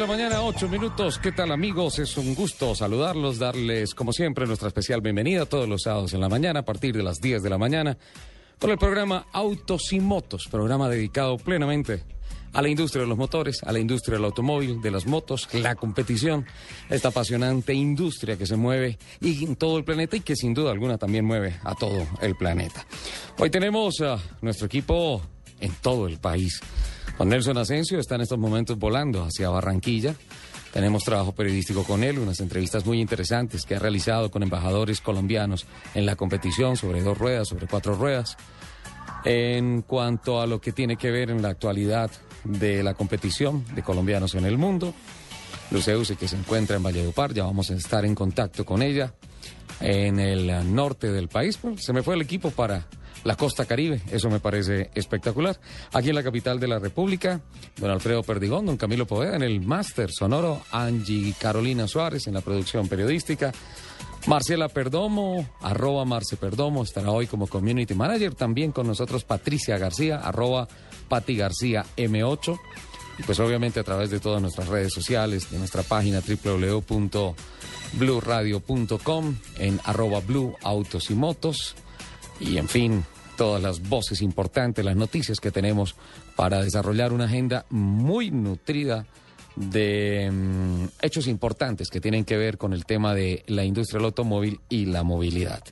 la mañana, 8 minutos. ¿Qué tal amigos? Es un gusto saludarlos, darles como siempre nuestra especial bienvenida todos los sábados en la mañana a partir de las 10 de la mañana por el programa Autos y Motos, programa dedicado plenamente a la industria de los motores, a la industria del automóvil, de las motos, la competición, esta apasionante industria que se mueve y en todo el planeta y que sin duda alguna también mueve a todo el planeta. Hoy tenemos a nuestro equipo en todo el país. Juan Nelson Asensio está en estos momentos volando hacia Barranquilla. Tenemos trabajo periodístico con él, unas entrevistas muy interesantes que ha realizado con embajadores colombianos en la competición sobre dos ruedas, sobre cuatro ruedas. En cuanto a lo que tiene que ver en la actualidad de la competición de colombianos en el mundo, Luceuse que se encuentra en Valledupar, ya vamos a estar en contacto con ella en el norte del país. se me fue el equipo para la costa caribe. Eso me parece espectacular. Aquí en la capital de la República, don Alfredo Perdigón, don Camilo Poveda en el máster sonoro, Angie Carolina Suárez en la producción periodística. Marcela Perdomo, arroba Marce Perdomo, estará hoy como community manager. También con nosotros Patricia García, arroba Pati García M8. Y pues obviamente a través de todas nuestras redes sociales, de nuestra página www.bluradio.com, en arroba Blue Autos y Motos y en fin, todas las voces importantes, las noticias que tenemos para desarrollar una agenda muy nutrida de mm, hechos importantes que tienen que ver con el tema de la industria del automóvil y la movilidad.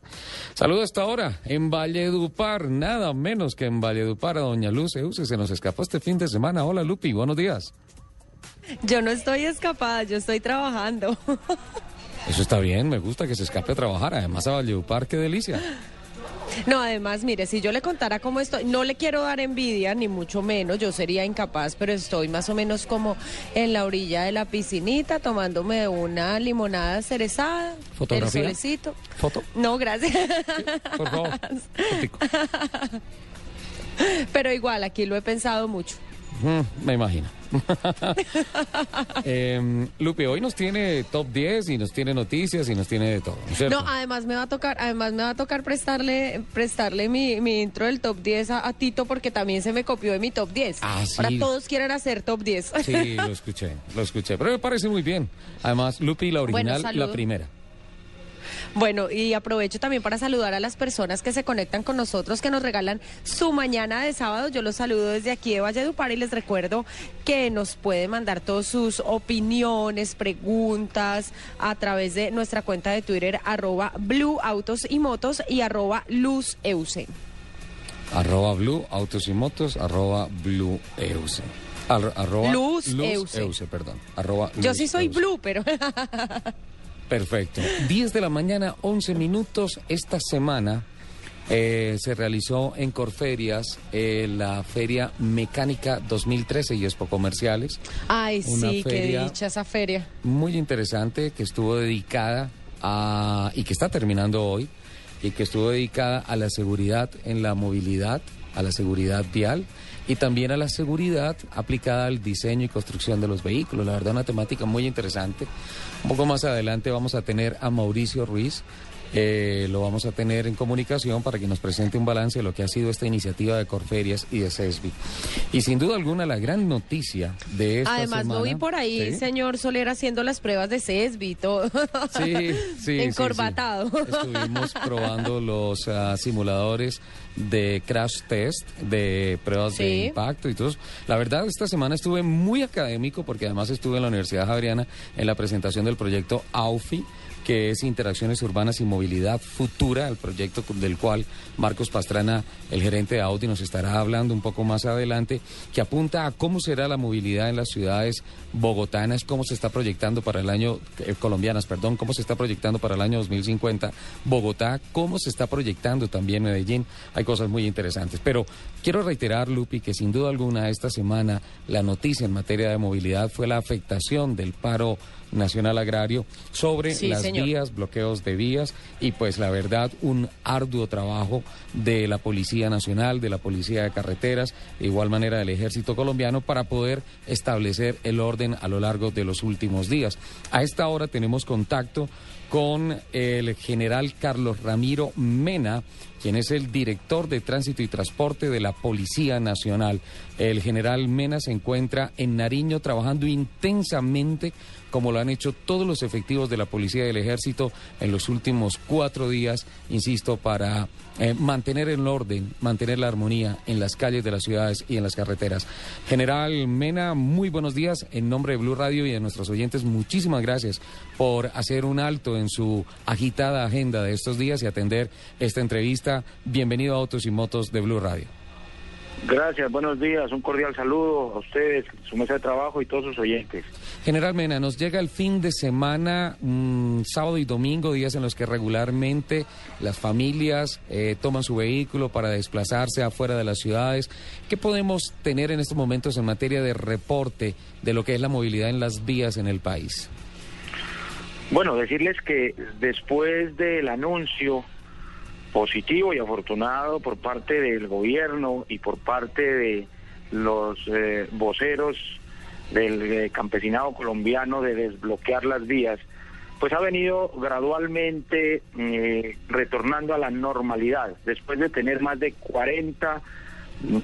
Saludo hasta ahora en Valledupar, nada menos que en Valledupar a doña Luz Euse, se nos escapó este fin de semana. Hola Lupi, buenos días. Yo no estoy escapada, yo estoy trabajando. Eso está bien, me gusta que se escape a trabajar, además a Valledupar, qué delicia. No, además, mire, si yo le contara cómo estoy, no le quiero dar envidia, ni mucho menos, yo sería incapaz, pero estoy más o menos como en la orilla de la piscinita, tomándome una limonada cerezada, ¿Fotografía? el solecito. ¿Foto? No, gracias. por favor. pero igual, aquí lo he pensado mucho. Me imagino. eh, Lupe, hoy nos tiene top 10 y nos tiene noticias y nos tiene de todo. ¿no, además me va a tocar, además me va a tocar prestarle, prestarle mi, intro del top 10 a, Tito porque también se me copió de mi top 10. Ah, Ahora todos quieren hacer top 10. Sí, lo escuché, lo escuché. Pero me parece muy bien. Además, Lupe, la original, la primera. Bueno, y aprovecho también para saludar a las personas que se conectan con nosotros, que nos regalan su mañana de sábado. Yo los saludo desde aquí de Valledupar y les recuerdo que nos pueden mandar todas sus opiniones, preguntas a través de nuestra cuenta de Twitter, arroba Blue Autos y Motos y arroba Luz Euse. Arroba Blue Autos y Motos, arroba Blue Euse. Luz, Euse. perdón. Yo sí soy Blue, pero... Perfecto. 10 de la mañana, 11 minutos. Esta semana eh, se realizó en Corferias eh, la Feria Mecánica 2013 y Expo Comerciales. Ay, sí, qué dicha esa feria. Muy interesante que estuvo dedicada a. y que está terminando hoy, y que estuvo dedicada a la seguridad en la movilidad, a la seguridad vial y también a la seguridad aplicada al diseño y construcción de los vehículos. La verdad, una temática muy interesante. Un poco más adelante vamos a tener a Mauricio Ruiz. Eh, lo vamos a tener en comunicación para que nos presente un balance de lo que ha sido esta iniciativa de Corferias y de CESBI. Y sin duda alguna, la gran noticia de esta Además, semana... lo vi por ahí, señor Soler, haciendo las pruebas de CESBI todo. Sí, sí. Encorbatado. Estuvimos probando los ah, simuladores de crash test, de pruebas de impacto y todo. La verdad, esta semana estuve muy académico porque además estuve en la Universidad Javeriana en la presentación del proyecto AUFI que es Interacciones Urbanas y Movilidad Futura, el proyecto del cual Marcos Pastrana, el gerente de Audi, nos estará hablando un poco más adelante, que apunta a cómo será la movilidad en las ciudades bogotanas, cómo se está proyectando para el año, eh, colombianas, perdón, cómo se está proyectando para el año 2050 Bogotá, cómo se está proyectando también Medellín. Hay cosas muy interesantes. Pero quiero reiterar, Lupi, que sin duda alguna esta semana la noticia en materia de movilidad fue la afectación del paro Nacional Agrario sobre las vías, bloqueos de vías y pues la verdad un arduo trabajo de la Policía Nacional, de la Policía de Carreteras, de igual manera del Ejército Colombiano para poder establecer el orden a lo largo de los últimos días. A esta hora tenemos contacto con el general Carlos Ramiro Mena, quien es el director de Tránsito y Transporte de la Policía Nacional. El general Mena se encuentra en Nariño trabajando intensamente como lo han hecho todos los efectivos de la Policía y del Ejército en los últimos cuatro días, insisto, para eh, mantener el orden, mantener la armonía en las calles de las ciudades y en las carreteras. General Mena, muy buenos días. En nombre de Blue Radio y de nuestros oyentes, muchísimas gracias por hacer un alto en su agitada agenda de estos días y atender esta entrevista. Bienvenido a Autos y Motos de Blue Radio. Gracias, buenos días, un cordial saludo a ustedes, su mesa de trabajo y todos sus oyentes. General Mena, nos llega el fin de semana, mm, sábado y domingo, días en los que regularmente las familias eh, toman su vehículo para desplazarse afuera de las ciudades. ¿Qué podemos tener en estos momentos en materia de reporte de lo que es la movilidad en las vías en el país? Bueno, decirles que después del anuncio positivo y afortunado por parte del gobierno y por parte de los eh, voceros del eh, campesinado colombiano de desbloquear las vías, pues ha venido gradualmente eh, retornando a la normalidad, después de tener más de 40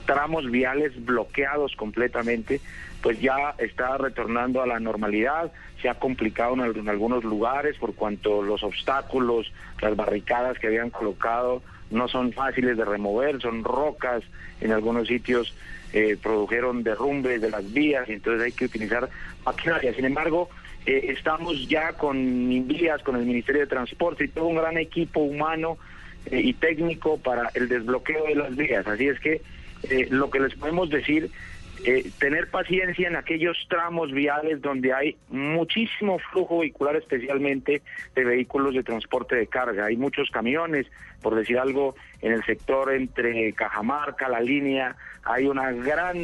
tramos viales bloqueados completamente, pues ya está retornando a la normalidad, se ha complicado en, algunos lugares por cuanto los obstáculos, las barricadas que habían colocado no son fáciles de remover, son rocas, en algunos sitios eh, produjeron derrumbes de las vías, entonces hay que utilizar maquinaria. Sin embargo, eh, estamos ya con vías, con el Ministerio de Transporte y todo un gran equipo humano eh, y técnico para el desbloqueo de las vías. Así es que eh, lo que les podemos decir, eh, tener paciencia en aquellos tramos viales donde hay muchísimo flujo vehicular, especialmente de vehículos de transporte de carga. Hay muchos camiones, por decir algo, en el sector entre Cajamarca, la línea, hay una gran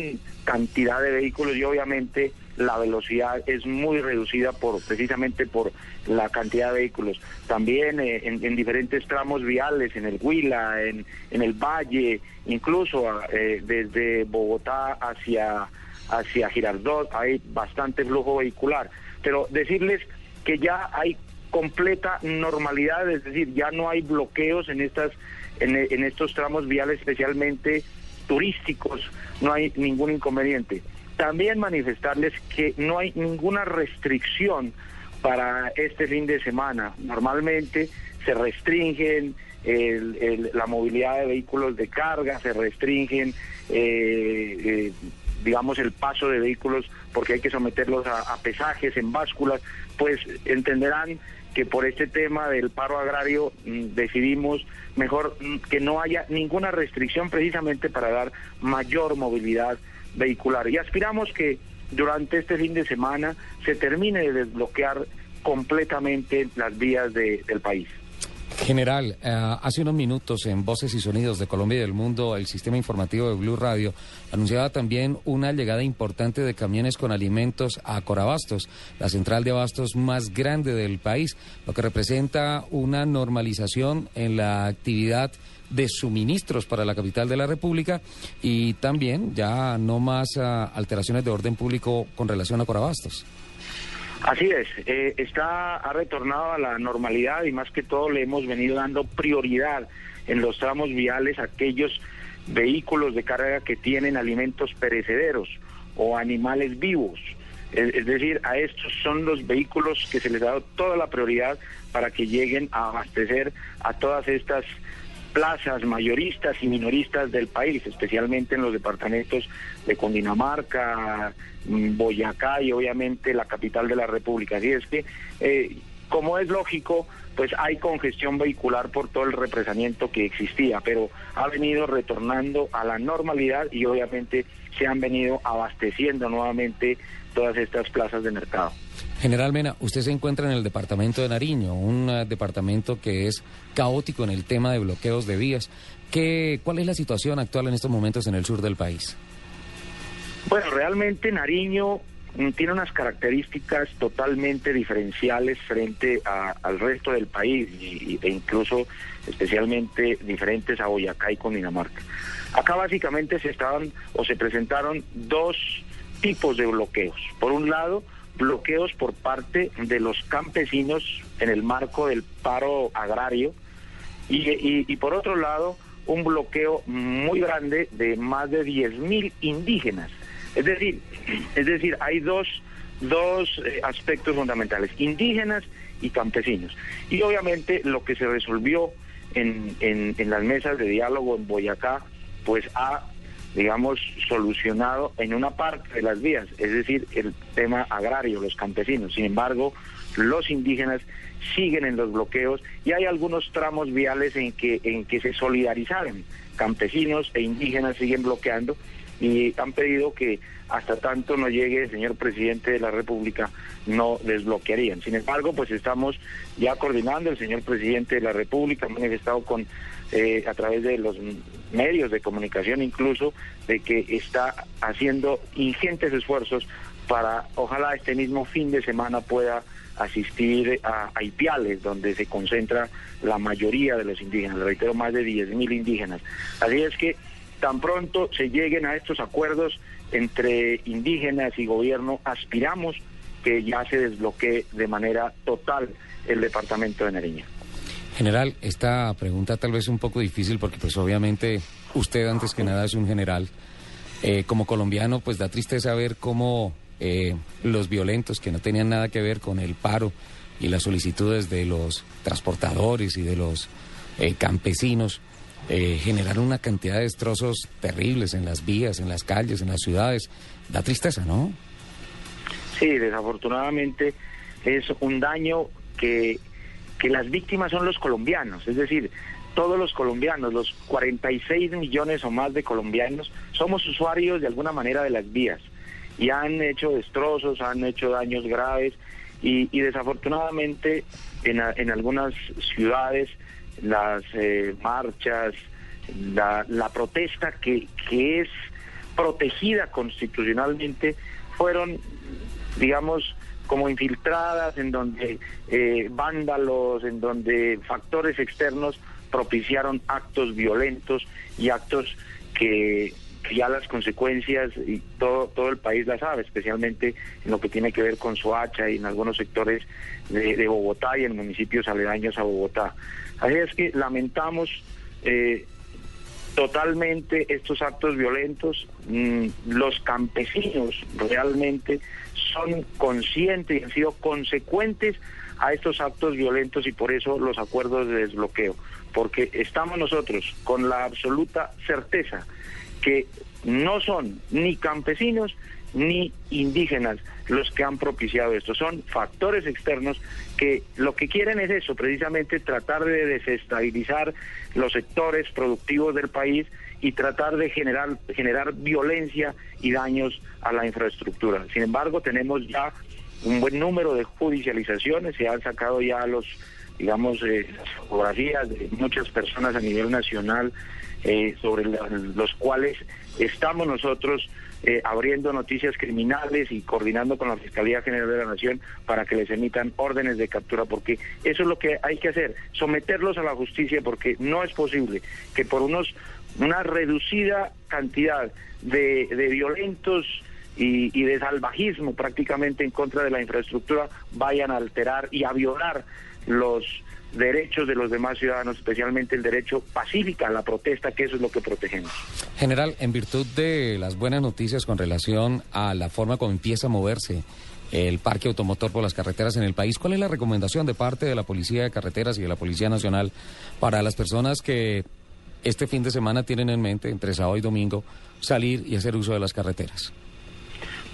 cantidad de vehículos y obviamente la velocidad es muy reducida por precisamente por la cantidad de vehículos. También eh, en, diferentes tramos viales, en el Huila, en, en el Valle, incluso eh, desde Bogotá hacia, hacia Girardot, hay bastante flujo vehicular. Pero decirles que ya hay completa normalidad, es decir, ya no hay bloqueos en estas en, en estos tramos viales, especialmente turísticos, no hay ningún inconveniente. También manifestarles que no hay ninguna restricción para este fin de semana. Normalmente se restringen la movilidad de vehículos de carga, se restringen, eh, eh, digamos, el paso de vehículos porque hay que someterlos a, pesajes en básculas, pues entenderán que por este tema del paro agrario mm, decidimos mejor mm, que no haya ninguna restricción precisamente para dar mayor movilidad vehicular. Y aspiramos que durante este fin de semana se termine de desbloquear completamente las vías del país. General, eh, hace unos minutos en Voces y Sonidos de Colombia y del Mundo, el sistema informativo de Blue Radio anunciaba también una llegada importante de camiones con alimentos a Corabastos, la central de abastos más grande del país, lo que representa una normalización en la actividad de suministros para la capital de la República y también ya no más ah, alteraciones de orden público con relación a Corabastos. Así es, eh, está ha retornado a la normalidad y más que todo le hemos venido dando prioridad en los tramos viales a aquellos vehículos de carga que tienen alimentos perecederos o animales vivos. Es, decir, a estos son los vehículos que se les ha dado toda la prioridad para que lleguen a abastecer a todas estas plazas mayoristas y minoristas del país, especialmente en los departamentos de Cundinamarca, mm, Boyacá y obviamente la capital de la República. Así es que, eh, como es lógico, pues hay congestión vehicular por todo el represamiento que existía, pero ha venido retornando a la normalidad y obviamente se han venido abasteciendo nuevamente todas estas plazas de mercado. General Mena, usted se encuentra en el departamento de Nariño, un eh, departamento que es caótico en el tema de bloqueos de vías. ¿Qué, ¿Cuál es la situación actual en estos momentos en el sur del país? Bueno, realmente Nariño mm, tiene unas características totalmente diferenciales frente al resto del país e incluso especialmente diferentes a Boyacá y Dinamarca. Acá básicamente se estaban o se presentaron dos tipos de bloqueos. Por un lado, bloqueos por parte de los campesinos en el marco del paro agrario y, por otro lado un bloqueo muy grande de más de 10.000 indígenas. Es decir, es decir, hay dos, dos eh, aspectos fundamentales, indígenas y campesinos. Y obviamente lo que se resolvió en, en, en las mesas de diálogo en Boyacá, pues ha digamos, solucionado en una parte de las vías, es decir, el tema agrario, los campesinos. Sin embargo, los indígenas siguen en los bloqueos y hay algunos tramos viales en que, en que se solidarizaron. Campesinos e indígenas siguen bloqueando y han pedido que hasta tanto no llegue el señor presidente de la República, no desbloquearían. Sin embargo, pues estamos ya coordinando, el señor presidente de la República ha manifestado con eh, a través de los medios de comunicación incluso, de que está haciendo ingentes esfuerzos para, ojalá este mismo fin de semana pueda asistir a, Ipiales, donde se concentra la mayoría de los indígenas, reitero, más de 10.000 indígenas. Así es que tan pronto se lleguen a estos acuerdos entre indígenas y gobierno, aspiramos que ya se desbloquee de manera total el departamento de Nariño. General, esta pregunta tal vez un poco difícil porque pues obviamente usted antes que nada es un general. Eh, como colombiano pues da tristeza ver cómo eh, los violentos que no tenían nada que ver con el paro y las solicitudes de los transportadores y de los eh, campesinos generaron una cantidad de destrozos terribles en las vías, en las calles, en las ciudades. Da tristeza, ¿no? Sí, desafortunadamente es un daño que que las víctimas son los colombianos, es decir, todos los colombianos, los 46 millones o más de colombianos, somos usuarios de alguna manera de las vías y han hecho destrozos, han hecho daños graves y, desafortunadamente en, algunas ciudades las eh, marchas, la, protesta que, que es protegida constitucionalmente fueron, digamos, como infiltradas, en donde eh, vándalos, en donde factores externos propiciaron actos violentos y actos que, ya las consecuencias y todo, todo el país las sabe, especialmente en lo que tiene que ver con Soacha y en algunos sectores de, Bogotá y en municipios aledaños a Bogotá. Así es que lamentamos eh, totalmente estos actos violentos. Mm, los campesinos realmente son conscientes y han sido consecuentes a estos actos violentos y por eso los acuerdos de desbloqueo, porque estamos nosotros con la absoluta certeza que no son ni campesinos ni indígenas los que han propiciado esto, son factores externos que lo que quieren es eso, precisamente tratar de desestabilizar los sectores productivos del país y tratar de generar, generar violencia y daños a la infraestructura. Sin embargo, tenemos ya un buen número de judicializaciones, se han sacado ya los, digamos, eh, las fotografías de muchas personas a nivel nacional eh, sobre los cuales estamos nosotros eh, abriendo noticias criminales y coordinando con la Fiscalía General de la Nación para que les emitan órdenes de captura, porque eso es lo que hay que hacer, someterlos a la justicia, porque no es posible que por unos una reducida cantidad de, violentos y, y, de salvajismo prácticamente en contra de la infraestructura vayan a alterar y a violar los derechos de los demás ciudadanos, especialmente el derecho pacífico a la protesta, que eso es lo que protegemos. General, en virtud de las buenas noticias con relación a la forma como empieza a moverse el parque automotor por las carreteras en el país, ¿cuál es la recomendación de parte de la Policía de Carreteras y de la Policía Nacional para las personas que este fin de semana tienen en mente, entre sábado y domingo, salir y hacer uso de las carreteras?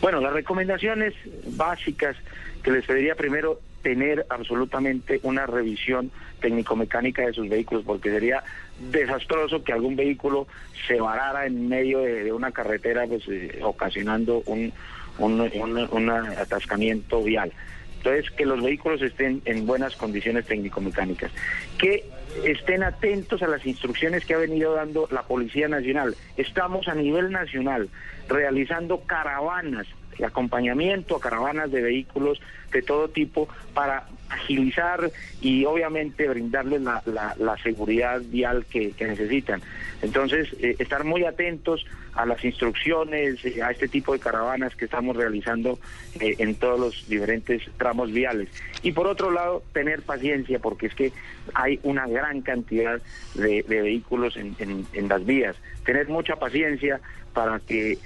Bueno, las recomendaciones básicas que les pediría primero tener absolutamente una revisión técnico-mecánica de sus vehículos, porque sería desastroso que algún vehículo se varara en medio de, una carretera, pues, eh, ocasionando un, un, atascamiento vial. Entonces, que los vehículos estén en buenas condiciones técnico-mecánicas. Que estén atentos a las instrucciones que ha venido dando la Policía Nacional. Estamos a nivel nacional realizando caravanas de acompañamiento a caravanas de vehículos de todo tipo para agilizar y obviamente brindarles la, la, seguridad vial que, necesitan. Entonces, eh, estar muy atentos a las instrucciones, eh, a este tipo de caravanas que estamos realizando eh, en todos los diferentes tramos viales. Y por otro lado, tener paciencia, porque es que hay una gran cantidad de, vehículos en, en las vías. Tener mucha paciencia para que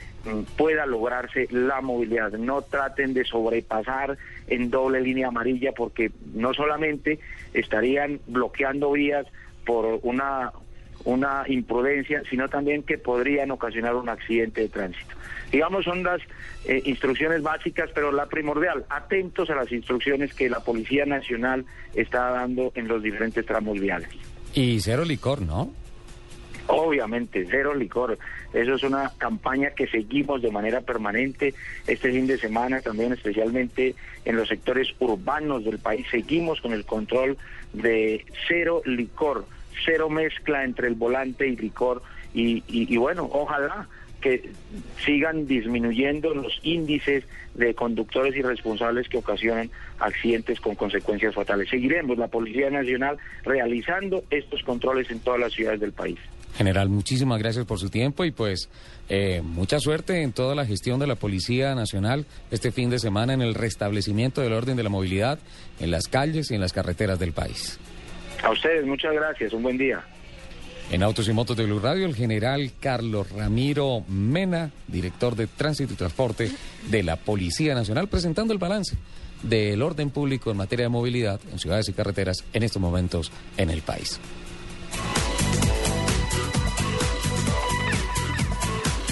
pueda lograrse la movilidad. No traten de sobrepasar en doble línea amarilla porque no solamente estarían bloqueando vías por una una imprudencia, sino también que podrían ocasionar un accidente de tránsito. Digamos, son las eh, instrucciones básicas, pero la primordial, atentos a las instrucciones que la Policía Nacional está dando en los diferentes tramos viales. Y cero licor, ¿no? Obviamente, cero licor. Eso es una campaña que seguimos de manera permanente. Este fin de semana también, especialmente en los sectores urbanos del país, seguimos con el control de cero licor, cero mezcla entre el volante y licor. Y, bueno, ojalá que sigan disminuyendo los índices de conductores irresponsables que ocasionan accidentes con consecuencias fatales. Seguiremos la Policía Nacional realizando estos controles en todas las ciudades del país. General, muchísimas gracias por su tiempo y pues eh, mucha suerte en toda la gestión de la Policía Nacional este fin de semana en el restablecimiento del orden de la movilidad en las calles y en las carreteras del país. A ustedes, muchas gracias, un buen día. En Autos y Motos de Blue Radio, el general Carlos Ramiro Mena, director de Tránsito y Transporte de la Policía Nacional, presentando el balance del orden público en materia de movilidad en ciudades y carreteras en estos momentos en el país.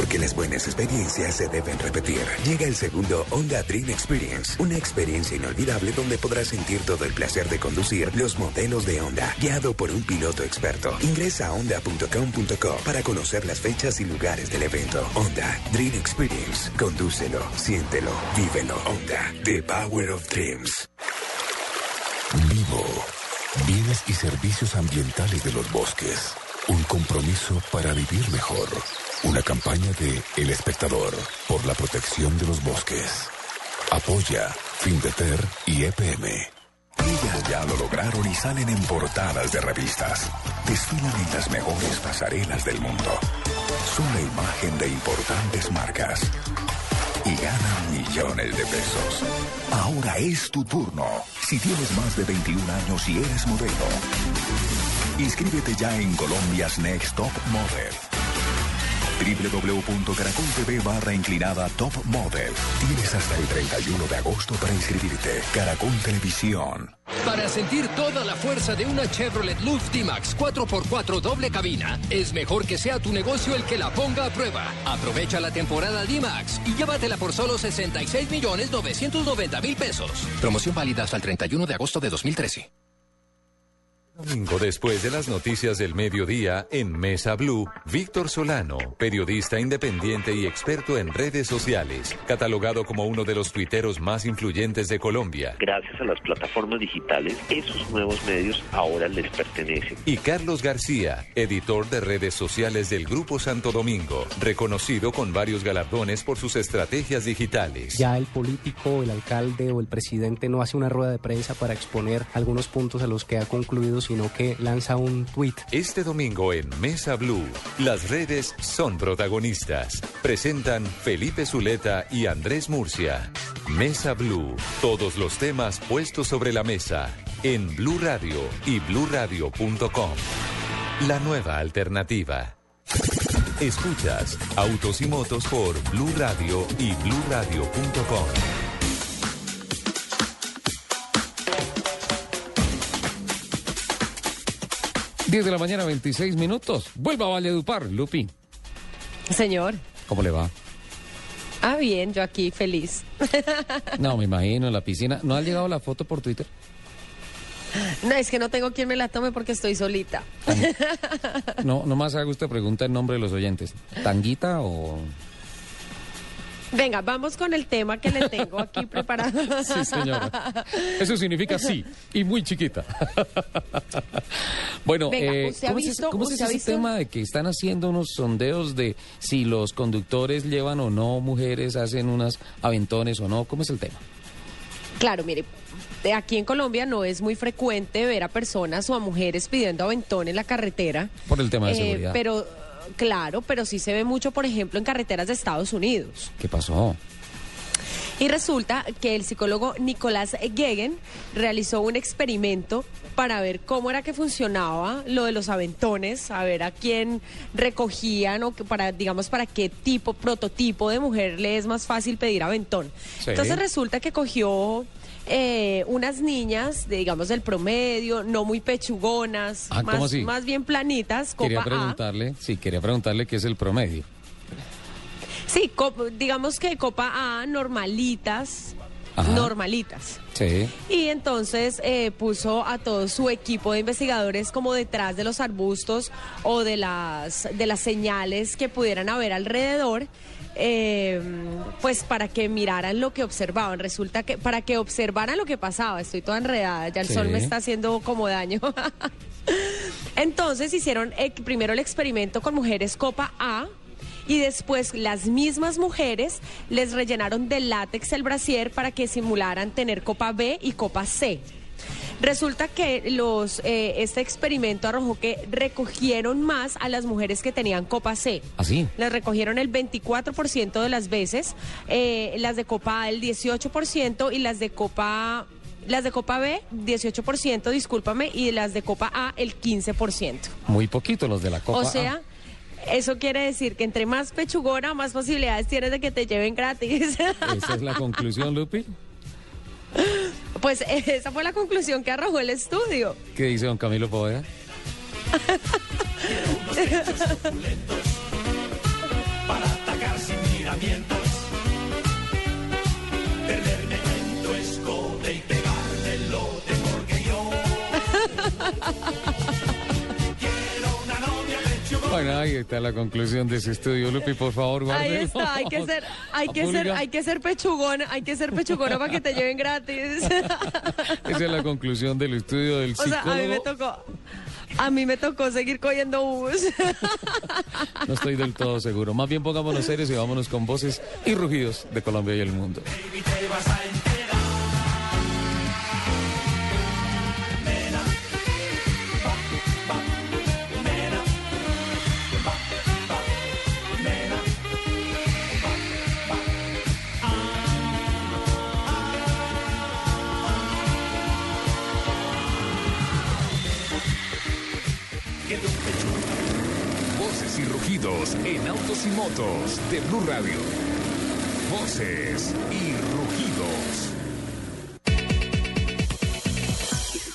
Que las buenas experiencias se deben repetir. Llega el segundo Honda Dream Experience, una experiencia inolvidable donde podrás sentir todo el placer de conducir los modelos de Honda, guiado por un piloto experto. Ingresa a honda.com.co para conocer las fechas y lugares del evento. Honda Dream Experience. Condúcelo, siéntelo, vívelo. Honda, The Power of Dreams. Vivo. Bienes y servicios ambientales de los bosques. Un compromiso para vivir mejor. Una campaña de El Espectador por la protección de los bosques. Apoya Findeter y EPM. Ellas ya lo lograron y salen en portadas de revistas. Desfilan en las mejores pasarelas del mundo. Son la imagen de importantes marcas. Y ganan millones de pesos. Ahora es tu turno. Si tienes más de 21 años y eres modelo. Inscríbete ya en Colombia's Next Top Model www.caracol.tv barra inclinada Top Model. Tienes hasta el 31 de agosto para inscribirte. Caracol Televisión. Para sentir toda la fuerza de una Chevrolet Luz D-Max 4x4 doble cabina, es mejor que sea tu negocio el que la ponga a prueba. Aprovecha la temporada D-Max y llévatela por solo 66 millones 990 mil pesos. Promoción válida hasta el 31 de agosto de 2013. Domingo después de las noticias del mediodía en Mesa Blue, Víctor Solano, periodista independiente y experto en redes sociales, catalogado como uno de los tuiteros más influyentes de Colombia. Gracias a las plataformas digitales, esos nuevos medios ahora les pertenecen. Y Carlos García, editor de redes sociales del Grupo Santo Domingo, reconocido con varios galardones por sus estrategias digitales. Ya el político, el alcalde o el presidente no hace una rueda de prensa para exponer algunos puntos a los que ha concluido sino que lanza un tweet. Este domingo en Mesa Blue, las redes son protagonistas. Presentan Felipe Zuleta y Andrés Murcia. Mesa Blue, todos los temas puestos sobre la mesa en Blue Radio y bluradio.com. La nueva alternativa. Escuchas Autos y Motos por Blue Radio y bluradio.com. 10 de la mañana, 26 minutos. Vuelva a Valledupar, Lupi. Señor. ¿Cómo le va? Ah, bien, yo aquí feliz. No, me imagino, en la piscina. ¿No ha llegado la foto por Twitter? No, es que no tengo quien me la tome porque estoy solita. No, nomás haga usted pregunta en nombre de los oyentes. ¿Tanguita o...? Venga, vamos con el tema que le tengo aquí preparado. Sí, señora. Eso significa sí, y muy chiquita. bueno, eh, ¿cómo, es, ese tema de que están haciendo unos sondeos de si los conductores llevan o no mujeres, hacen unas aventones o no? ¿Cómo es el tema? Claro, mire, aquí en Colombia no es muy frecuente ver a personas o a mujeres pidiendo aventón en la carretera. Por el tema de Eh, seguridad. Pero, claro, pero sí se ve mucho, por ejemplo, en carreteras de Estados Unidos. ¿Qué pasó? Y resulta que el psicólogo Nicolás Gegen realizó un experimento para ver cómo era que funcionaba lo de los aventones, a ver a quién recogían o que para, digamos, para qué tipo, prototipo de mujer le es más fácil pedir aventón. Sí. Entonces resulta que cogió eh, unas niñas, de, digamos, del promedio, no muy pechugonas, Ah, ¿cómo más, más bien planitas, Quería copa A. preguntarle, sí, quería preguntarle qué es el promedio. Sí, digamos que copa A, normalitas, Ajá. normalitas. Sí. Y entonces eh, puso a todo su equipo de investigadores como detrás de los arbustos o de las, de las señales que pudieran haber alrededor. Eh, pues para que miraran lo que observaban. Resulta que para que observaran lo que pasaba. Estoy toda enredada. Ya el Sí. sol me está haciendo como daño. Entonces hicieron eh, primero el experimento con mujeres copa A y después las mismas mujeres les rellenaron de látex el brasier para que simularan tener copa B y copa C. Resulta que los eh, este experimento arrojó que recogieron más a las mujeres que tenían copa C. ¿Así? Las recogieron el 24% de las veces, eh, las de copa A el 18% y las de copa las de copa B 18%, discúlpame, y las de copa A el 15%. Muy poquito los de la Copa O A. sea, eso quiere decir que entre más pechugona, más posibilidades tienes de que te lleven gratis. Esa es la conclusión, Lupi. Pues esa fue la conclusión que arrojó el estudio. ¿Qué dice don Camilo Poveda? para atacar sin miramientos. Bueno, ahí está la conclusión de ese estudio, Lupi, por favor, Ahí guárdelo. está, hay que ser, hay que ser, hay que ser pechugona, hay que ser pechugona para que te lleven gratis. Esa es la conclusión del estudio del o sea, a mí me psicólogo. tocó, a mí me tocó seguir cogiendo bus. No estoy del todo seguro. Más bien pongámonos serios y vámonos con voces y rugidos de Colombia y el mundo. Y en autos y motos de Blue Radio. Voces y rugidos.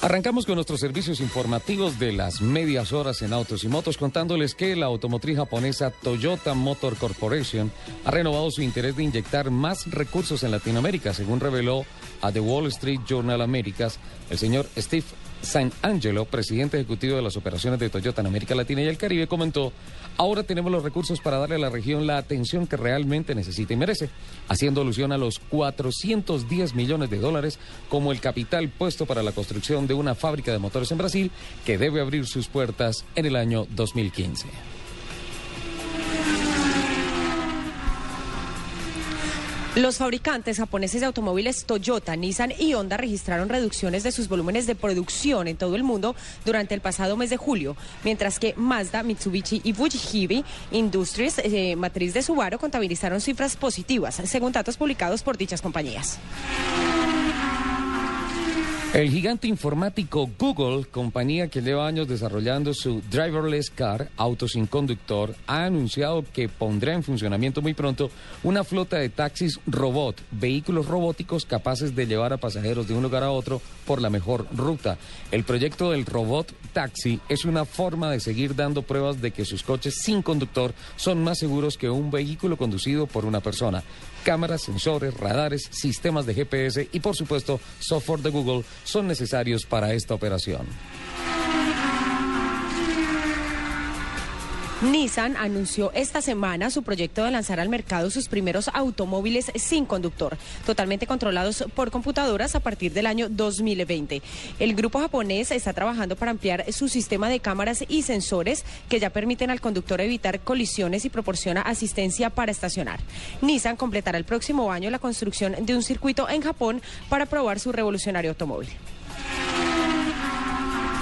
Arrancamos con nuestros servicios informativos de las medias horas en autos y motos contándoles que la automotriz japonesa Toyota Motor Corporation ha renovado su interés de inyectar más recursos en Latinoamérica, según reveló a The Wall Street Journal Americas el señor Steve San Angelo, presidente ejecutivo de las operaciones de Toyota en América Latina y el Caribe, comentó, ahora tenemos los recursos para darle a la región la atención que realmente necesita y merece, haciendo alusión a los 410 millones de dólares como el capital puesto para la construcción de una fábrica de motores en Brasil que debe abrir sus puertas en el año 2015. Los fabricantes japoneses de automóviles Toyota, Nissan y Honda registraron reducciones de sus volúmenes de producción en todo el mundo durante el pasado mes de julio, mientras que Mazda, Mitsubishi y Fujivi Industries, eh, matriz de Subaru, contabilizaron cifras positivas, según datos publicados por dichas compañías. El gigante informático Google, compañía que lleva años desarrollando su driverless car, auto sin conductor, ha anunciado que pondrá en funcionamiento muy pronto una flota de taxis robot, vehículos robóticos capaces de llevar a pasajeros de un lugar a otro por la mejor ruta. El proyecto del robot taxi es una forma de seguir dando pruebas de que sus coches sin conductor son más seguros que un vehículo conducido por una persona. Cámaras, sensores, radares, sistemas de GPS y por supuesto software de Google son necesarios para esta operación. Nissan anunció esta semana su proyecto de lanzar al mercado sus primeros automóviles sin conductor, totalmente controlados por computadoras a partir del año 2020. El grupo japonés está trabajando para ampliar su sistema de cámaras y sensores que ya permiten al conductor evitar colisiones y proporciona asistencia para estacionar. Nissan completará el próximo año la construcción de un circuito en Japón para probar su revolucionario automóvil.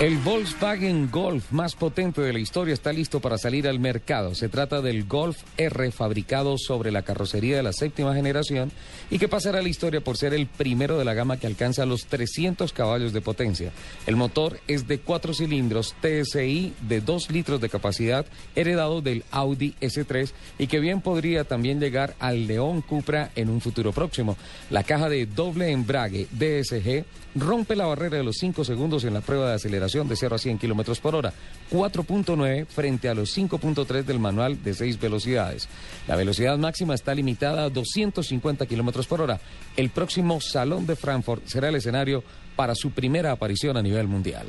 El Volkswagen Golf más potente de la historia está listo para salir al mercado. Se trata del Golf R fabricado sobre la carrocería de la séptima generación y que pasará a la historia por ser el primero de la gama que alcanza los 300 caballos de potencia. El motor es de cuatro cilindros TSI de 2 litros de capacidad heredado del Audi S3 y que bien podría también llegar al León Cupra en un futuro próximo. La caja de doble embrague DSG rompe la barrera de los 5 segundos en la prueba de aceleración de 0 a 100 kilómetros por hora, 4.9 frente a los 5.3 del manual de 6 velocidades. La velocidad máxima está limitada a 250 kilómetros por hora. El próximo Salón de Frankfurt será el escenario para su primera aparición a nivel mundial.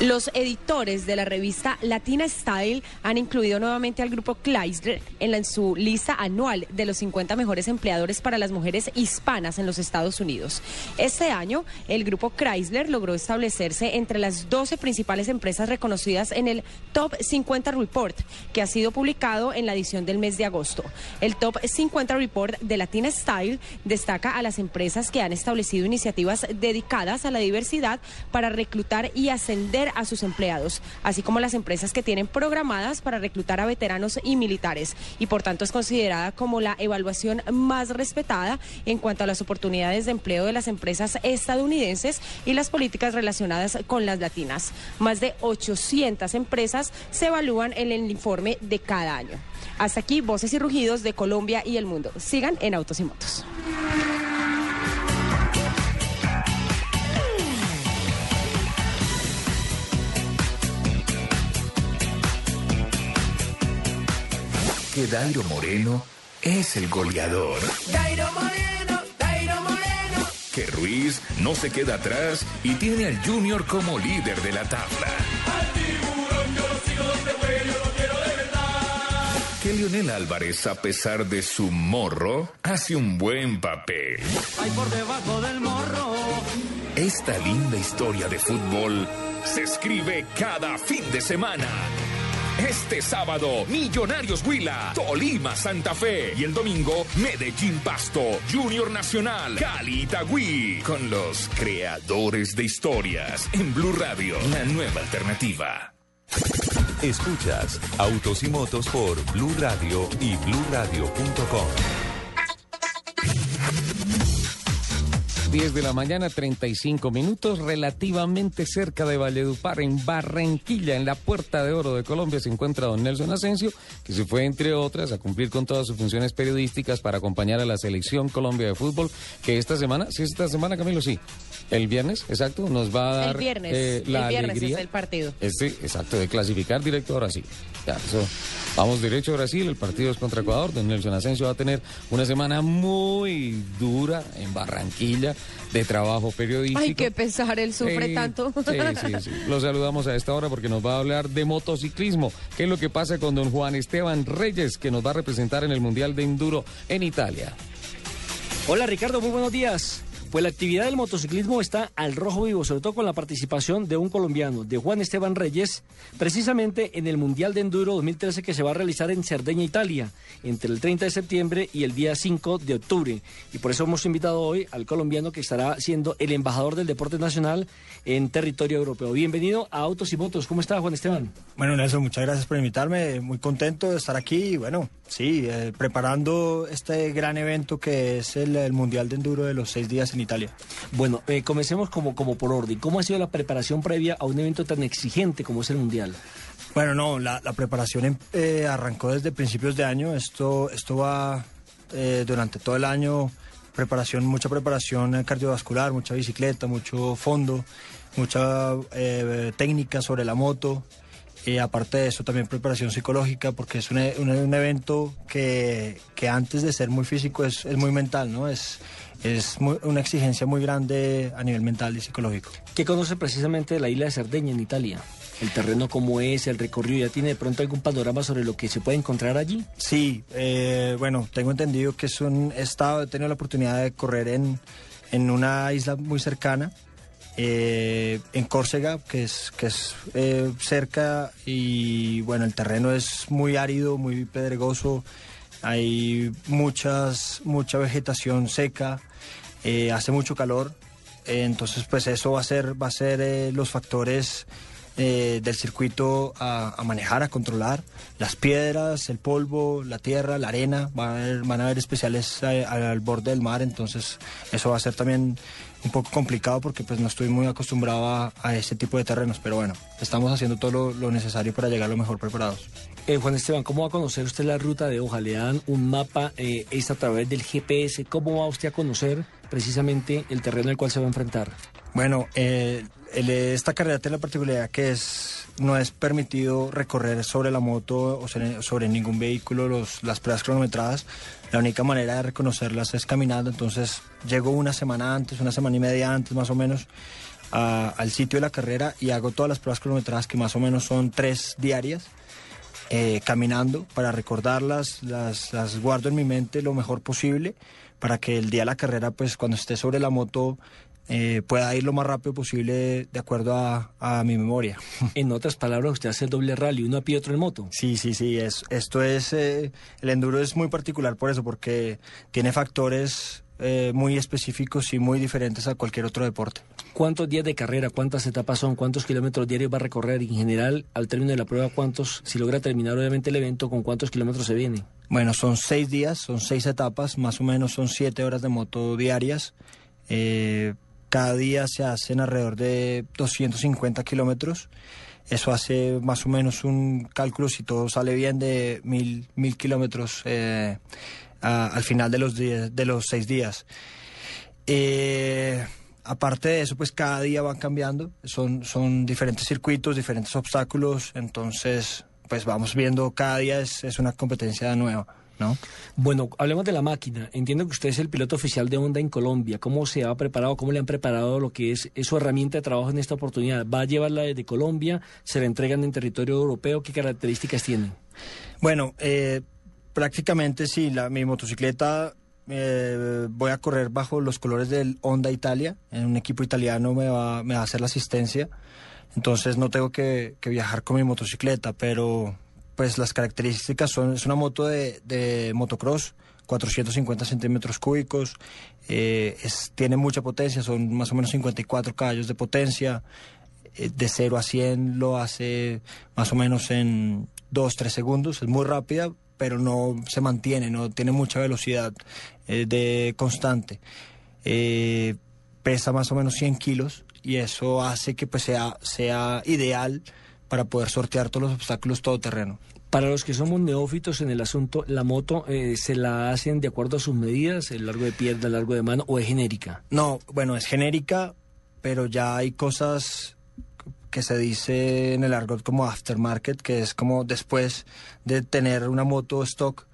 Los editores de la revista Latina Style han incluido nuevamente al grupo Chrysler en, su lista anual de los 50 mejores empleadores para las mujeres hispanas en los Estados Unidos. Este año, el grupo Chrysler logró establecerse entre las 12 principales empresas reconocidas en el Top 50 Report, que ha sido publicado en la edición del mes de agosto. El Top 50 Report de Latina Style destaca a las empresas que han establecido iniciativas dedicadas a la diversidad para reclutar y ascender a sus empleados, así como las empresas que tienen programadas para reclutar a veteranos y militares, y por tanto es considerada como la evaluación más respetada en cuanto a las oportunidades de empleo de las empresas estadounidenses y las políticas relacionadas con las latinas. Más de 800 empresas se evalúan en el informe de cada año. Hasta aquí, voces y rugidos de Colombia y el mundo. Sigan en Autos y Motos. Que Dairo Moreno es el goleador. Dairo Moreno, Dairo Moreno. Que Ruiz no se queda atrás y tiene al Junior como líder de la tabla. Al tiburón yo lo sigo donde fue, yo lo quiero de verdad. Que Lionel Álvarez, a pesar de su morro, hace un buen papel. Hay por debajo del morro. Esta linda historia de fútbol se escribe cada fin de semana. Este sábado, Millonarios Huila, Tolima Santa Fe y el domingo, Medellín Pasto, Junior Nacional, Cali Itagüí, con los creadores de historias en Blue Radio, la nueva alternativa. Escuchas Autos y Motos por Blue Radio y bluradio.com. 10 de la mañana, 35 minutos, relativamente cerca de Valledupar, en Barranquilla, en la Puerta de Oro de Colombia, se encuentra don Nelson Asensio, que se fue, entre otras, a cumplir con todas sus funciones periodísticas para acompañar a la Selección Colombia de Fútbol, que esta semana, sí, esta semana, Camilo, sí, el viernes, exacto, nos va a dar El viernes, eh, la el viernes alegría. es el partido. Este, exacto, de clasificar directo a Brasil. Ya, eso, vamos derecho a Brasil, el partido es contra Ecuador, don Nelson Asensio va a tener una semana muy dura en Barranquilla de trabajo periodístico. Ay, qué pesar, él sufre Eh, tanto. Sí, sí, sí. Lo saludamos a esta hora porque nos va a hablar de motociclismo. ¿Qué es lo que pasa con don Juan Esteban Reyes, que nos va a representar en el Mundial de Enduro en Italia? Hola Ricardo, muy buenos días. Pues la actividad del motociclismo está al rojo vivo, sobre todo con la participación de un colombiano, de Juan Esteban Reyes, precisamente en el Mundial de Enduro 2013 que se va a realizar en Cerdeña, Italia, entre el 30 de septiembre y el día 5 de octubre. Y por eso hemos invitado hoy al colombiano que estará siendo el embajador del deporte nacional en territorio europeo. Bienvenido a Autos y Motos. ¿Cómo está Juan Esteban? Bueno, Nelson, muchas gracias por invitarme. Muy contento de estar aquí. Bueno, sí, eh, preparando este gran evento que es el, el Mundial de Enduro de los seis días en Italia. Bueno, eh, comencemos como, como por orden. ¿Cómo ha sido la preparación previa a un evento tan exigente como es el Mundial? Bueno, no, la, preparación em- eh, arrancó desde principios de año. Esto, esto va eh, durante todo el año. Preparación, mucha preparación eh, cardiovascular, mucha bicicleta, mucho fondo, mucha eh, técnica sobre la moto. Y aparte de eso, también preparación psicológica, porque es un, e- un- un evento que, que antes de ser muy físico es, es muy mental, ¿no? Es, es muy- una exigencia muy grande a nivel mental y psicológico. ¿Qué conoce precisamente de la isla de Cerdeña en Italia? El terreno cómo es, el recorrido, ¿ya tiene de pronto algún panorama sobre lo que se puede encontrar allí? Sí, eh, bueno, tengo entendido que es un estado, he tenido la oportunidad de correr en, en una isla muy cercana, eh, en Córcega, que es, que es eh, cerca y bueno, el terreno es muy árido, muy pedregoso, hay muchas, mucha vegetación seca, eh, hace mucho calor, eh, entonces pues eso va a ser, va a ser eh, los factores del circuito a, manejar, a controlar. Las piedras, el polvo, la tierra, la arena, van a haber, van a haber especiales al borde del mar, entonces eso va a ser también un poco complicado porque pues no estoy muy acostumbrado a, a ese tipo de terrenos, pero bueno, estamos haciendo todo lo, lo necesario para llegar lo mejor preparados. Eh, Juan Esteban, ¿cómo va a conocer usted la ruta de hoja? Le dan un mapa, eh, es a través del GPS. ¿Cómo va usted a conocer precisamente el terreno al cual se va a enfrentar? Bueno, eh, esta carrera tiene la particularidad que es no es permitido recorrer sobre la moto o sobre, ningún vehículo los, las pruebas cronometradas. La única manera de reconocerlas es caminando. Entonces llego una semana antes, una semana y media antes más o menos al sitio de la carrera y hago todas las pruebas cronometradas que más o menos son tres diarias. Eh, caminando para recordarlas, las, las guardo en mi mente lo mejor posible para que el día de la carrera, pues cuando esté sobre la moto, eh, pueda ir lo más rápido posible de acuerdo a, a mi memoria. En otras palabras, usted hace doble rally, uno a pie, otro en moto. Sí, sí, sí, es, esto es, eh, el enduro es muy particular por eso, porque tiene factores eh, muy específicos y muy diferentes a cualquier otro deporte. ¿Cuántos días de carrera, cuántas etapas son, cuántos kilómetros diarios va a recorrer? Y en general, al término de la prueba, ¿cuántos, si logra terminar obviamente el evento, con cuántos kilómetros se viene? Bueno, son seis días, son seis etapas, más o menos son siete horas de moto diarias. Eh, cada día se hacen alrededor de 250 kilómetros. Eso hace más o menos un cálculo, si todo sale bien, de mil, mil kilómetros eh, a- al final de los, de los seis días. Eh, aparte de eso, pues cada día van cambiando, son, son diferentes circuitos, diferentes obstáculos, entonces pues vamos viendo, cada día es, es una competencia nueva, ¿no? Bueno, hablemos de la máquina. Entiendo que usted es el piloto oficial de Honda en Colombia. ¿Cómo se ha preparado, cómo le han preparado lo que es, es su herramienta de trabajo en esta oportunidad? ¿Va a llevarla desde Colombia? ¿Se la entregan en territorio europeo? ¿Qué características tiene? Bueno, eh, prácticamente sí, la, mi motocicleta eh, voy a correr bajo los colores del Honda Italia, en un equipo italiano me va, me va a hacer la asistencia, entonces no tengo que, viajar con mi motocicleta, pero pues las características son, es una moto de, motocross, 450 centímetros cúbicos, eh, tiene mucha potencia, son más o menos 54 caballos de potencia, eh, de 0 a 100 lo hace más o menos en 2, 3 segundos, es muy rápida, pero no se mantiene, no tiene mucha velocidad eh, de constante. Eh, pesa más o menos 100 kilos y eso hace que pues sea, sea ideal para poder sortear todos los obstáculos todoterreno. Para los que somos neófitos en el asunto, ¿la moto eh, se la hacen de acuerdo a sus medidas, el largo de pierna, el largo de mano, o es genérica? No, bueno, es genérica, pero ya hay cosas que se dice en el argot como aftermarket, que es como después de tener una moto stock,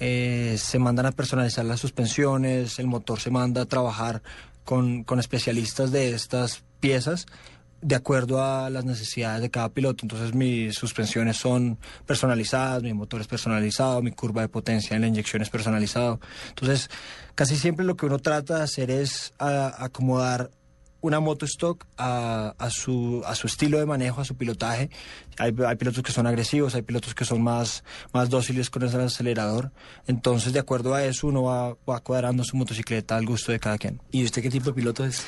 eh, se mandan a personalizar las suspensiones, el motor se manda a trabajar con, con especialistas de estas piezas de acuerdo a las necesidades de cada piloto. Entonces mis suspensiones son personalizadas, mi motor es personalizado, mi curva de potencia en la inyección es personalizado. Entonces casi siempre lo que uno trata de hacer es a- acomodar una moto stock a, a su, a su estilo de manejo, a su pilotaje. Hay, hay pilotos que son agresivos, hay pilotos que son más, más dóciles con el acelerador. Entonces, de acuerdo a eso, uno va, va cuadrando su motocicleta al gusto de cada quien. ¿Y usted qué tipo de piloto es?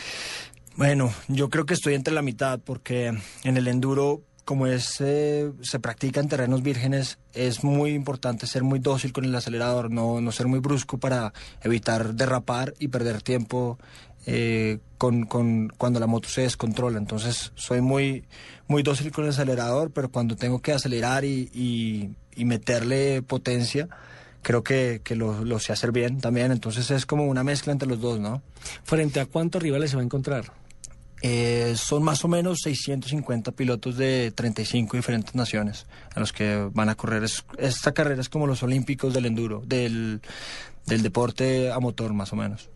Bueno, yo creo que estoy entre la mitad porque en el enduro, como es, eh, se practica en terrenos vírgenes, es muy importante ser muy dócil con el acelerador, no, no ser muy brusco para evitar derrapar y perder tiempo eh, con, con- cuando la moto se descontrola. Entonces soy muy, muy dócil con el acelerador, pero cuando tengo que acelerar y, y- y meterle potencia, creo que, que lo, lo sé hacer bien también. Entonces es como una mezcla entre los dos, ¿no? ¿Frente a cuántos rivales se va a encontrar? Eh, son más o menos 650 pilotos de 35 diferentes naciones a los que van a correr. Es- esta carrera es como los olímpicos del enduro, del, del deporte a motor más o menos.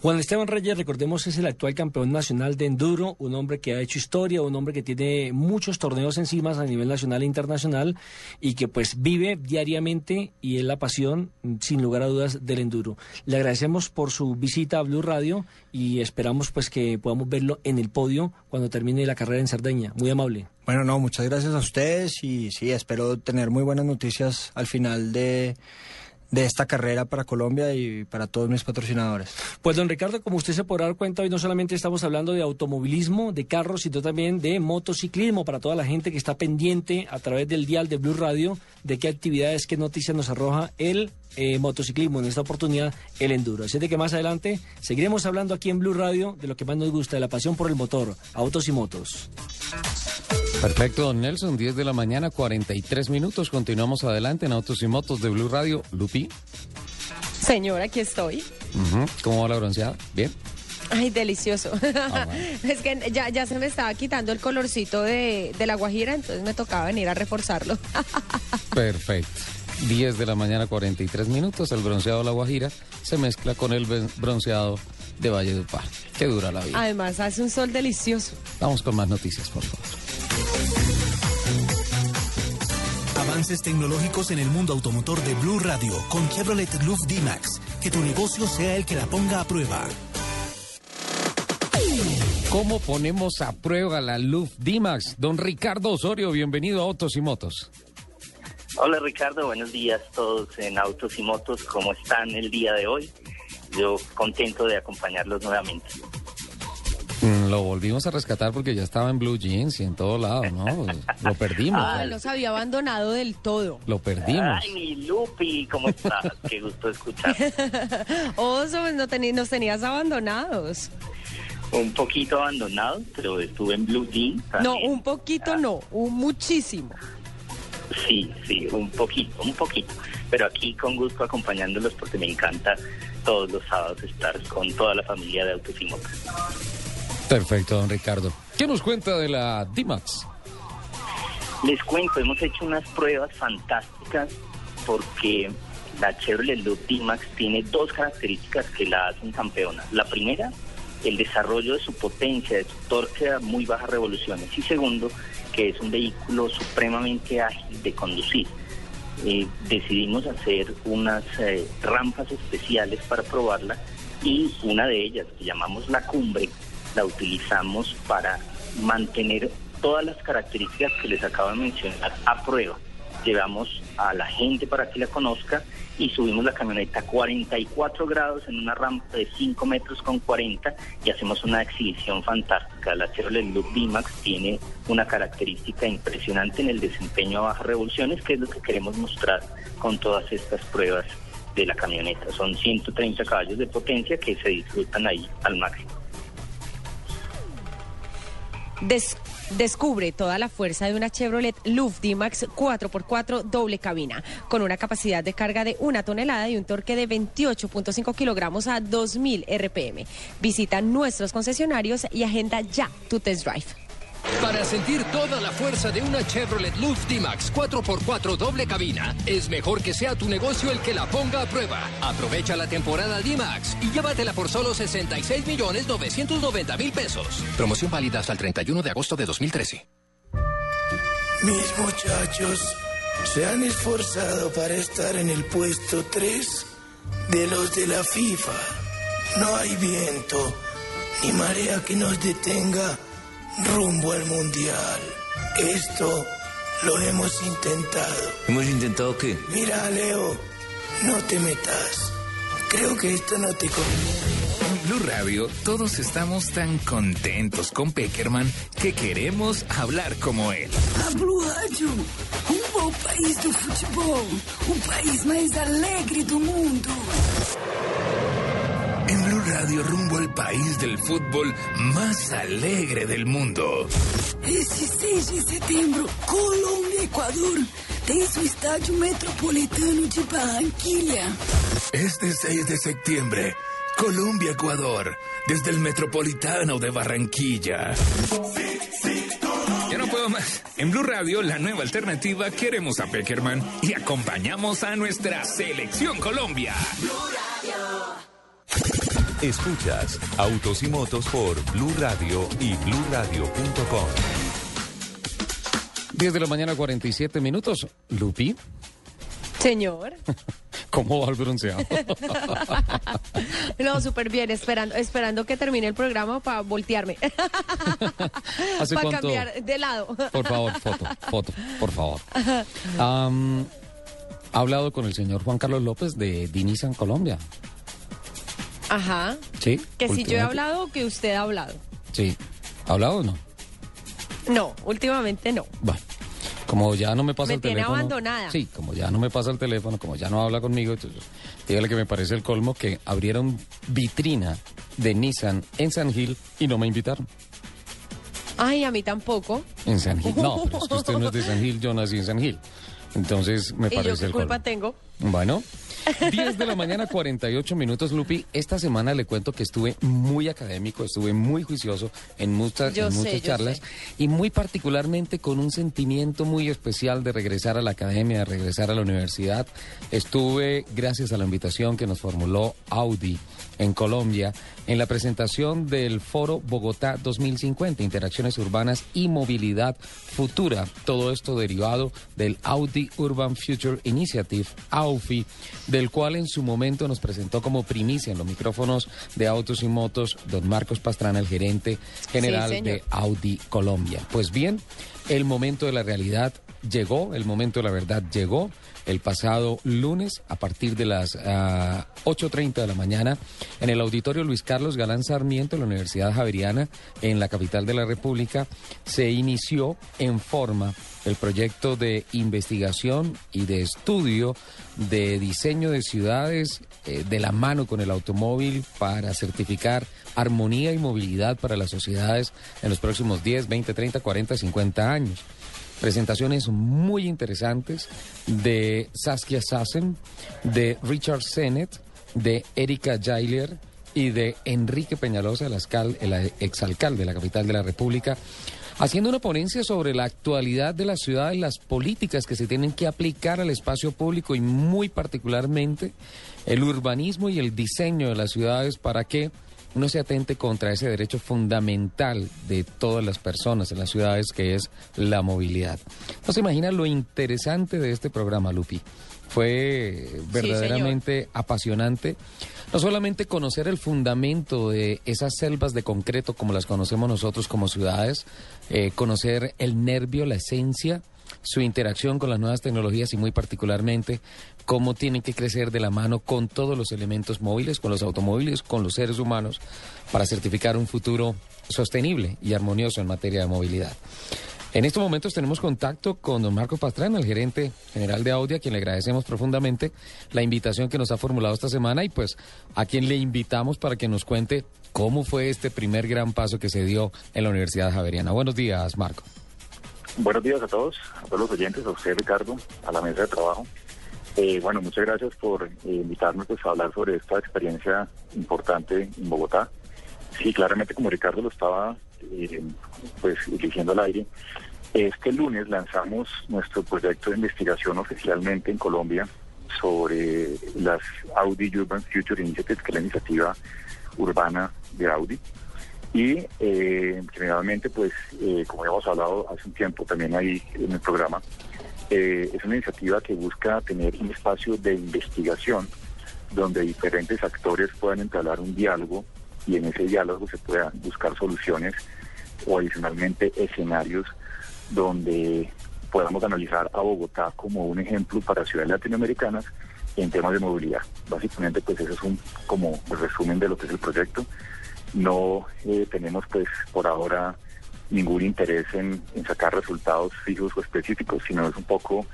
Juan Esteban Reyes, recordemos, es el actual campeón nacional de enduro, un hombre que ha hecho historia, un hombre que tiene muchos torneos encima a nivel nacional e internacional y que pues vive diariamente y es la pasión, sin lugar a dudas, del enduro. Le agradecemos por su visita a Blue Radio y esperamos pues que podamos verlo en el podio cuando termine la carrera en Cerdeña. Muy amable. Bueno, no, muchas gracias a ustedes y sí, espero tener muy buenas noticias al final de, de esta carrera para Colombia y para todos mis patrocinadores. Pues don Ricardo, como usted se podrá dar cuenta, hoy no solamente estamos hablando de automovilismo, de carros, sino también de motociclismo para toda la gente que está pendiente a través del dial de Blue Radio de qué actividades, qué noticias nos arroja el eh, motociclismo, en esta oportunidad el enduro. Así de que más adelante seguiremos hablando aquí en Blue Radio de lo que más nos gusta, de la pasión por el motor, autos y motos. Perfecto, don Nelson, 10 de la mañana, 43 minutos. Continuamos adelante en Autos y Motos de Blue Radio. Lupi, Señora, aquí estoy. ¿cómo va la bronceada? ¿Bien? Ay, delicioso. Ah, es que ya, ya se me estaba quitando el colorcito de, de la guajira, entonces me tocaba venir a reforzarlo. Perfecto. 10 de la mañana, 43 minutos. El bronceado de La Guajira se mezcla con el bronceado de Valle de Upar. Qué dura la vida. Además, hace un sol delicioso. Vamos con más noticias, por favor. Avances tecnológicos en el mundo automotor de Blue Radio con Chevrolet Luft D-Max. Que tu negocio sea el que la ponga a prueba. ¿Cómo ponemos a prueba la Luft D-Max? Don Ricardo Osorio, bienvenido a Autos y Motos. Hola Ricardo, buenos días todos en Autos y Motos. ¿Cómo están el día de hoy? Yo contento de acompañarlos nuevamente. Mm, Lo volvimos a rescatar porque ya estaba en Blue Jeans y en todo lado, ¿no? Lo perdimos. Ah, los había abandonado del todo. Lo perdimos. Ay, mi Lupi, ¿cómo estás? Qué gusto escuchar. Oso, pues no nos tenías abandonados. Un poquito abandonado, pero estuve en Blue Jean. No, un poquito no, un muchísimo. Sí, sí, un poquito, un poquito. Pero aquí con gusto acompañándolos porque me encanta todos los sábados estar con toda la familia de Autos y Motos. Perfecto, don Ricardo. ¿Qué nos cuenta de la D-Max? Les cuento, hemos hecho unas pruebas fantásticas porque la Chevrolet D-Max tiene dos características que la hacen campeona. La primera, el desarrollo de su potencia, de su torque a muy bajas revoluciones. Y segundo, que es un vehículo supremamente ágil de conducir. Eh, decidimos hacer unas eh, rampas especiales para probarla y una de ellas, que llamamos la cumbre, la utilizamos para mantener todas las características que les acabo de mencionar a prueba. Llevamos a la gente para que la conozca y subimos la camioneta a 44 grados en una rampa de 5 metros con 40 y hacemos una exhibición fantástica. La Chevrolet Loop D-Max tiene una característica impresionante en el desempeño a bajas revoluciones, que es lo que queremos mostrar con todas estas pruebas de la camioneta. Son 130 caballos de potencia que se disfrutan ahí al máximo. Des- descubre toda la fuerza de una Chevrolet Luft D-Max 4x4 doble cabina, con una capacidad de carga de una tonelada y un torque de 28.5 kilogramos a 2000 RPM. Visita nuestros concesionarios y agenda ya tu test drive. Para sentir toda la fuerza de una Chevrolet Luft D-Max 4x4 doble cabina, es mejor que sea tu negocio el que la ponga a prueba. Aprovecha la temporada D-Max y llévatela por solo 66 millones 990 mil pesos. Promoción válida hasta el 31 de agosto de 2013. Mis muchachos se han esforzado para estar en el puesto 3 de los de la FIFA. No hay viento ni marea que nos detenga rumbo al mundial. Esto lo hemos intentado. ¿Hemos intentado qué? Mira, Leo, no te metas. Creo que esto no te conviene. En Blue Radio todos estamos tan contentos con Peckerman que queremos hablar como él. A Blue Rádio, um bom país do futebol, um país mais alegre do mundo. En Blue Radio rumbo al país del fútbol más alegre del mundo. Esse 6 de setembro, Colômbia e Equador tem seu estádio metropolitano de Barranquilla. Este 6 de septiembre, Colombia, Ecuador, desde el Metropolitano de Barranquilla. Ya no puedo más. En Blue Radio, la nueva alternativa, queremos a Peckerman y acompañamos a nuestra selección Colombia. Escuchas Autos y Motos por Blue Radio y BlueRadio.com. 10 de la mañana, 47 minutos. Lupi, Señor. ¿cómo va el bronceado? No, súper bien, esperando, esperando que termine el programa para voltearme. ¿Hace para cuánto? cambiar de lado. Por favor, foto, foto, por favor. Ha hablado con el señor Juan Carlos López de Dinisan Colombia. Ajá. Sí. Que si yo he hablado o que usted ha hablado. Sí. ¿Ha hablado o no? No, últimamente no. Bueno, como ya no me pasa Me el tiene teléfono. abandonada. Sí, como ya no me pasa el teléfono, como ya no habla conmigo, entonces dígale que me parece el colmo que abrieron vitrina de Nissan en San Gil y no me invitaron. Ay, a mí tampoco. En San Gil. No, pero es que usted no es de San Gil, yo nací en San Gil. Entonces me ¿Y yo parece qué el culpa tengo? Bueno, 10 de la mañana, 48 minutos, Lupi. Esta semana le cuento que estuve muy académico, estuve muy juicioso en muchas, en muchas charlas y muy particularmente con un sentimiento muy especial de regresar a la academia, de regresar a la universidad. Estuve, gracias a la invitación que nos formuló Audi en Colombia, en la presentación del Foro Bogotá 2050, Interacciones Urbanas y Movilidad Futura. Todo esto derivado del Audi Urban Future Initiative, AUFI, del cual en su momento nos presentó como primicia en los micrófonos de Autos y Motos don Marcos Pastrana, el gerente general de Audi Colombia. Pues bien, el momento de la realidad llegó, el momento de la verdad llegó. El pasado lunes, a partir de las ah, 8.30 de la mañana, en el auditorio Luis Carlos Galán Sarmiento, en la Universidad Javeriana, en la capital de la República, se inició en forma el proyecto de investigación y de estudio de diseño de ciudades eh, de la mano con el automóvil para certificar armonía y movilidad para las sociedades en los próximos 10, 20, 30, 40, 50 años. Presentaciones muy interesantes de Saskia Sassen, de Richard Sennett, de Erika Jailer y de Enrique Peñalosa, el, ascal- el exalcalde de la capital de la República, haciendo una ponencia sobre la actualidad de la ciudad y las políticas que se tienen que aplicar al espacio público y muy particularmente el urbanismo y el diseño de las ciudades para que no se atente contra ese derecho fundamental de todas las personas en las ciudades que es la movilidad. No se imagina lo interesante de este programa, Lupi. Fue verdaderamente apasionante. No solamente conocer el fundamento de esas selvas de concreto como las conocemos nosotros como ciudades, eh, conocer el nervio, la esencia, su interacción con las nuevas tecnologías y muy particularmente cómo tienen que crecer de la mano con todos los elementos móviles, con los automóviles, con los seres humanos, para certificar un futuro sostenible y armonioso en materia de movilidad. En estos momentos tenemos contacto con don Marco Pastrana, el gerente general de Audi, a quien le agradecemos profundamente la invitación que nos ha formulado esta semana y pues a quien le invitamos para que nos cuente cómo fue este primer gran paso que se dio en la Universidad Javeriana. Buenos días, Marco. Buenos días a todos, a todos los oyentes, a usted Ricardo, a la mesa de trabajo. Eh, bueno, muchas gracias por eh, invitarme pues, a hablar sobre esta experiencia importante en Bogotá. Sí, claramente como Ricardo lo estaba eh, pues dirigiendo al aire, este lunes lanzamos nuestro proyecto de investigación oficialmente en Colombia sobre las Audi Urban Future Initiative, que es la iniciativa urbana de Audi. Y eh, generalmente, pues, eh, como ya hemos hablado hace un tiempo también ahí en el programa, eh, es una iniciativa que busca tener un espacio de investigación donde diferentes actores puedan entablar un diálogo y en ese diálogo se puedan buscar soluciones o adicionalmente escenarios donde podamos analizar a Bogotá como un ejemplo para ciudades latinoamericanas en temas de movilidad. Básicamente, pues eso es un como resumen de lo que es el proyecto. No eh, tenemos pues por ahora ningún interés en, sacar resultados fijos o específicos, sino es un poco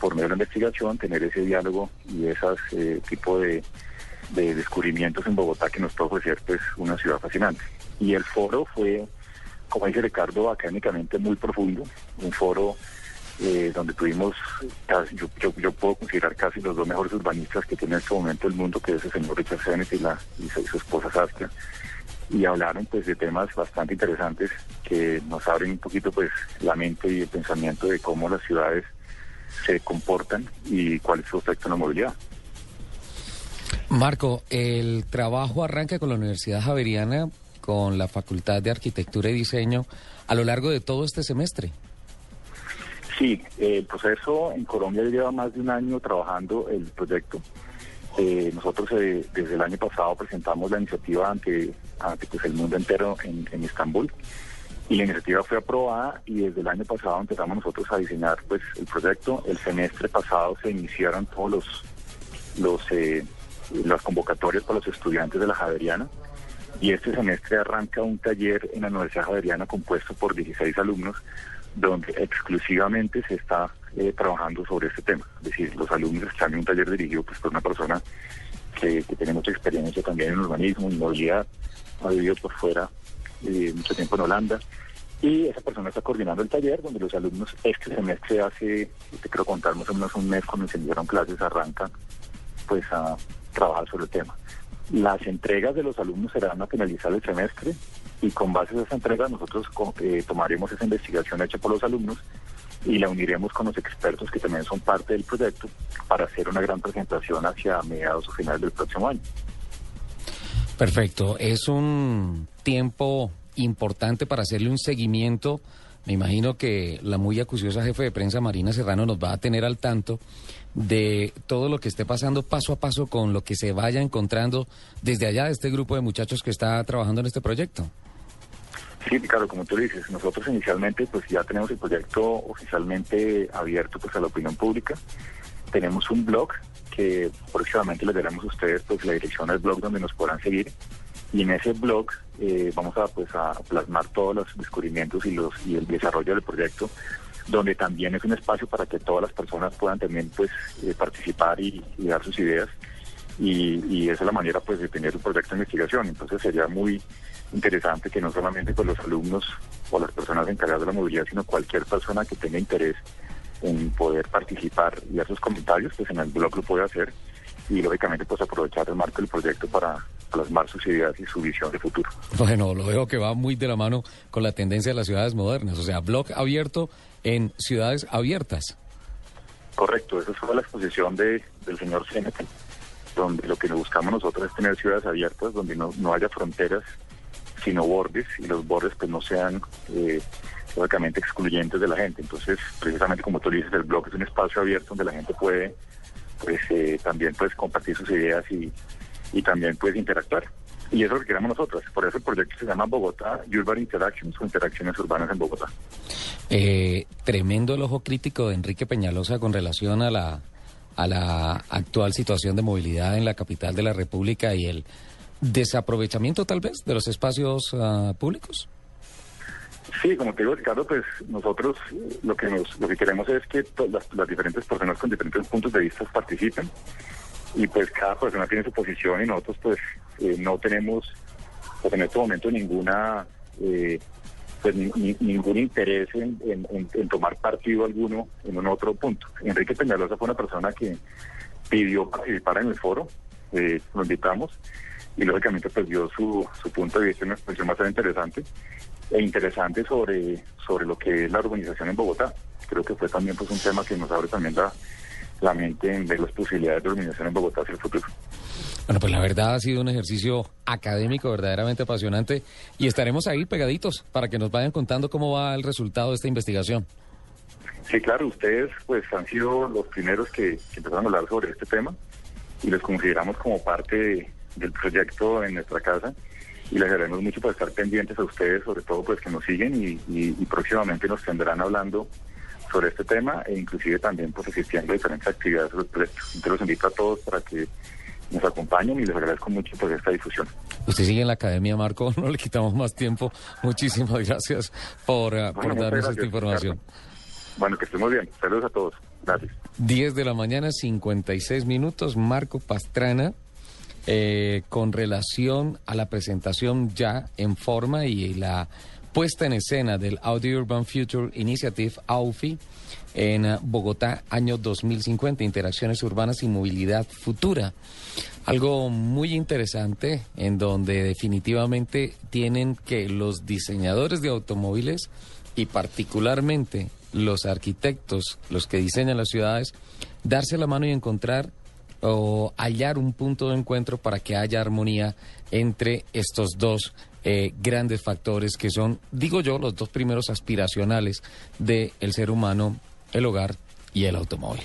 por medio de la investigación tener ese diálogo y esos eh, tipo de, de descubrimientos en Bogotá que nos puede ofrecer pues una ciudad fascinante. Y el foro fue, como dice Ricardo, académicamente muy profundo, un foro eh, donde tuvimos, yo, yo, yo puedo considerar casi los dos mejores urbanistas que tiene en este momento el mundo, que es el señor Richard Sennett y, la, y su esposa Saskia, y hablaron pues de temas bastante interesantes que nos abren un poquito pues la mente y el pensamiento de cómo las ciudades se comportan y cuál es su efecto en la movilidad. Marco, el trabajo arranca con la Universidad Javeriana, con la Facultad de Arquitectura y Diseño, a lo largo de todo este semestre. Sí, el proceso en Colombia lleva más de un año trabajando el proyecto. Eh, nosotros eh, desde el año pasado presentamos la iniciativa ante, ante pues, el mundo entero en, Estambul y la iniciativa fue aprobada y desde el año pasado empezamos nosotros a diseñar pues el proyecto. El semestre pasado se iniciaron todos los, los eh, las convocatorias para los estudiantes de la Javeriana y este semestre arranca un taller en la Universidad Javeriana compuesto por 16 alumnos donde exclusivamente se está eh, trabajando sobre este tema. Es decir, los alumnos están en un taller dirigido pues, por una persona que, que tiene mucha experiencia también en urbanismo, en movilidad, ha vivido por fuera eh, mucho tiempo en Holanda. Y esa persona está coordinando el taller donde los alumnos este semestre hace, te quiero contar más menos un mes cuando se iniciaron clases, arrancan pues a trabajar sobre el tema. Las entregas de los alumnos serán a finalizar el semestre y con base a esa entrega nosotros eh, tomaremos esa investigación hecha por los alumnos y la uniremos con los expertos que también son parte del proyecto para hacer una gran presentación hacia mediados o finales del próximo año. Perfecto, es un tiempo importante para hacerle un seguimiento. Me imagino que la muy acuciosa jefe de prensa Marina Serrano nos va a tener al tanto de todo lo que esté pasando paso a paso con lo que se vaya encontrando desde allá de este grupo de muchachos que está trabajando en este proyecto. Sí, Ricardo, como tú dices, nosotros inicialmente pues ya tenemos el proyecto oficialmente abierto pues a la opinión pública. Tenemos un blog que próximamente les daremos a ustedes pues la dirección del blog donde nos podrán seguir y en ese blog eh, vamos a pues a plasmar todos los descubrimientos y los y el desarrollo del proyecto donde también es un espacio para que todas las personas puedan también pues eh, participar y, dar sus ideas. Y, y esa es la manera pues de tener un proyecto de investigación. Entonces sería muy interesante que no solamente pues los alumnos o las personas encargadas de la movilidad sino cualquier persona que tenga interés en poder participar y dar sus comentarios pues en el blog lo puede hacer y lógicamente pues aprovechar el marco del proyecto para plasmar sus ideas y su visión de futuro. Bueno, lo veo que va muy de la mano con la tendencia de las ciudades modernas, o sea, blog abierto en ciudades abiertas. Correcto, esa fue la exposición de, del señor Seneca, donde lo que buscamos nosotros es tener ciudades abiertas, donde no, no haya fronteras, sino bordes, y los bordes pues no sean eh, lógicamente excluyentes de la gente. Entonces, precisamente como tú dices, el blog es un espacio abierto donde la gente puede pues eh, también pues compartir sus ideas y, y también pues interactuar. Y eso es lo que queremos nosotros. Por eso el proyecto se llama Bogotá Urban Interactions o Interacciones Urbanas en Bogotá. Eh, tremendo el ojo crítico de Enrique Peñalosa con relación a la, a la actual situación de movilidad en la capital de la República y el desaprovechamiento tal vez de los espacios ah, públicos. Sí, como te digo, Ricardo, pues nosotros lo que nos, lo que queremos es que las, diferentes personas con diferentes puntos de vista participen y pues cada persona tiene su posición y nosotros pues eh, no tenemos pues en este momento ninguna eh, pues ni- ni- ningún interés en, en- en- en tomar partido alguno en un otro punto. Enrique Peñalosa fue una persona que pidió participar en el foro, eh, lo invitamos y lógicamente pues dio su, su punto de vista, una expresión bastante interesante e interesante sobre, sobre lo que es la urbanización en Bogotá. Creo que fue también pues un tema que nos abre también la, la mente en ver las posibilidades de urbanización en Bogotá hacia el futuro. Bueno, pues la verdad ha sido un ejercicio académico verdaderamente apasionante y estaremos ahí pegaditos para que nos vayan contando cómo va el resultado de esta investigación. Sí, claro, ustedes pues han sido los primeros que, que empezaron a hablar sobre este tema y los consideramos como parte de- del proyecto en nuestra casa y les agradecemos mucho por estar pendientes a ustedes, sobre todo pues que nos siguen y, y- y próximamente nos tendrán hablando sobre este tema e inclusive también pues asistiendo a diferentes actividades. Entonces los invito a todos para que nos acompañen y les agradezco mucho por esta difusión. Usted sigue en la academia, Marco, no le quitamos más tiempo. Muchísimas gracias por, por Bueno, muchas darnos esta gracias, información. Bueno, que estemos bien. Saludos a todos. Gracias. 10 de la mañana, 56 minutos. Marco Pastrana, eh, con relación a la presentación ya en forma y la puesta en escena del Audio Urban Future Initiative, AUFI, en eh, Bogotá, año 2050, Interacciones Urbanas y Movilidad Futura. Algo muy interesante en donde definitivamente tienen que los diseñadores de automóviles y particularmente los arquitectos, los que diseñan las ciudades, darse la mano y encontrar o hallar un punto de encuentro para que haya armonía entre estos dos eh, grandes factores que son, digo yo, los dos primeros aspiracionales del ser humano, el hogar y el automóvil.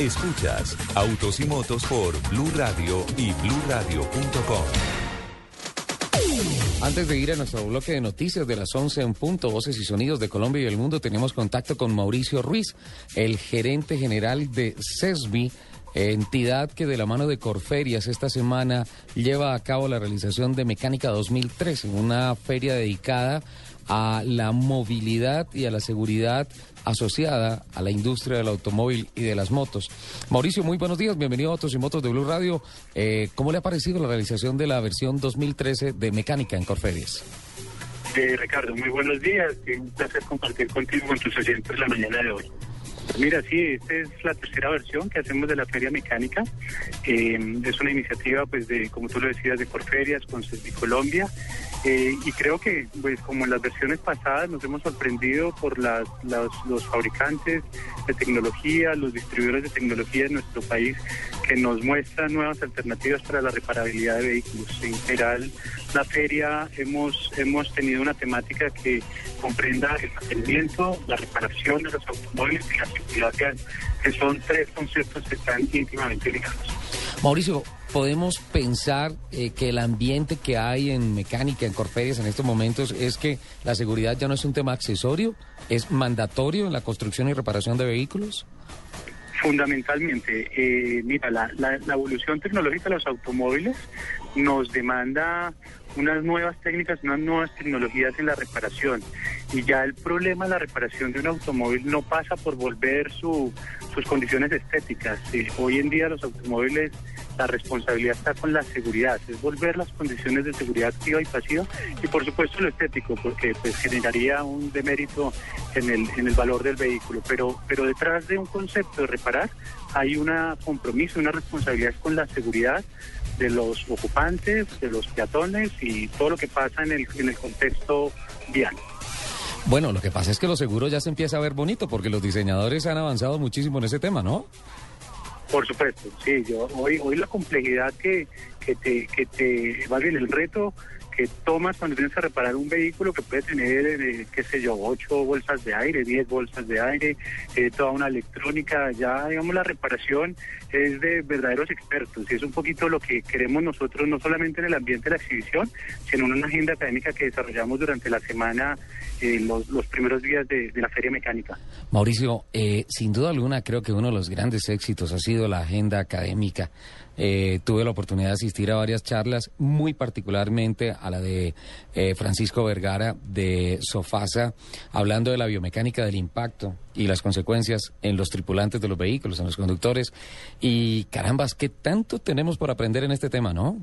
Escuchas Autos y Motos por Blue Radio y BlueRadio.com. Antes de ir a nuestro bloque de noticias de las 11 en punto, voces y sonidos de Colombia y el mundo, tenemos contacto con Mauricio Ruiz, el gerente general de CESBI, entidad que de la mano de Corferias esta semana lleva a cabo la realización de Mecánica 2013, una feria dedicada a la movilidad y a la seguridad asociada a la industria del automóvil y de las motos. Mauricio, muy buenos días, bienvenido a Autos y Motos de Blue Radio. Eh, ¿Cómo le ha parecido la realización de la versión 2013 de Mecánica en Corferias? Eh, Ricardo, muy buenos días. Un placer compartir contigo con tus oyentes la mañana de hoy. Mira, sí, esta es la tercera versión que hacemos de la Feria Mecánica. Eh, es una iniciativa, pues, de, como tú lo decías, de Corferias con Colombia. Eh, y creo que, pues, como en las versiones pasadas, nos hemos sorprendido por las, las- los fabricantes de tecnología, los distribuidores de tecnología en nuestro país, que nos muestran nuevas alternativas para la reparabilidad de vehículos. En general, la feria hemos, hemos tenido una temática que comprenda el mantenimiento, la reparación de los automóviles y la seguridad que son tres conceptos que están íntimamente ligados. Mauricio, ¿podemos pensar eh, que el ambiente que hay en mecánica, en Corferias en estos momentos, es que la seguridad ya no es un tema accesorio, es mandatorio en la construcción y reparación de vehículos? Fundamentalmente, eh, mira, la, evolución tecnológica de los automóviles nos demanda unas nuevas técnicas, unas nuevas tecnologías en la reparación. Y ya el problema de la reparación de un automóvil no pasa por volver su- sus condiciones estéticas. Eh, hoy en día los automóviles, la responsabilidad está con la seguridad, es volver las condiciones de seguridad activa y pasiva y por supuesto lo estético, porque pues generaría un demérito en el, en el valor del vehículo. Pero, pero detrás de un concepto de reparar hay un compromiso, una responsabilidad con la seguridad de los ocupantes, de los peatones y todo lo que pasa en el, en el contexto vial. Bueno, lo que pasa es que lo seguro ya se empieza a ver bonito porque los diseñadores han avanzado muchísimo en ese tema, ¿no? Por supuesto, sí, yo hoy hoy la complejidad que, que te que te bien el reto que tomas cuando tienes que reparar un vehículo que puede tener, eh, qué sé yo, ocho bolsas de aire, diez bolsas de aire, eh, toda una electrónica, ya digamos la reparación es de verdaderos expertos y es un poquito lo que queremos nosotros, no solamente en el ambiente de la exhibición, sino en una agenda académica que desarrollamos durante la semana, eh, los, los primeros días de, de la Feria Mecánica. Mauricio, eh, sin duda alguna creo que uno de los grandes éxitos ha sido la agenda académica. Eh, tuve la oportunidad de asistir a varias charlas, muy particularmente a la de eh, Francisco Vergara de Sofasa, hablando de la biomecánica del impacto y las consecuencias en los tripulantes de los vehículos, en los conductores. Y carambas, ¿qué tanto tenemos por aprender en este tema, no?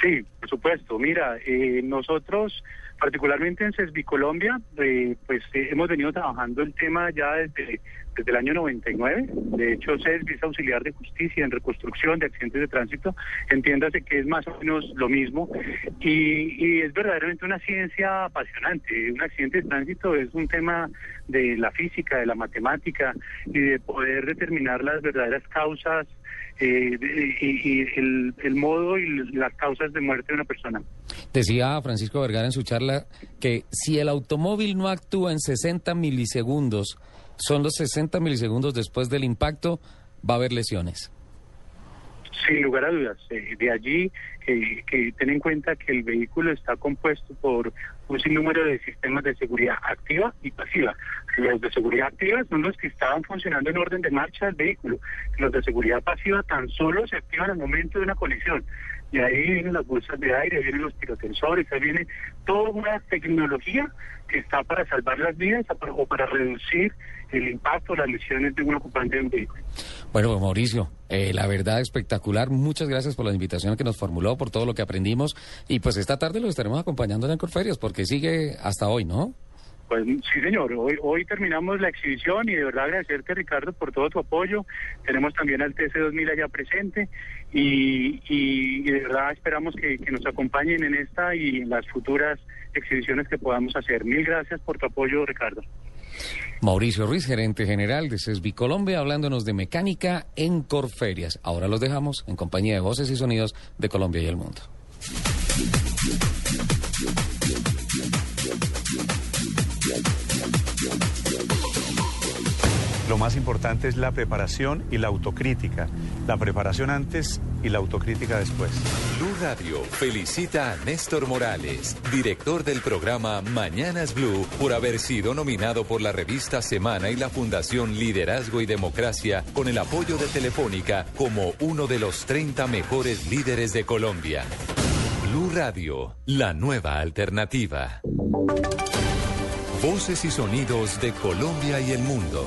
Sí, por supuesto. Mira, eh, nosotros, particularmente en CESBI Colombia, eh, pues eh, hemos venido trabajando el tema ya desde, desde el año 99. De hecho, CESBI es auxiliar de justicia en reconstrucción de accidentes de tránsito. Entiéndase que es más o menos lo mismo. Y, y es verdaderamente una ciencia apasionante. Un accidente de tránsito es un tema de la física, de la matemática y de poder determinar las verdaderas causas eh, y, y el, el modo y las causas de muerte de una persona. Decía Francisco Vergara en su charla que si el automóvil no actúa en 60 milisegundos, son los 60 milisegundos después del impacto, va a haber lesiones. Sin lugar a dudas. Eh, de allí que, que ten en cuenta que el vehículo está compuesto por un sinnúmero de sistemas de seguridad activa y pasiva. Los de seguridad activa son los que estaban funcionando en orden de marcha del vehículo. Los de seguridad pasiva tan solo se activan al momento de una colisión. Y ahí vienen las bolsas de aire, vienen los pirotensores, ahí viene toda una tecnología que está para salvar las vidas o para reducir el impacto, las lesiones de un ocupante de un vehículo. Bueno, Mauricio, eh, la verdad espectacular. Muchas gracias por la invitación que nos formuló, por todo lo que aprendimos. Y pues esta tarde lo estaremos acompañando en Corferias porque sigue hasta hoy, ¿no? Pues sí, señor. Hoy, hoy terminamos la exhibición y de verdad agradecerte, Ricardo, por todo tu apoyo. Tenemos también al TC2000 allá presente y, y, de verdad esperamos que, que, nos acompañen en esta y en las futuras exhibiciones que podamos hacer. Mil gracias por tu apoyo, Ricardo. Mauricio Ruiz, gerente general de CESBI Colombia, hablándonos de mecánica en Corferias. Ahora los dejamos en compañía de voces y sonidos de Colombia y el mundo. Lo más importante es la preparación y la autocrítica. La preparación antes y la autocrítica después. Blue Radio felicita a Néstor Morales, director del programa Mañanas Blue, por haber sido nominado por la revista Semana y la Fundación Liderazgo y Democracia con el apoyo de Telefónica como uno de los 30 mejores líderes de Colombia. Blue Radio, la nueva alternativa. Voces y sonidos de Colombia y el mundo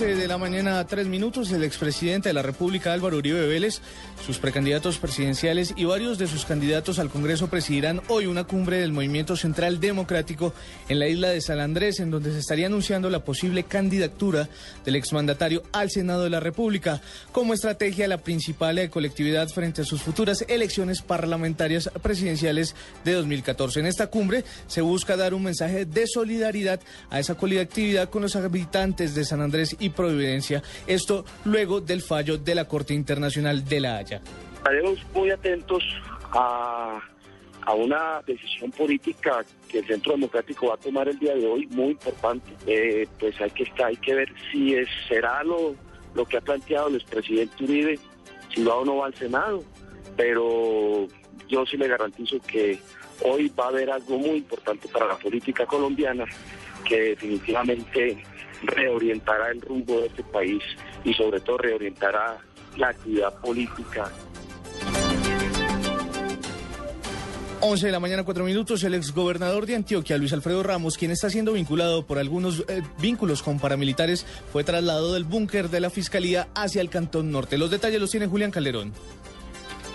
11 de la mañana, tres minutos, el expresidente de la República, Álvaro Uribe Vélez, sus precandidatos presidenciales y varios de sus candidatos al Congreso presidirán hoy una cumbre del Movimiento Central Democrático en la isla de San Andrés, en donde se estaría anunciando la posible candidatura del exmandatario al Senado de la República como estrategia de la principal colectividad frente a sus futuras elecciones parlamentarias presidenciales de 2014. En esta cumbre se busca dar un mensaje de solidaridad a esa colectividad con los habitantes de San Andrés y Providencia. Esto luego del fallo de la Corte Internacional de la Haya. Estaremos muy atentos a, a una decisión política que el Centro Democrático va a tomar el día de hoy, muy importante. Eh, pues hay que estar, hay que ver si será lo, lo que ha planteado el expresidente Uribe, si va o no va al Senado. Pero yo sí le garantizo que hoy va a haber algo muy importante para la política colombiana que definitivamente reorientará el rumbo de este país y sobre todo reorientará la actividad política 11 de la mañana, 4 minutos. El exgobernador de Antioquia, Luis Alfredo Ramos, quien está siendo vinculado por algunos eh, vínculos con paramilitares, fue trasladado del búnker de la Fiscalía hacia el Cantón Norte. Los detalles los tiene Julián Calderón.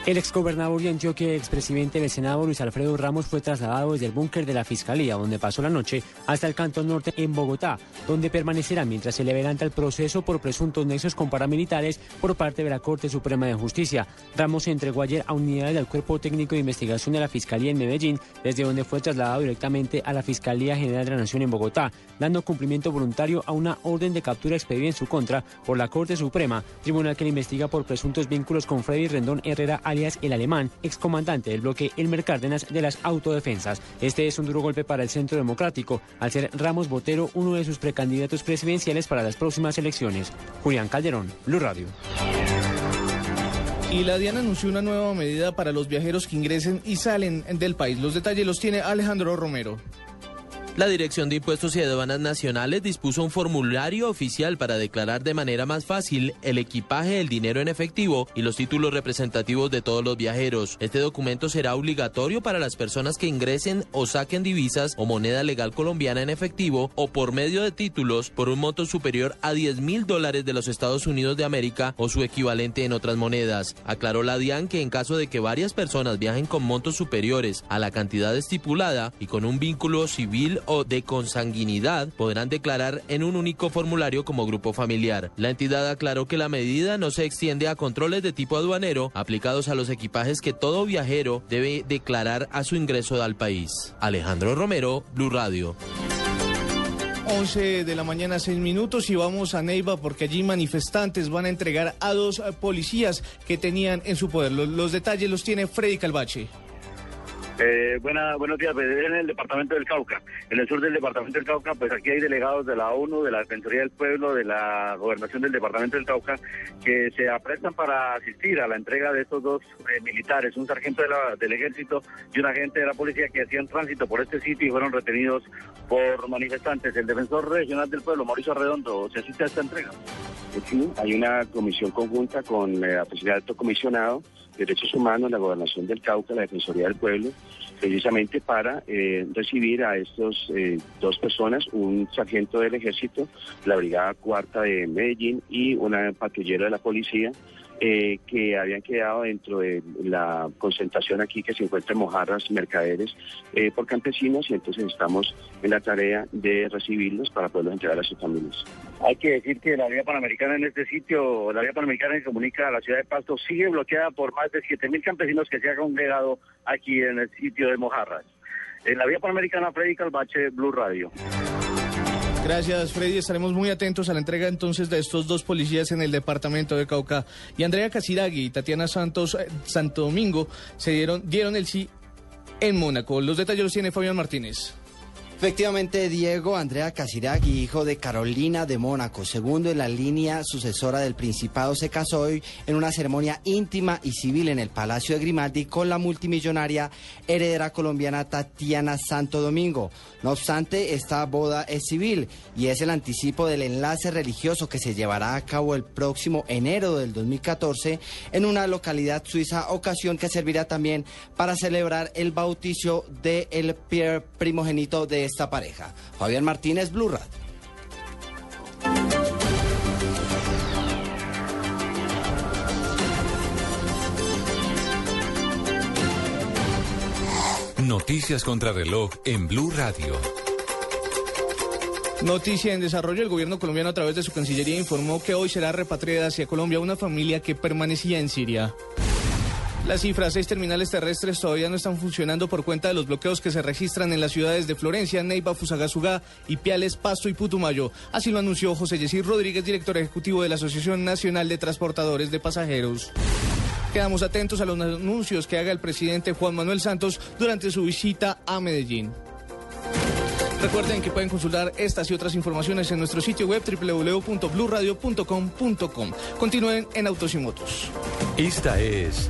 El exgobernador de Antioquia y expresidente del Senado, Luis Alfredo Ramos, fue trasladado desde el búnker de la Fiscalía, donde pasó la noche, hasta el Cantón Norte en Bogotá, donde permanecerá mientras se le adelanta el proceso por presuntos nexos con paramilitares por parte de la Corte Suprema de Justicia. Ramos se entregó ayer a unidades del Cuerpo Técnico de Investigación de la Fiscalía en Medellín, desde donde fue trasladado directamente a la Fiscalía General de la Nación en Bogotá, dando cumplimiento voluntario a una orden de captura expedida en su contra por la Corte Suprema, tribunal que le investiga por presuntos vínculos con Freddy Rendón Herrera El Alemán, excomandante del bloque Elmer Cárdenas de las autodefensas. Este es un duro golpe para el Centro Democrático, al ser Ramos Botero uno de sus precandidatos presidenciales para las próximas elecciones. Julián Calderón, Blue Radio. Y la DIAN anunció una nueva medida para los viajeros que ingresen y salen del país. Los detalles los tiene Alejandro Romero. La Dirección de Impuestos y Aduanas Nacionales dispuso un formulario oficial para declarar de manera más fácil el equipaje, el dinero en efectivo y los títulos representativos de todos los viajeros. Este documento será obligatorio para las personas que ingresen o saquen divisas o moneda legal colombiana en efectivo o por medio de títulos por un monto superior a 10 mil dólares de los Estados Unidos de América o su equivalente en otras monedas. Aclaró la DIAN que en caso de que varias personas viajen con montos superiores a la cantidad estipulada y con un vínculo civil o de consanguinidad podrán declarar en un único formulario como grupo familiar. La entidad aclaró que la medida no se extiende a controles de tipo aduanero aplicados a los equipajes que todo viajero debe declarar a su ingreso al país. Alejandro Romero, Blue Radio. 11 de la mañana, 6 minutos y vamos a Neiva porque allí manifestantes van a entregar a dos policías que tenían en su poder. Los, los detalles los tiene Freddy Calvache. Eh, buena, buenos días, pues, en el departamento del Cauca, en el sur del departamento del Cauca, pues aquí hay delegados de la ONU, de la Defensoría del Pueblo, de la Gobernación del departamento del Cauca, que se aprestan para asistir a la entrega de estos dos eh, militares, un sargento del ejército y un agente de la policía que hacían tránsito por este sitio y fueron retenidos por manifestantes. El defensor regional del pueblo, Mauricio Arredondo, se asiste a esta entrega. Sí, hay una comisión conjunta con la Oficina de Alto Comisionado, Derechos Humanos, la Gobernación del Cauca, la Defensoría del Pueblo, precisamente para eh, recibir a estos eh, dos personas, un sargento del Ejército, la Brigada Cuarta de Medellín y una patrullera de la policía, eh, que habían quedado dentro de la concentración aquí que se encuentra en Mojarras Mercaderes eh, por campesinos y entonces estamos en la tarea de recibirlos para poderlos entregar a sus familias. Hay que decir que la vía panamericana en este sitio, la vía panamericana que comunica a la ciudad de Pasto, sigue bloqueada por más de 7.000 campesinos que se han congregado aquí en el sitio de Mojarras. En la vía panamericana, Freddy Calvache, Blue Radio. Gracias, Freddy. Estaremos muy atentos a la entrega entonces de estos dos policías en el departamento de Cauca. Y Andrea Casiragui y Tatiana Santos eh, Santo Domingo se dieron, dieron el sí en Mónaco. Los detalles los tiene Fabián Martínez. Efectivamente, Diego Andrea Casiragui, hijo de Carolina de Mónaco, segundo en la línea sucesora del Principado, se casó hoy en una ceremonia íntima y civil en el Palacio de Grimaldi con la multimillonaria heredera colombiana Tatiana Santo Domingo. No obstante, esta boda es civil y es el anticipo del enlace religioso que se llevará a cabo el próximo enero del 2014 en una localidad suiza, ocasión que servirá también para celebrar el bautizo del primogénito de esta pareja. Fabián Martínez, Blue Radio. Noticias contra reloj en Blue Radio. Noticia en desarrollo, el gobierno colombiano a través de su Cancillería informó que hoy será repatriada hacia Colombia una familia que permanecía en Siria. Las cifras, seis terminales terrestres todavía no están funcionando por cuenta de los bloqueos que se registran en las ciudades de Florencia, Neiva, Fusagasugá, Ipiales, Pasto y Putumayo. Así lo anunció José Yesir Rodríguez, director ejecutivo de la Asociación Nacional de Transportadores de Pasajeros. Quedamos atentos a los anuncios que haga el presidente Juan Manuel Santos durante su visita a Medellín. Recuerden que pueden consultar estas y otras informaciones en nuestro sitio web www.bluradio.com.com. Continúen en Autos y Motos. Esta es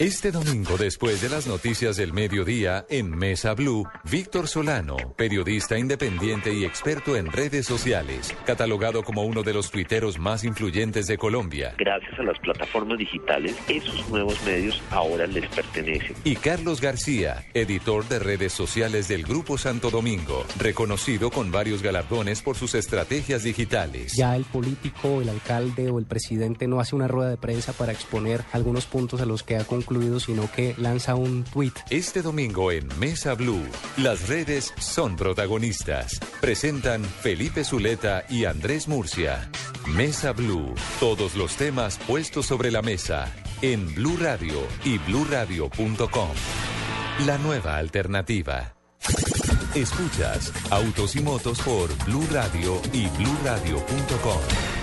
Este domingo, después de las noticias del mediodía, en Mesa Blue, Víctor Solano, periodista independiente y experto en redes sociales, catalogado como uno de los tuiteros más influyentes de Colombia. Gracias a las plataformas digitales, esos nuevos medios ahora les pertenecen. Y Carlos García, editor de redes sociales del Grupo Santo Domingo, reconocido con varios galardones por sus estrategias digitales. Ya el político, el alcalde o el presidente no hace una rueda de prensa para exponer algunos puntos a los que ha concluido, sino que lanza un tweet. Este domingo en Mesa Blue, las redes son protagonistas. Presentan Felipe Zuleta y Andrés Murcia. Mesa Blue, todos los temas puestos sobre la mesa en Blue Radio y bluradio.com. La nueva alternativa. Escuchas Autos y Motos por Blue Radio y bluradio.com.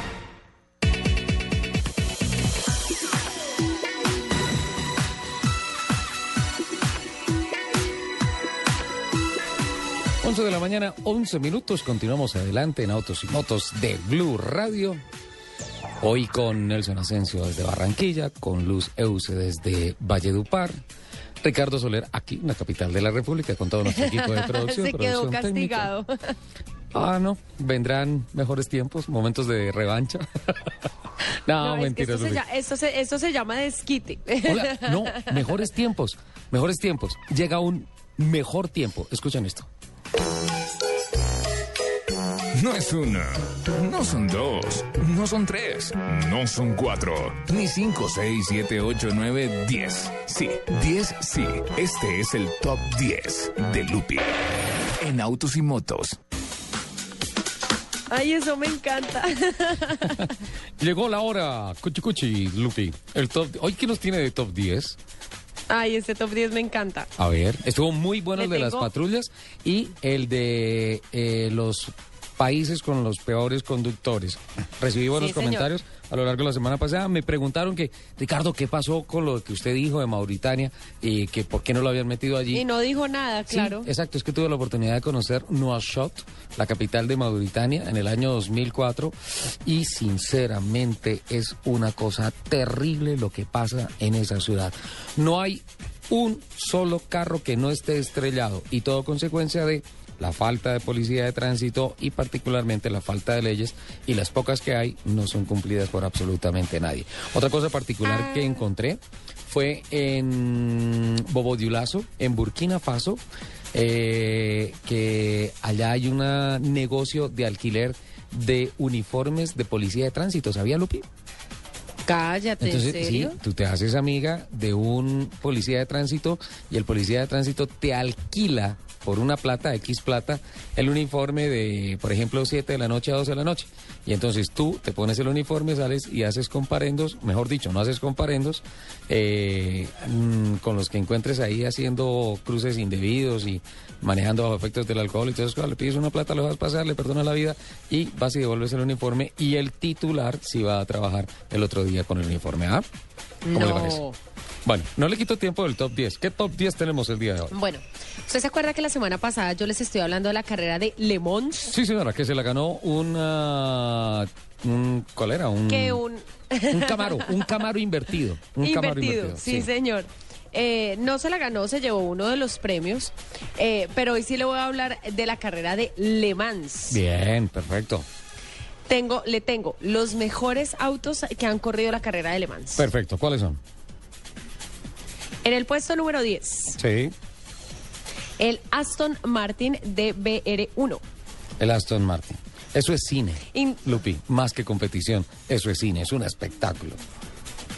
Once de la mañana, 11 minutos. Continuamos adelante en Autos y Motos de Blue Radio. Hoy con Nelson Asensio desde Barranquilla, con Luz Euse desde Valledupar. Ricardo Soler aquí en la capital de la República con todo nuestro equipo de producción. Se quedó producción técnica. castigado. Ah, no, vendrán mejores tiempos, momentos de revancha. No, No, es que mentira, esto, se, llama- esto, se, esto se llama desquite. Hola, no, mejores tiempos, mejores tiempos. Llega un mejor tiempo. Escuchen esto. No es una, no son dos, no son tres, no son cuatro, ni cinco, seis, siete, ocho, nueve, diez. Sí, diez, sí. Este es el top 10 de Lupi en autos y motos. Ay, eso me encanta. Llegó la hora, cuchi cuchi, Lupi. El top, hoy qué nos tiene de top 10. Ay, este top 10 me encanta. A ver, estuvo muy bueno Le el de las patrullas y el de eh, los países con los peores conductores. Recibí buenos Sí, comentarios a lo largo de la semana pasada. Me preguntaron que, Ricardo, ¿qué pasó con lo que usted dijo de Mauritania y que por qué no lo habían metido allí? Y no dijo nada, Sí, claro. exacto, es que tuve la oportunidad de conocer Nouakchott, la capital de Mauritania, en el año 2004 y sinceramente es una cosa terrible lo que pasa en esa ciudad. No hay un solo carro que no esté estrellado y todo consecuencia de la falta de policía de tránsito y particularmente la falta de leyes y las pocas que hay no son cumplidas por absolutamente nadie. Otra cosa particular que encontré fue en Bobo Dioulasso, en Burkina Faso, eh, que allá hay un negocio de alquiler de uniformes de policía de tránsito, ¿sabía Lupi? Cállate, Entonces, ¿en serio? sí, tú te haces amiga de un policía de tránsito y el policía de tránsito te alquila por una plata, X plata, el uniforme de, por ejemplo, 7 de la noche a 12 de la noche. Y entonces tú te pones el uniforme, sales y haces comparendos, mejor dicho, no haces comparendos eh, mm, con los que encuentres ahí haciendo cruces indebidos y manejando bajo efectos del alcohol y todo eso. Le pides una plata, lo vas a pasar, le perdonas la vida y vas y devuelves el uniforme y el titular sí va a trabajar el otro día con el uniforme. ¿Ah? ¿Cómo le parece? Bueno, no le quito tiempo del top 10. ¿Qué top 10 tenemos el día de hoy? Bueno, ¿usted se acuerda que la semana pasada yo les estoy hablando de la carrera de Le Mans? Sí, señora, que se la ganó una... Un, ¿Cuál era? Un, Que un... un Camaro, un Camaro invertido. Un Camaro invertido, invertido. sí, señor. Eh, no se la ganó, se llevó uno de los premios, eh, pero hoy sí le voy a hablar de la carrera de Le Mans. Bien, perfecto. Tengo, le tengo los mejores autos que han corrido la carrera de Le Mans. Perfecto. ¿Cuáles son? En el puesto número 10, Sí. el Aston Martin DBR1. El Aston Martin. Eso es cine. In- Lupi, más que competición, eso es cine, es un espectáculo.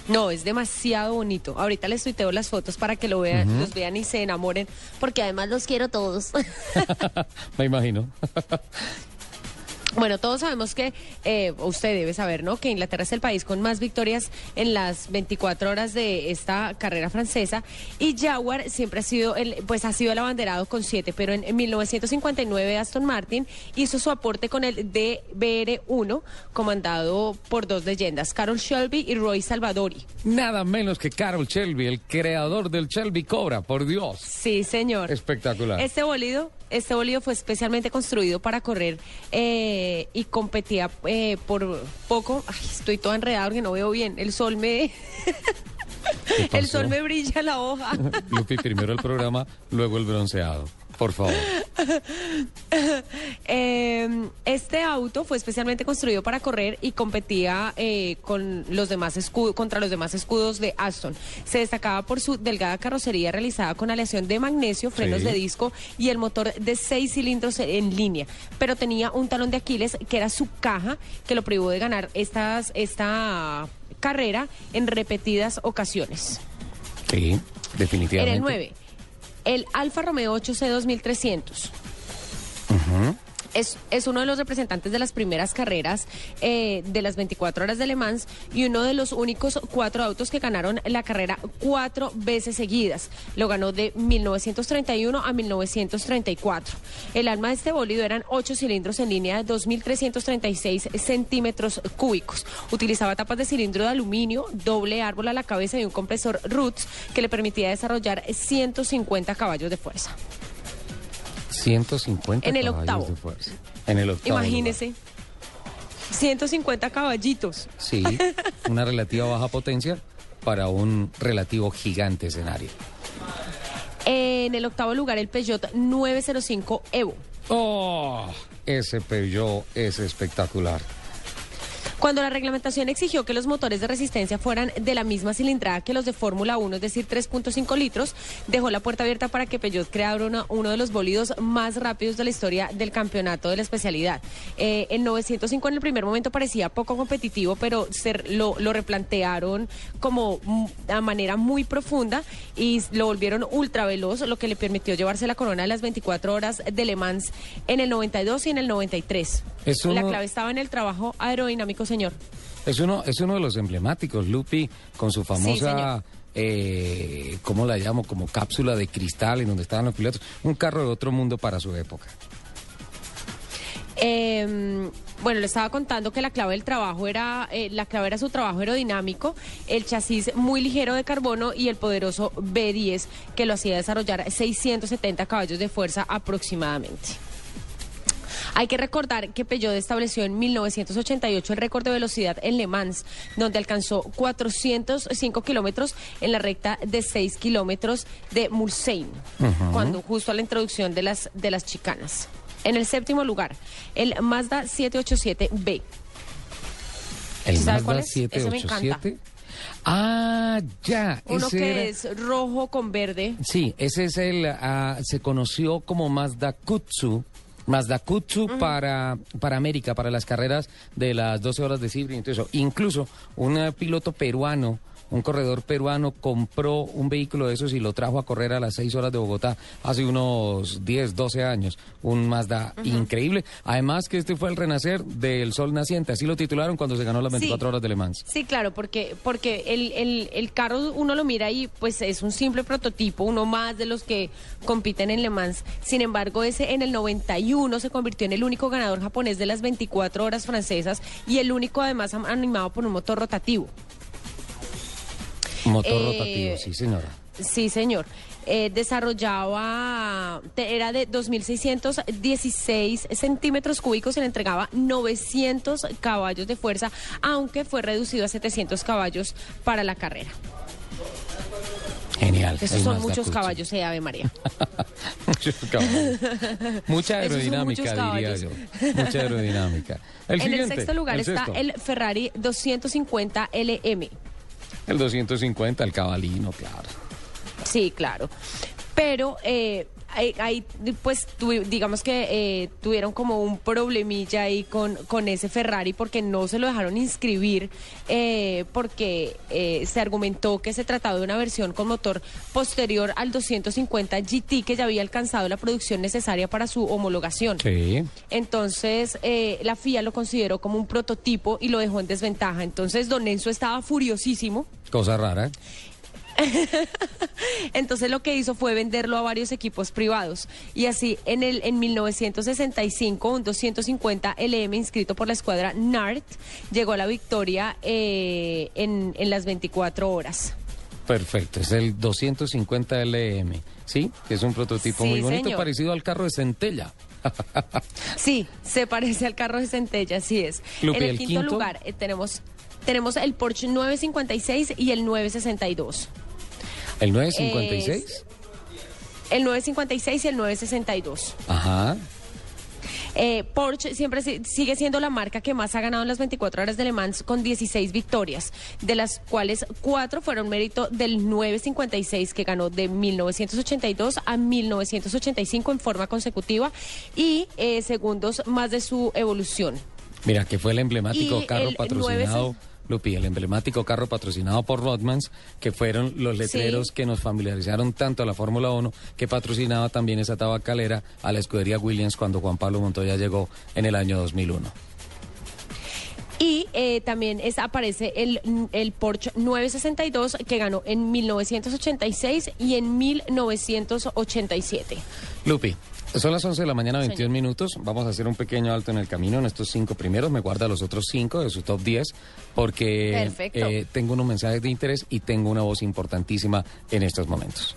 No, es demasiado bonito. Ahorita les tuiteo las fotos para que lo vean, los vean y se enamoren, porque además los quiero todos. Me imagino. Bueno, todos sabemos que, eh, usted debe saber, ¿no? Que Inglaterra es el país con más victorias en las 24 horas de esta carrera francesa y Jaguar siempre ha sido, el, pues ha sido el abanderado con siete, pero en, en 1959 Aston Martin hizo su aporte con el DBR1, comandado por dos leyendas, Carol Shelby y Roy Salvadori. Nada menos que Carol Shelby, el creador del Shelby Cobra, por Dios. Sí, señor. Espectacular. Este bolido, este bolido fue especialmente construido para correr eh, y competía eh, por poco. Ay, estoy toda enredada porque no veo bien. El sol me, ¿Qué el sol me brilla la hoja. Lupi, primero el programa, luego el bronceado. Por favor. Eh, este auto fue especialmente construido para correr y competía eh, con los demás escu- contra los demás escudos de Aston. Se destacaba por su delgada carrocería realizada con aleación de magnesio, frenos Sí. de disco y el motor de seis cilindros en línea. Pero tenía un talón de Aquiles que era su caja que lo privó de ganar estas, esta carrera en repetidas ocasiones. Sí, definitivamente. En el 9, el Alfa Romeo 8C 2300. Ujú. Es, uno de los representantes de las primeras carreras eh, de las 24 horas de Le Mans y uno de los únicos cuatro autos que ganaron la carrera cuatro veces seguidas. Lo ganó de 1931 a 1934. El alma de este bólido eran ocho cilindros en línea de 2.336 centímetros cúbicos. Utilizaba tapas de cilindro de aluminio, doble árbol a la cabeza y un compresor Roots que le permitía desarrollar 150 caballos de fuerza. 150 En el caballos octavo. de fuerza. En el octavo. Imagínese. 150 caballitos. lugar. Sí, una relativa baja potencia para un relativo gigante escenario. En el octavo lugar, el Peugeot 905 Evo. ¡Oh! Ese Peugeot es espectacular. Cuando la reglamentación exigió que los motores de resistencia fueran de la misma cilindrada que los de Fórmula 1, es decir, 3.5 litros, dejó la puerta abierta para que Peugeot creara una- uno de los bólidos más rápidos de la historia del campeonato de la especialidad. Eh, el 905 en el primer momento parecía poco competitivo, pero se, lo, lo replantearon como mm, a manera muy profunda y lo volvieron ultra veloz, lo que le permitió llevarse la corona de las 24 horas de Le Mans en el 92 y en el 93. Es La uno- clave estaba en el trabajo aerodinámico, señor. Es uno, es uno de los emblemáticos, Lupi, con su famosa, eh, ¿cómo la llamo? Como cápsula de cristal en donde estaban los pilotos. Un carro de otro mundo para su época. Eh, bueno, le estaba contando que la clave del trabajo era, eh, la clave era su trabajo aerodinámico, el chasis muy ligero de carbono y el poderoso B10 que lo hacía desarrollar 670 caballos de fuerza aproximadamente. Hay que recordar que Peugeot estableció en 1988 el récord de velocidad en Le Mans, donde alcanzó 405 kilómetros en la recta de 6 kilómetros de Mulsanne, cuando justo a la introducción de las, de las chicanas. En el séptimo lugar, el Mazda 787B. El ¿Sí sabe Mazda cuál es? Ese me encanta. 787. Ah, ya. Uno ese que era- es rojo con verde. Sí, ese es el, ah, se conoció como Mazda Kutsu. Mazda Kutsu para, para América, para las carreras de las 12 horas de Sibri. Entonces, incluso un eh, piloto peruano, un corredor peruano compró un vehículo de esos y lo trajo a correr a las 6 horas de Bogotá hace unos 10, 12 años. Un Mazda increíble. Además que este fue el renacer del sol naciente. Así lo titularon cuando se ganó las Sí. 24 horas de Le Mans. Sí, claro, porque, porque el, el, el carro uno lo mira y pues es un simple prototipo, uno más de los que compiten en Le Mans. Sin embargo, ese en el 91 se convirtió en el único ganador japonés de las 24 horas francesas y el único además animado por un motor rotativo. Motor Eh, rotativo, sí señora. Sí, señor. Eh, desarrollaba, era de 2.616 centímetros cúbicos y le entregaba 900 caballos de fuerza, aunque fue reducido a 700 caballos para la carrera. Genial. Esos son Mazda muchos caballos, eh, Ave María. Muchos caballos. Mucha aerodinámica, diría yo. Mucha aerodinamica. El en siguiente, el sexto lugar el está sexto. el Ferrari 250 LM. El 250, el cabalino, claro. Sí, claro. Pero eh, ahí, pues tuvi- digamos que eh, tuvieron como un problemilla ahí con, con ese Ferrari porque no se lo dejaron inscribir eh, porque eh, se argumentó que se trataba de una versión con motor posterior al 250 GT que ya había alcanzado la producción necesaria para su homologación. Sí. Entonces, eh, la FIA lo consideró como un prototipo y lo dejó en desventaja. Entonces, Don Enzo estaba furiosísimo. Cosa rara. Entonces lo que hizo fue venderlo a varios equipos privados. Y así en el en 1965 un 250 LM inscrito por la escuadra NART llegó a la victoria eh, en, en las 24 horas. Perfecto, es el 250 LM, ¿sí? Que es un prototipo Sí, muy bonito, señor. parecido al carro de Centella. Sí, se parece al carro de Centella, así es. En el, ¿el quinto, quinto? lugar eh, tenemos tenemos el Porsche 956 y el 962. ¿El 956? El 956 y el 962. Ajá. Eh, Porsche siempre si- sigue siendo la marca que más ha ganado en las 24 horas de Le Mans con 16 victorias, de las cuales cuatro fueron mérito del 956 que ganó de 1982 a 1985 en forma consecutiva y eh, segundos más de su evolución. Mira, que fue el emblemático Y carro el patrocinado, 9 Lupi, el emblemático carro patrocinado por Rodmans, que fueron los letreros Sí. que nos familiarizaron tanto a la Fórmula 1, que patrocinaba también esa tabacalera a la escudería Williams cuando Juan Pablo Montoya llegó en el año 2001. Y eh, también es, aparece el, el Porsche 962 que ganó en 1986 y en 1987. Lupi, son las 11 de la mañana, 21 Señor. minutos. Vamos a hacer un pequeño alto en el camino en estos cinco primeros. Me guarda los otros cinco de su top 10 porque eh, tengo unos mensajes de interés y tengo una voz importantísima en estos momentos.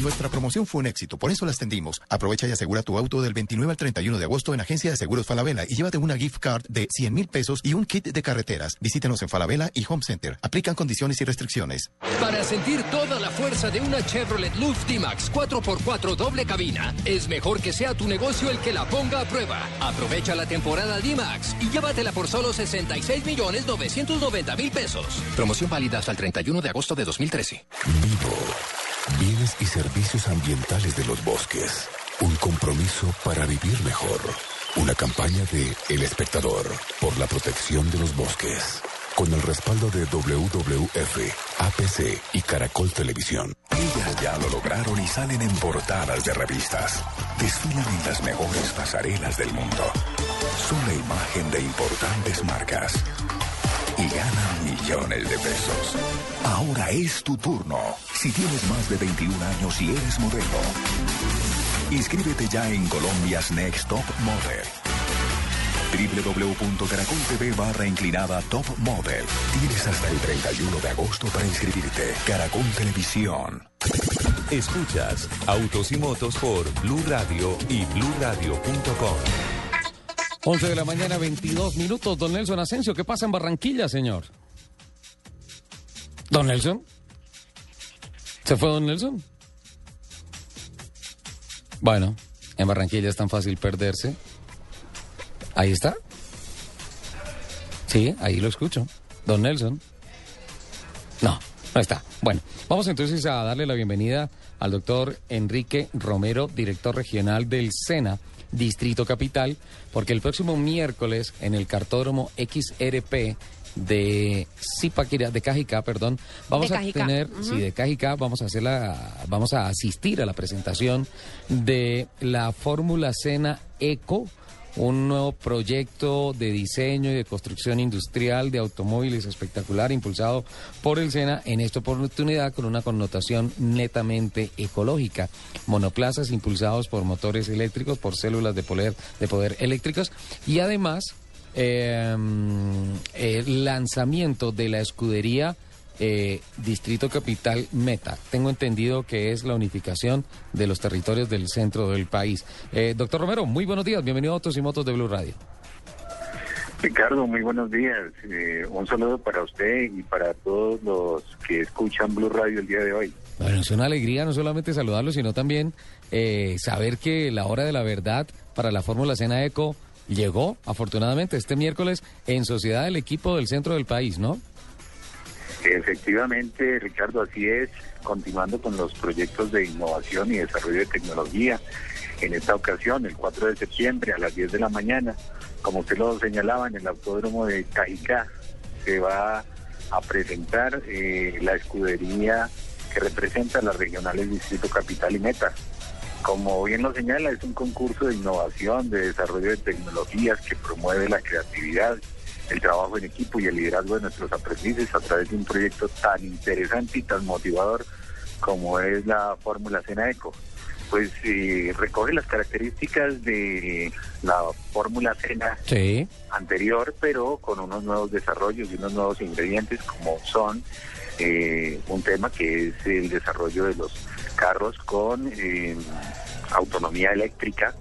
Nuestra promoción fue un éxito, por eso la extendimos. Aprovecha y asegura tu auto del 29 al 31 de agosto en Agencia de Seguros Falabella y llévate una gift card de 100 mil pesos y un kit de carreteras. Visítenos en Falabella y Home Center. Aplican condiciones y restricciones. Para sentir toda la fuerza de una Chevrolet Luz D-Max 4x4 doble cabina, es mejor que sea tu negocio el que la ponga a prueba. Aprovecha la temporada D-Max y llévatela por solo 66 millones 990 mil pesos. Promoción válida hasta el 31 de agosto de 2013. Vivo. Bienes y servicios ambientales de los bosques. Un compromiso para vivir mejor. Una campaña de El Espectador por la protección de los bosques. Con el respaldo de WWF, APC y Caracol Televisión. Ellas ya lo lograron y salen en portadas de revistas. Desfilan en las mejores pasarelas del mundo. Son la imagen de importantes marcas y ganan millones de pesos. Ahora es tu turno. Si tienes más de 21 años y eres modelo, inscríbete ya en Colombia's Next Top Model www.caracol.tv barra inclinada Top Model. Tienes hasta el 31 de agosto para inscribirte. Caracol Televisión. Escuchas Autos y Motos por Blue Radio y BlueRadio.com. 11 de la mañana, 22 minutos. Don Nelson Asensio, ¿qué pasa en Barranquilla, señor? ¿Don Nelson? ¿Se fue Don Nelson? Bueno, en Barranquilla es tan fácil perderse. Ahí está. Sí, ahí lo escucho. Don Nelson. No, no está. Bueno, vamos entonces a darle la bienvenida al doctor Enrique Romero, director regional del SENA, Distrito Capital, porque el próximo miércoles en el cartódromo XRP de Zipaquirá, de Cajicá, perdón, vamos De a Cajicá, tener, ujú. sí, de Cajicá, vamos a hacer la, vamos a asistir a la presentación de la Fórmula Sena Eco, un nuevo proyecto de diseño y de construcción industrial de automóviles espectacular impulsado por el SENA en esta oportunidad con una connotación netamente ecológica. Monoplazas impulsados por motores eléctricos, por células de poder, de poder eléctricos y además eh, el lanzamiento de la escudería eh, Distrito Capital Meta. Tengo entendido que es la unificación de los territorios del centro del país. Eh, doctor Romero, muy buenos días. Bienvenido a Autos y Motos de Blue Radio. Ricardo, muy buenos días. Eh, un saludo para usted y para todos los que escuchan Blue Radio el día de hoy. Bueno, es una alegría no solamente saludarlo, sino también eh, saber que la hora de la verdad para la Fórmula Cena Eco llegó, afortunadamente, este miércoles en Sociedad del Equipo del Centro del País, ¿no? Efectivamente, Ricardo, así es. Continuando con los proyectos de innovación y desarrollo de tecnología. En esta ocasión, el 4 de septiembre a las 10 de la mañana, como usted lo señalaba, en el autódromo de Cajicá, se va a presentar eh, la escudería que representa las regionales Distrito Capital y Meta. Como bien lo señala, es un concurso de innovación, de desarrollo de tecnologías que promueve la creatividad, el trabajo en equipo y el liderazgo de nuestros aprendices a través de un proyecto tan interesante y tan motivador como es la Fórmula Cena Eco. Pues eh, recoge las características de la Fórmula Cena Sí. anterior, pero con unos nuevos desarrollos y unos nuevos ingredientes como son eh, un tema que es el desarrollo de los carros con eh, autonomía eléctrica,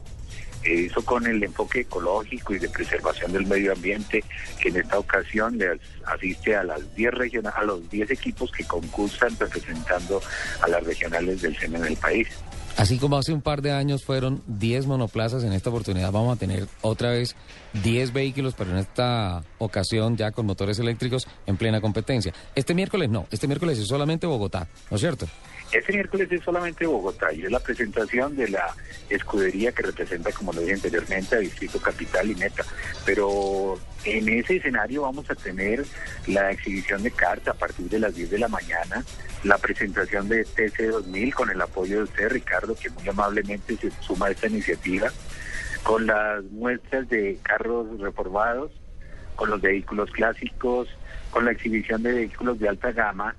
eso con el enfoque ecológico y de preservación del medio ambiente, que en esta ocasión le as- asiste a las 10 regiona- a los 10 equipos que concursan representando a las regionales del SENA en el país. Así como hace un par de años fueron 10 monoplazas, en esta oportunidad vamos a tener otra vez 10 vehículos, pero en esta ocasión ya con motores eléctricos en plena competencia. Este miércoles no, este miércoles es solamente Bogotá, ¿no es cierto? Este miércoles es solamente Bogotá y es la presentación de la escudería que representa, como lo dije anteriormente, a Distrito Capital y Meta. Pero en ese escenario vamos a tener la exhibición de carta a partir de las 10 de la mañana, la presentación de TC2000 con el apoyo de usted, Ricardo, que muy amablemente se suma a esta iniciativa, con las muestras de carros reformados, con los vehículos clásicos, con la exhibición de vehículos de alta gama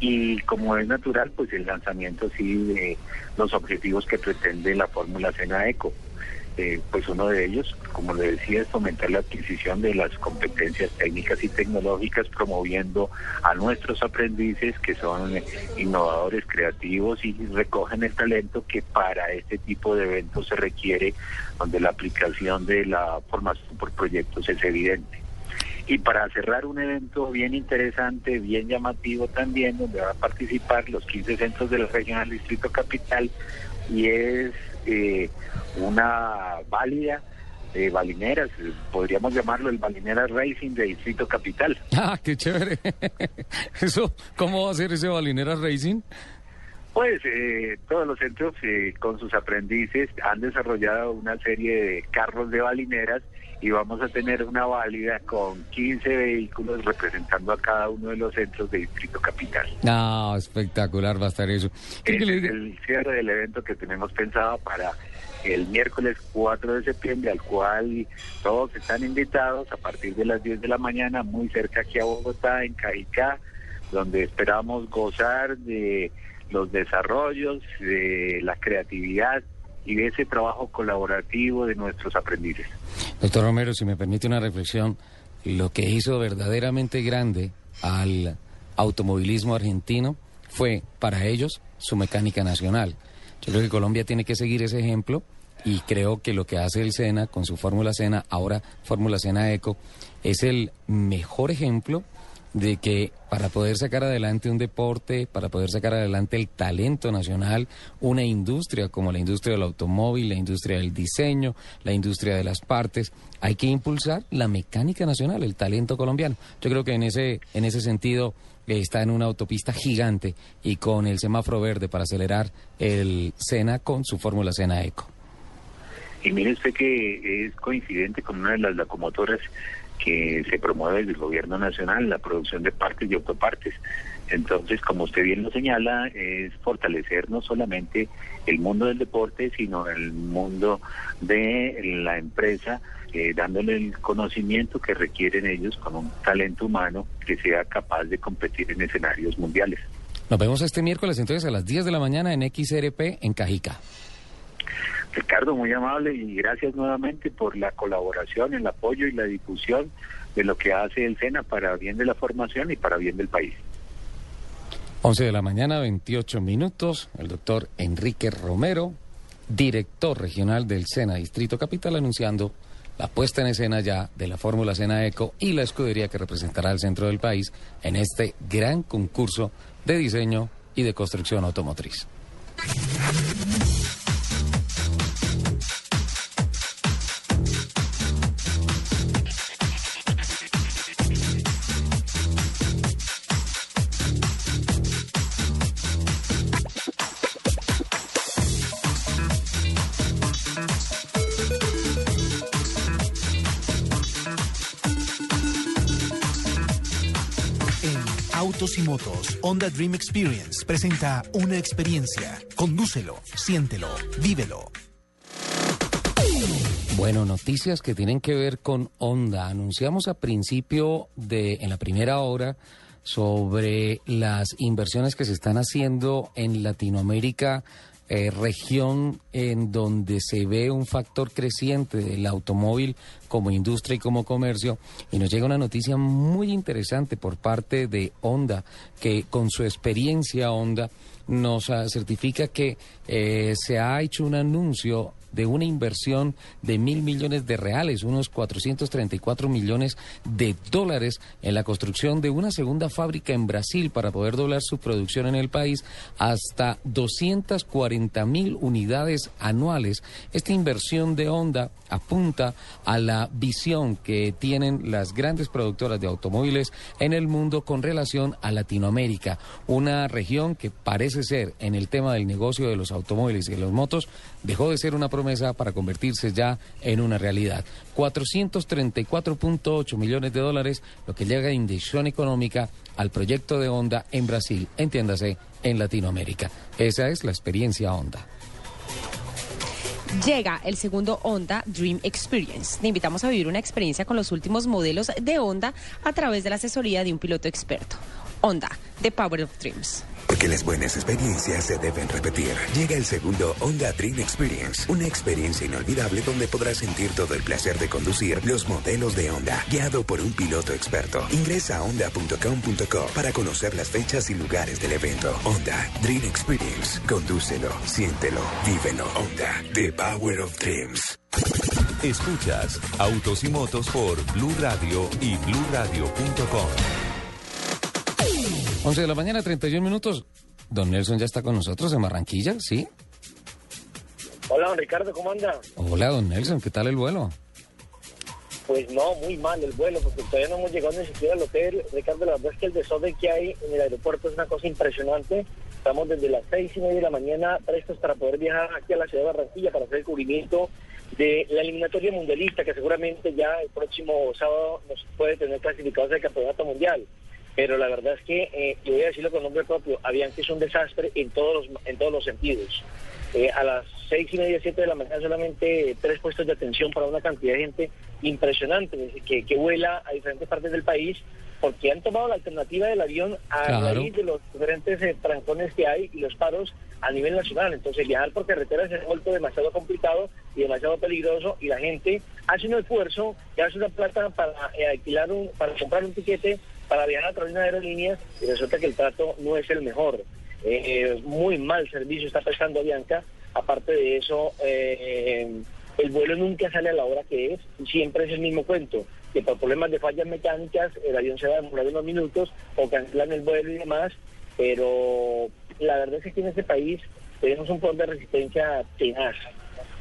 y como es natural, pues el lanzamiento sí de los objetivos que pretende la Fórmula Cena Eco. eh, pues uno de ellos, como le decía, es fomentar la adquisición de las competencias técnicas y tecnológicas, promoviendo a nuestros aprendices que son innovadores, creativos y recogen el talento que para este tipo de eventos se requiere, donde la aplicación de la formación por proyectos es evidente. Y para cerrar un evento bien interesante, bien llamativo también, donde van a participar los 15 centros de la región del Distrito Capital, y es eh, una válida de balineras, eh, podríamos llamarlo el Balineras Racing de Distrito Capital. Ah, qué chévere. Eso, ¿cómo va a ser ese Balineras Racing? Pues eh, todos los centros eh, con sus aprendices han desarrollado una serie de carros de balineras y vamos a tener una válida con 15 vehículos representando a cada uno de los centros de Distrito Capital. No, espectacular va a estar eso. Este es el cierre del evento que tenemos pensado para el miércoles 4 de septiembre, al cual todos están invitados a partir de las 10 de la mañana, muy cerca aquí a Bogotá, en Cajicá, donde esperamos gozar de los desarrollos, de la creatividad y de ese trabajo colaborativo de nuestros aprendices. Doctor Romero, si me permite una reflexión, lo que hizo verdaderamente grande al automovilismo argentino fue para ellos su mecánica nacional. Yo creo que Colombia tiene que seguir ese ejemplo y creo que lo que hace el SENA con su Fórmula SENA, ahora Fórmula SENA Eco, es el mejor ejemplo de que para poder sacar adelante un deporte, para poder sacar adelante el talento nacional, una industria como la industria del automóvil, la industria del diseño, la industria de las partes, hay que impulsar la mecánica nacional, el talento colombiano. Yo creo que en ese, en ese sentido eh, está en una autopista gigante y con el semáforo verde para acelerar el SENA con su fórmula SENA Eco. Y mire usted que es coincidente con una de las locomotoras que se promueve desde el gobierno nacional, la producción de partes y autopartes. Entonces, como usted bien lo señala, es fortalecer no solamente el mundo del deporte, sino el mundo de la empresa, eh, dándole el conocimiento que requieren ellos con un talento humano que sea capaz de competir en escenarios mundiales. Nos vemos este miércoles entonces a las 10 de la mañana en XRP en Cajica. Ricardo, muy amable y gracias nuevamente por la colaboración, el apoyo y la difusión de lo que hace el SENA para bien de la formación y para bien del país. 11 de la mañana, 28 minutos. El doctor Enrique Romero, director regional del SENA Distrito Capital, anunciando la puesta en escena ya de la Fórmula SENA Eco y la escudería que representará al centro del país en este gran concurso de diseño y de construcción automotriz. Autos y Motos Honda Dream Experience presenta una experiencia. Condúcelo, siéntelo, vívelo. Bueno, noticias que tienen que ver con Honda. Anunciamos a principio de, en la primera hora, sobre las inversiones que se están haciendo en Latinoamérica eh, región en donde se ve un factor creciente del automóvil como industria y como comercio. Y nos llega una noticia muy interesante por parte de Honda, que con su experiencia Honda nos ah, certifica que eh, se ha hecho un anuncio de una inversión de mil millones de reales, unos 434 millones de dólares en la construcción de una segunda fábrica en Brasil para poder doblar su producción en el país hasta 240 mil unidades anuales. Esta inversión de Honda apunta a la visión que tienen las grandes productoras de automóviles en el mundo con relación a Latinoamérica, una región que parece ser en el tema del negocio de los automóviles y de los motos dejó de ser una promesa para convertirse ya en una realidad. 434.8 millones de dólares, lo que llega de inyección económica al proyecto de Honda en Brasil, entiéndase, en Latinoamérica. Esa es la experiencia Honda. Llega el segundo Honda Dream Experience. Te invitamos a vivir una experiencia con los últimos modelos de Honda a través de la asesoría de un piloto experto. Honda, The Power of Dreams. Porque las buenas experiencias se deben repetir. Llega el segundo Honda Dream Experience, una experiencia inolvidable donde podrás sentir todo el placer de conducir los modelos de Honda, guiado por un piloto experto. Ingresa a honda.com.co para conocer las fechas y lugares del evento. Honda Dream Experience. Condúcelo, siéntelo, vívelo. Honda, The Power of Dreams. Escuchas Autos y Motos por Blue Radio y BlueRadio.com. 11 de la mañana, 31 minutos. Don Nelson ya está con nosotros en Barranquilla, ¿sí? Hola, don Ricardo, ¿cómo anda? Hola, don Nelson, ¿qué tal el vuelo? Pues no, muy mal el vuelo, porque todavía no hemos llegado ni siquiera al hotel. Ricardo, la verdad es que el desorden que hay en el aeropuerto es una cosa impresionante. Estamos desde las seis y media de la mañana prestos para poder viajar aquí a la ciudad de Barranquilla para hacer el cubrimiento de la eliminatoria mundialista, que seguramente ya el próximo sábado nos puede tener clasificados al campeonato mundial. Pero la verdad es que, eh, yo voy a decirlo con nombre propio, Avianca es un desastre en todos los, en todos los sentidos. Eh, a las seis y media, siete de la mañana solamente tres puestos de atención para una cantidad de gente impresionante que, que vuela a diferentes partes del país porque han tomado la alternativa del avión a Claro. raíz de los diferentes eh, trancones que hay y los paros a nivel nacional. Entonces viajar por carretera se ha vuelto demasiado complicado y demasiado peligroso y la gente hace un esfuerzo y hace una plata para eh, alquilar un, para comprar un tiquete para viajar a través de una aerolínea y resulta que el trato no es el mejor. Eh, muy mal servicio está prestando Avianca. Aparte de eso, eh, el vuelo nunca sale a la hora que es, siempre es el mismo cuento, que por problemas de fallas mecánicas el avión se va a demorar unos minutos o cancelan el vuelo y demás, pero la verdad es que en este país tenemos un poder de resistencia tenaz,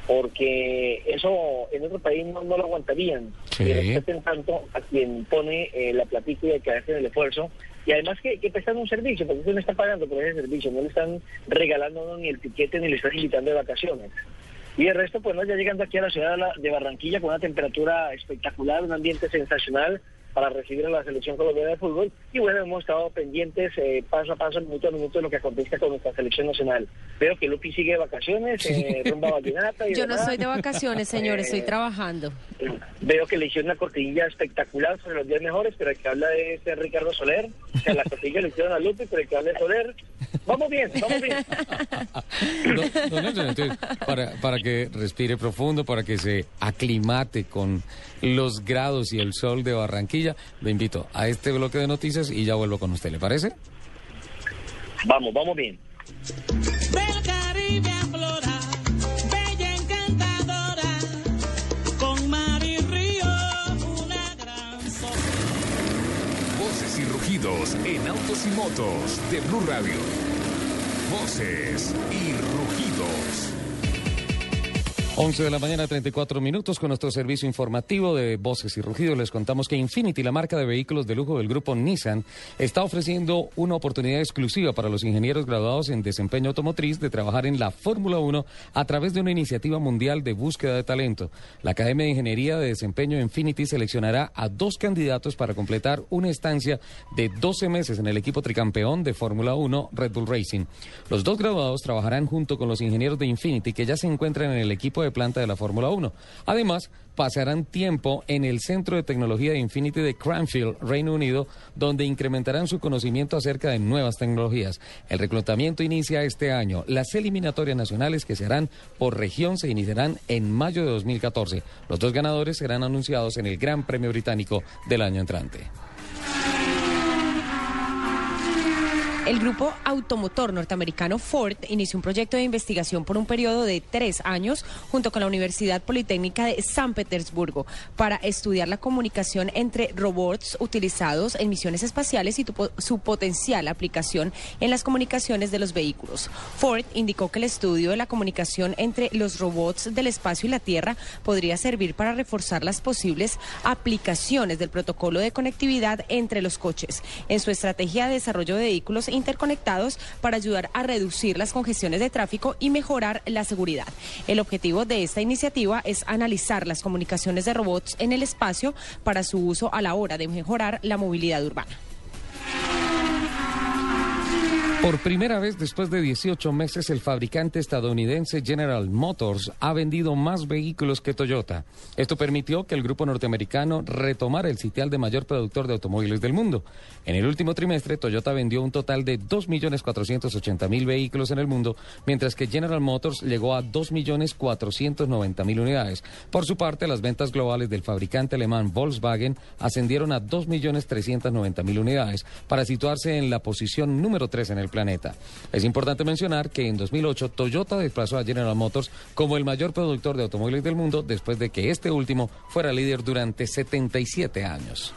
porque eso en otro país no, no lo aguantarían, Sí. y respeten tanto a quien pone eh, la y que hace el esfuerzo, y además que, que prestan un servicio, porque usted no está pagando por ese servicio, no le están regalando ni el tiquete ni le están invitando de vacaciones. Y el resto, pues no, ya llegando aquí a la ciudad de Barranquilla con una temperatura espectacular, un ambiente sensacional para recibir a la selección colombiana de fútbol. Y bueno, hemos estado pendientes eh, paso a paso, minuto a minuto, de lo que acontezca con nuestra selección nacional. Veo que Lupi sigue de vacaciones, eh, rumba vallenata y Yo no estoy de vacaciones, señor, estoy Eh, trabajando. Veo que le hicieron una cortinilla espectacular sobre los días mejores, pero el que habla de este Ricardo Soler. O sea, la cortinilla le hicieron a Lupi, pero el que habla de Soler. Vamos bien, vamos bien. Entonces, para, para que respire profundo, para que se aclimate con los grados y el sol de Barranquilla, lo invito a este bloque de noticias y ya vuelvo con usted, ¿le parece? Vamos, vamos bien. Del Caribe aflora, bella encantadora, con mar y río, una gran Voces y rugidos en autos y motos de Blue Radio. Voces y rugidos. 11 de la mañana, 34 minutos, con nuestro servicio informativo de Voces y Rugidos. Les contamos que Infinity, la marca de vehículos de lujo del grupo Nissan, está ofreciendo una oportunidad exclusiva para los ingenieros graduados en desempeño automotriz de trabajar en la Fórmula 1 a través de una iniciativa mundial de búsqueda de talento. La Academia de Ingeniería de Desempeño Infinity seleccionará a dos candidatos para completar una estancia de 12 meses en el equipo tricampeón de Fórmula 1 Red Bull Racing. Los dos graduados trabajarán junto con los ingenieros de Infinity que ya se encuentran en el equipo de planta de la Fórmula 1. Además, pasarán tiempo en el Centro de Tecnología de Infinity de Cranfield, Reino Unido, donde incrementarán su conocimiento acerca de nuevas tecnologías. El reclutamiento inicia este año. Las eliminatorias nacionales que se harán por región se iniciarán en mayo de 2014. Los dos ganadores serán anunciados en el Gran Premio Británico del año entrante. El grupo automotor norteamericano Ford inició un proyecto de investigación por un periodo de tres años junto con la Universidad Politécnica de San Petersburgo para estudiar la comunicación entre robots utilizados en misiones espaciales y su potencial aplicación en las comunicaciones de los vehículos. Ford indicó que el estudio de la comunicación entre los robots del espacio y la Tierra podría servir para reforzar las posibles aplicaciones del protocolo de conectividad entre los coches en su estrategia de desarrollo de vehículos interconectados para ayudar a reducir las congestiones de tráfico y mejorar la seguridad. El objetivo de esta iniciativa es analizar las comunicaciones de robots en el espacio para su uso a la hora de mejorar la movilidad urbana. Por primera vez después de 18 meses, el fabricante estadounidense General Motors ha vendido más vehículos que Toyota. Esto permitió que el grupo norteamericano retomara el sitial de mayor productor de automóviles del mundo. En el último trimestre, Toyota vendió un total de 2.480.000 vehículos en el mundo, mientras que General Motors llegó a 2.490.000 unidades. Por su parte, las ventas globales del fabricante alemán Volkswagen ascendieron a 2.390.000 unidades, para situarse en la posición número 3 en el planeta. Es importante mencionar que en 2008 Toyota desplazó a General Motors como el mayor productor de automóviles del mundo después de que este último fuera líder durante 77 años.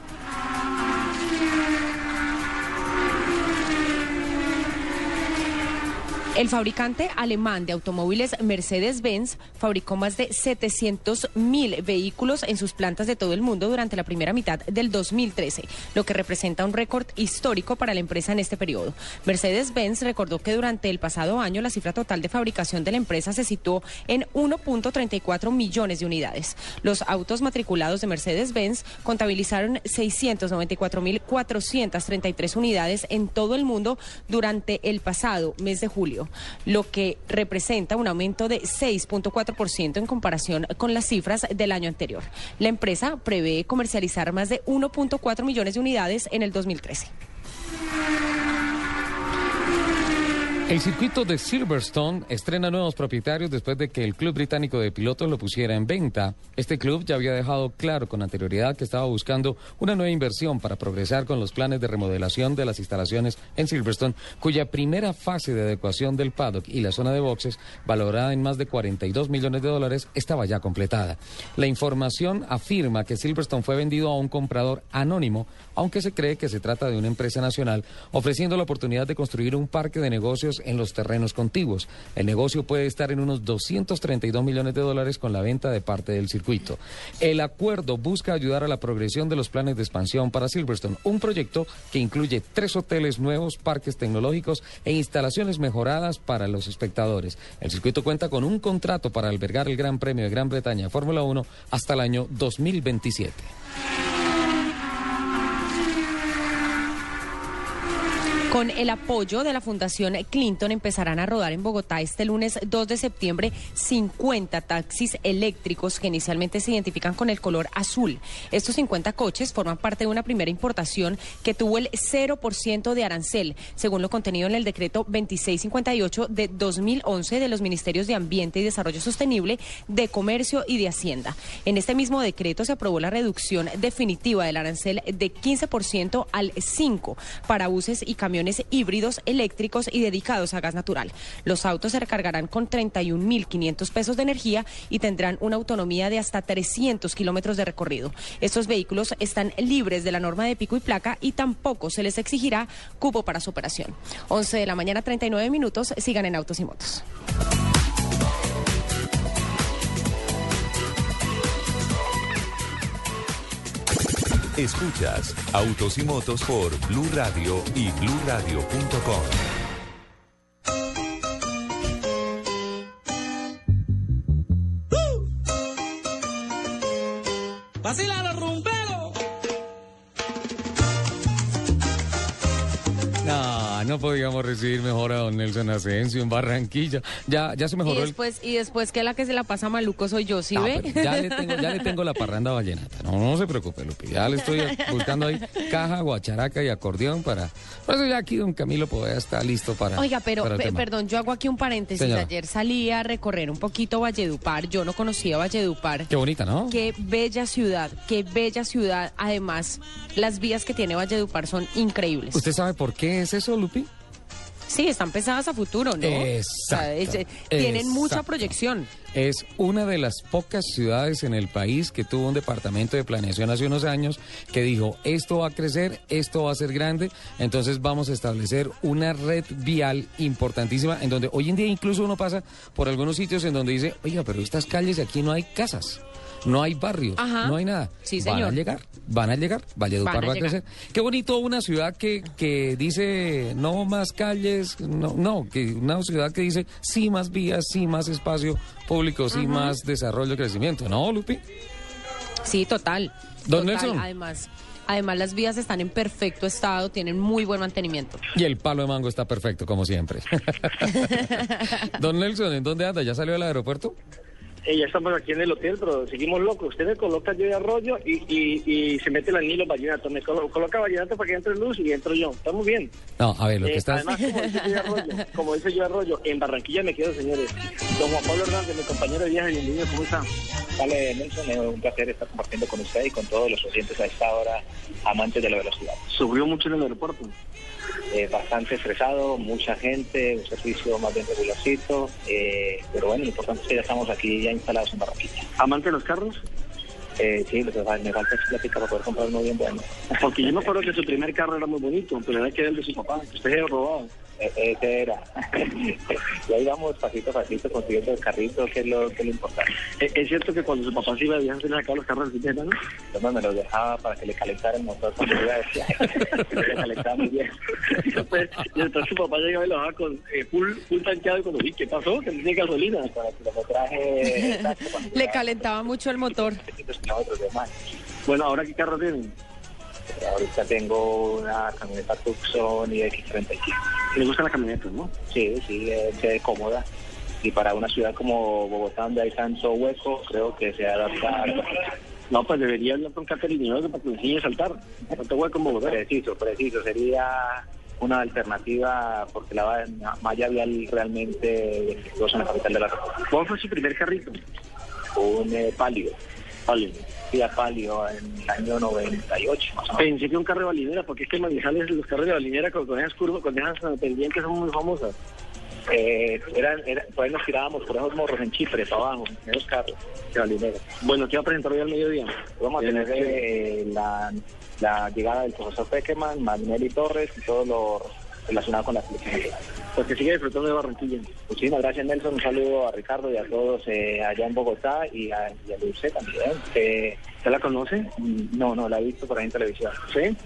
El fabricante alemán de automóviles Mercedes-Benz fabricó más de 700 mil vehículos en sus plantas de todo el mundo durante la primera mitad del 2013, lo que representa un récord histórico para la empresa en este periodo. Mercedes-Benz recordó que durante el pasado año la cifra total de fabricación de la empresa se situó en 1.34 millones de unidades. Los autos matriculados de Mercedes-Benz contabilizaron 694.433 unidades en todo el mundo durante el pasado mes de julio lo que representa un aumento de 6.4% en comparación con las cifras del año anterior. La empresa prevé comercializar más de 1.4 millones de unidades en el 2013. El circuito de Silverstone estrena nuevos propietarios después de que el club británico de pilotos lo pusiera en venta. Este club ya había dejado claro con anterioridad que estaba buscando una nueva inversión para progresar con los planes de remodelación de las instalaciones en Silverstone, cuya primera fase de adecuación del paddock y la zona de boxes, valorada en más de 42 millones de dólares, estaba ya completada. La información afirma que Silverstone fue vendido a un comprador anónimo, aunque se cree que se trata de una empresa nacional, ofreciendo la oportunidad de construir un parque de negocios en los terrenos contiguos. El negocio puede estar en unos 232 millones de dólares con la venta de parte del circuito. El acuerdo busca ayudar a la progresión de los planes de expansión para Silverstone, un proyecto que incluye tres hoteles nuevos, parques tecnológicos e instalaciones mejoradas para los espectadores. El circuito cuenta con un contrato para albergar el Gran Premio de Gran Bretaña Fórmula 1 hasta el año 2027. Con el apoyo de la Fundación Clinton empezarán a rodar en Bogotá este lunes 2 de septiembre 50 taxis eléctricos que inicialmente se identifican con el color azul. Estos 50 coches forman parte de una primera importación que tuvo el 0% de arancel, según lo contenido en el decreto 2658 de 2011 de los Ministerios de Ambiente y Desarrollo Sostenible, de Comercio y de Hacienda. En este mismo decreto se aprobó la reducción definitiva del arancel de 15% al 5% para buses y camiones híbridos eléctricos y dedicados a gas natural. Los autos se recargarán con 31.500 pesos de energía y tendrán una autonomía de hasta 300 kilómetros de recorrido. Estos vehículos están libres de la norma de pico y placa y tampoco se les exigirá cupo para su operación. 11 de la mañana, 39 minutos. Sigan en Autos y Motos. Escuchas Autos y Motos por Blue Radio y bluradio.com. ¡Vacila los! No, no podíamos recibir mejor a don Nelson Asensio en Barranquilla. Ya, ya se Y mejoró el... después, y después que la que se la pasa maluco soy yo, ¿sí No, ve? ya, le tengo, ya le tengo la parranda vallenata. No, no se preocupe, Lupi. Ya le estoy buscando ahí caja, guacharaca y acordeón para... Por eso ya aquí don Camilo Poveda está listo para... Oiga, pero para el perdón, yo hago aquí un paréntesis. Señora. Ayer salí a recorrer un poquito Valledupar. Yo no conocía Valledupar. Qué bonita, ¿no? Qué bella ciudad, qué bella ciudad. Además, las vías que tiene Valledupar son increíbles. ¿Usted sabe por qué es eso, Lupi? Sí, están pensadas a futuro, ¿no? O sea, es- eh, tienen mucha exacto. proyección. Es una de las pocas ciudades en el país que tuvo un departamento de planeación hace unos años que dijo, esto va a crecer, esto va a ser grande, entonces vamos a establecer una red vial importantísima en donde hoy en día incluso uno pasa por algunos sitios en donde dice, oiga, pero estas calles aquí no hay casas. No hay barrios, Ajá. no hay nada. Sí, Van a señor. llegar, van a llegar, Valledupar Van a va a crecer. Qué bonito una ciudad que, que dice no más calles, no, no, que una ciudad que dice sí más vías, sí más espacio público, sí Ajá. más desarrollo y crecimiento, ¿no, Lupi? Sí, total. Don Total, Nelson. Además, además las vías están en perfecto estado, tienen muy buen mantenimiento. Y el palo de mango está perfecto, como siempre. Don Nelson, ¿en dónde anda? ¿Ya salió del aeropuerto? Eh, ya estamos aquí en el hotel, pero seguimos locos. Usted me coloca yo de arroyo y, y, y se mete el anillo vallenato. Me colo- coloca vallenato para que entre luz y entro yo. Estamos bien. No, a ver, lo que Eh, estás... Además, como dice yo de arroyo, como dice yo de arroyo, en Barranquilla me quedo, señores. Don Juan Pablo Hernández, mi compañero de viaje, bienvenido, ¿cómo está? Vale, Nelson, es un placer estar compartiendo con usted y con todos los oyentes a esta hora, amantes de la velocidad. ¿Sufrió mucho en el aeropuerto? Eh, bastante estresado, mucha gente, un servicio más bien regularcito, eh, pero bueno, lo importante es que ya estamos aquí ya instalados en Barranquilla. ¿Amante de los carros? Eh, sí, lo que fa- me falta es plática para poder comprar uno bien bueno. Porque yo me acuerdo que su primer carro era muy bonito, pero era que era el de su papá, que usted había robado. Eh, ese era. y ahí vamos pasito a pasito consiguiendo el carrito, que es lo, que es lo importante. Eh, ¿Es cierto que cuando su papá se iba de viaje se le sacaba los carros de no? Entonces me lo dejaba para que le calentara el motor cuando iba de viaje. le calentaba muy bien. Pues, y entonces su papá llegaba y lo dejaba con eh, full, full tanqueado y cuando vi, ¿qué pasó? Que no tiene gasolina. Para el kilometraje exacto, Le calentaba mucho el motor. 300 kilómetros de más. Bueno, ¿ahora qué carro tienen? Ahorita tengo una camioneta Tucson y X35. ¿Le gusta la camioneta, no? Sí, sí, es eh, cómoda. Y para una ciudad como Bogotá, donde hay tanto hueco, creo que se adapta. No, pues debería hablar con Caterina para que le enseñe a saltar. ¿Cuánto hueco en Bogotá? Preciso, preciso. Sería una alternativa porque la malla vial realmente defectuosa en la capital de la República. ¿Cuál fue su primer carrito? Un eh, Palio. Palio. Sí, a Palio en el año 98, más o menos. Que un carro de balinera, porque es que en Manizales los carros de balinera con, con esas curvas, con esas pendientes son muy famosas. Eh, eran, eran, pues nos tirábamos por esos morros en Chipre, para abajo, en esos carros de balinera. Bueno, ¿qué va a presentar hoy al mediodía? Vamos a tener eh, la, la llegada del profesor Peckerman, Manuel y Torres y todo lo relacionado con la selección nacional. Pues que siga disfrutando de Barranquilla. Muchísimas gracias Nelson, un saludo a Ricardo y a todos eh, allá en Bogotá y a, y a Dulce también. ¿Usted la conoce? no, no, la he visto por ahí en televisión. ¿Sí?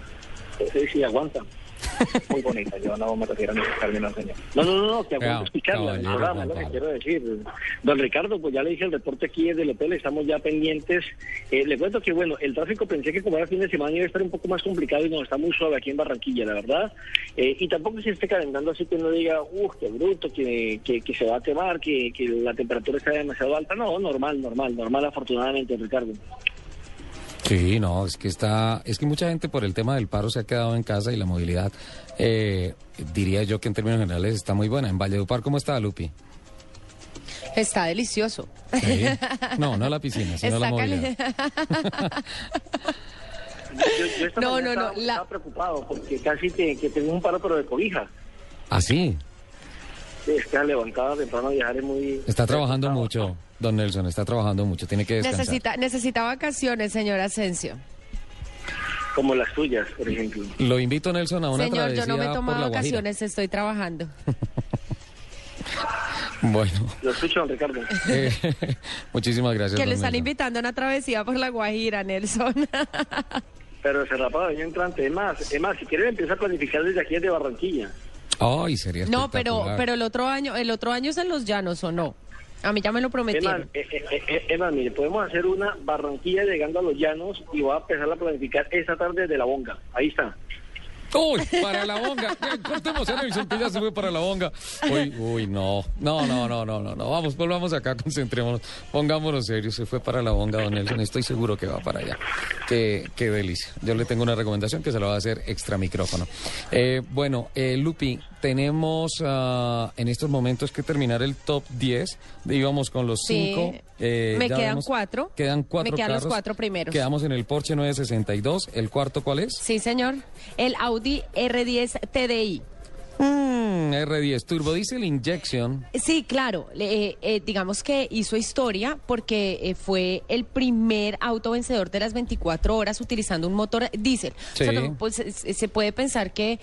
Sí, sí, aguanta. Muy bonita, yo no me refiero a esos términos, señor. No, no, no, no, que aguanto escucharla caballero, programa, es lo que quiero decir. Don Ricardo, pues ya le dije el reporte aquí desde el hotel, estamos ya pendientes. Eh, le cuento que, bueno, el tráfico pensé que como era fin de semana iba a estar un poco más complicado y no, está muy suave aquí en Barranquilla, la verdad. Eh, y tampoco se esté calentando así que uno diga, uff, qué bruto, que, que, que se va a quemar, que, que la temperatura está demasiado alta. No, normal, normal, normal afortunadamente, Ricardo. Sí, no, es que está, es que mucha gente por el tema del paro se ha quedado en casa y la movilidad, eh, diría yo que en términos generales está muy buena. En Valledupar, ¿cómo está, Lupi? Está delicioso. Sí. No, no la piscina, sino la Está movilidad. cali- Yo, yo esta No, no, no, estaba, la- estaba preocupado porque casi que, que tengo un paro, pero de cobija. ¿Ah, sí? Es que levantada temprano a viajar es muy... Está trabajando mucho, don Nelson, está trabajando mucho, tiene que descansar. necesita, necesita vacaciones, señor Asensio. Como las tuyas, por ejemplo. Lo invito, Nelson, a una Señor, yo travesía no me he tomado vacaciones, estoy trabajando. Bueno, Lo escucho, don Ricardo. eh, muchísimas gracias, que le están Nelson. invitando a una travesía por la Guajira, Nelson. Pero se rapado año entrante. Es más, es más, si quieren empieza a planificar desde aquí desde Barranquilla. Ay, sería no, pero, pero el otro año, el otro año es en los llanos, ¿o no? A mí ya me lo prometieron. eh, eh, eh, eh, mire, podemos hacer una Barranquilla llegando a los llanos y voy a empezar a planificar esta tarde desde la bonga. Ahí está. Uy, para la bonga. Ya, Cortemos a Nelson, que ya se fue para la bonga. Uy, uy, no. No, no, no, no, no, no. Vamos, volvamos acá, concentrémonos. Pongámonos serios. Se fue para la bonga, don Nelson. Estoy seguro que va para allá. Qué, qué delicia. Yo le tengo una recomendación que se la va a hacer extra micrófono. Eh, bueno, eh, Lupi, tenemos ah, en estos momentos que terminar el top 10. Íbamos con los Sí. cinco. eh, Me quedan vemos- cuatro. Quedan cuatro Me quedan los carros. cuatro primeros. Quedamos en el Porsche 962. ¿El cuarto cuál es? Sí, señor. El Audi R10 TDI. Mm, R10 Turbo Diesel Injection. Sí, claro. Eh, eh, digamos que hizo historia porque eh, fue el primer auto vencedor de las 24 horas utilizando un motor diésel. O sea, Sí. no, pues se puede pensar que,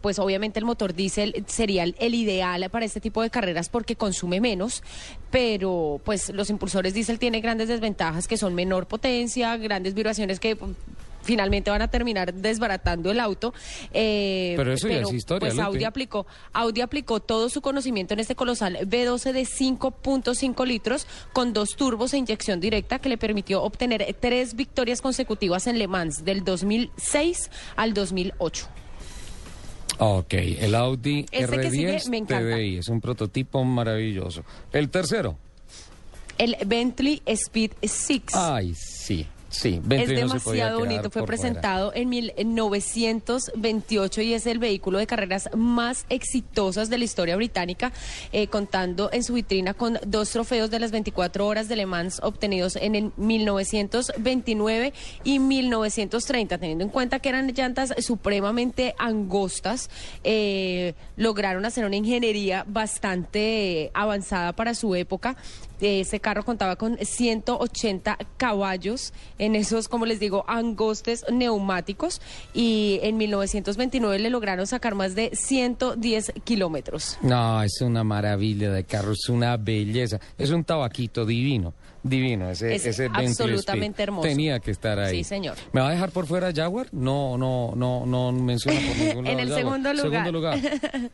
pues obviamente el motor diésel sería el, el ideal para este tipo de carreras porque consume menos, pero pues los impulsores diésel tienen grandes desventajas que son menor potencia, grandes vibraciones que finalmente van a terminar desbaratando el auto. Eh, Pero eso ya es historia, Pues. Audi aplicó, Audi aplicó todo su conocimiento en este colosal B12 de 5.5 litros con dos turbos e inyección directa que le permitió obtener tres victorias consecutivas en Le Mans del 2006 al 2008. Ok, el Audi Este que sigue R10 me encanta. TDI es un prototipo maravilloso. El tercero. El Bentley Speed 6. Ay, sí, sí. es demasiado bonito. Fue por fuera. presentado en 1928 y es el vehículo de carreras más exitosas de la historia británica, eh, contando en su vitrina con dos trofeos de las 24 horas de Le Mans obtenidos en el 1929 y 1930. Teniendo en cuenta que eran llantas supremamente angostas, eh, lograron hacer una ingeniería bastante avanzada para su época. Ese carro contaba con 180 caballos en esos, como les digo, angostes neumáticos y en 1929 le lograron sacar más de 110 kilómetros. No, es una maravilla de carro, es una belleza. Es un tabaquito divino, divino. Ese, Es ese absolutamente hermoso. Tenía que estar ahí. Sí, señor. ¿Me va a dejar por fuera Jaguar? No, no, no, no menciona por ningún lado en el Jaguar. segundo lugar, Segundo lugar.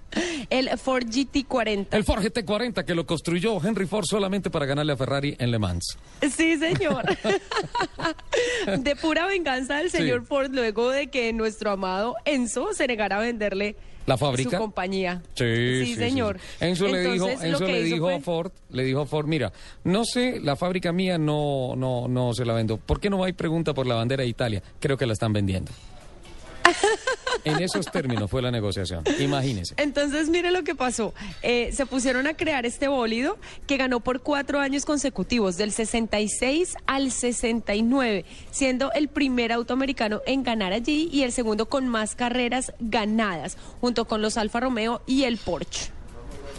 el Ford GT40. El Ford GT40 que lo construyó Henry Ford solamente para ganarle a Ferrari en Le Mans. Sí, señor. de pura venganza del Sí. señor Ford luego de que nuestro amado Enzo se negara a venderle ¿La fábrica? su compañía. Sí, Sí, señor. Enzo le dijo, Entonces, Enzo le dijo fue- a Ford, le dijo a Ford, mira, no sé, la fábrica mía no, no, no se la vendo. ¿Por qué no va y pregunta por la bandera de Italia? Creo que la están vendiendo. en esos términos fue la negociación. Imagínese. Entonces, mire lo que pasó. Eh, se pusieron a crear este bólido que ganó por cuatro años consecutivos, del 66 al 69, siendo el primer auto americano en ganar allí y el segundo con más carreras ganadas, junto con los Alfa Romeo y el Porsche.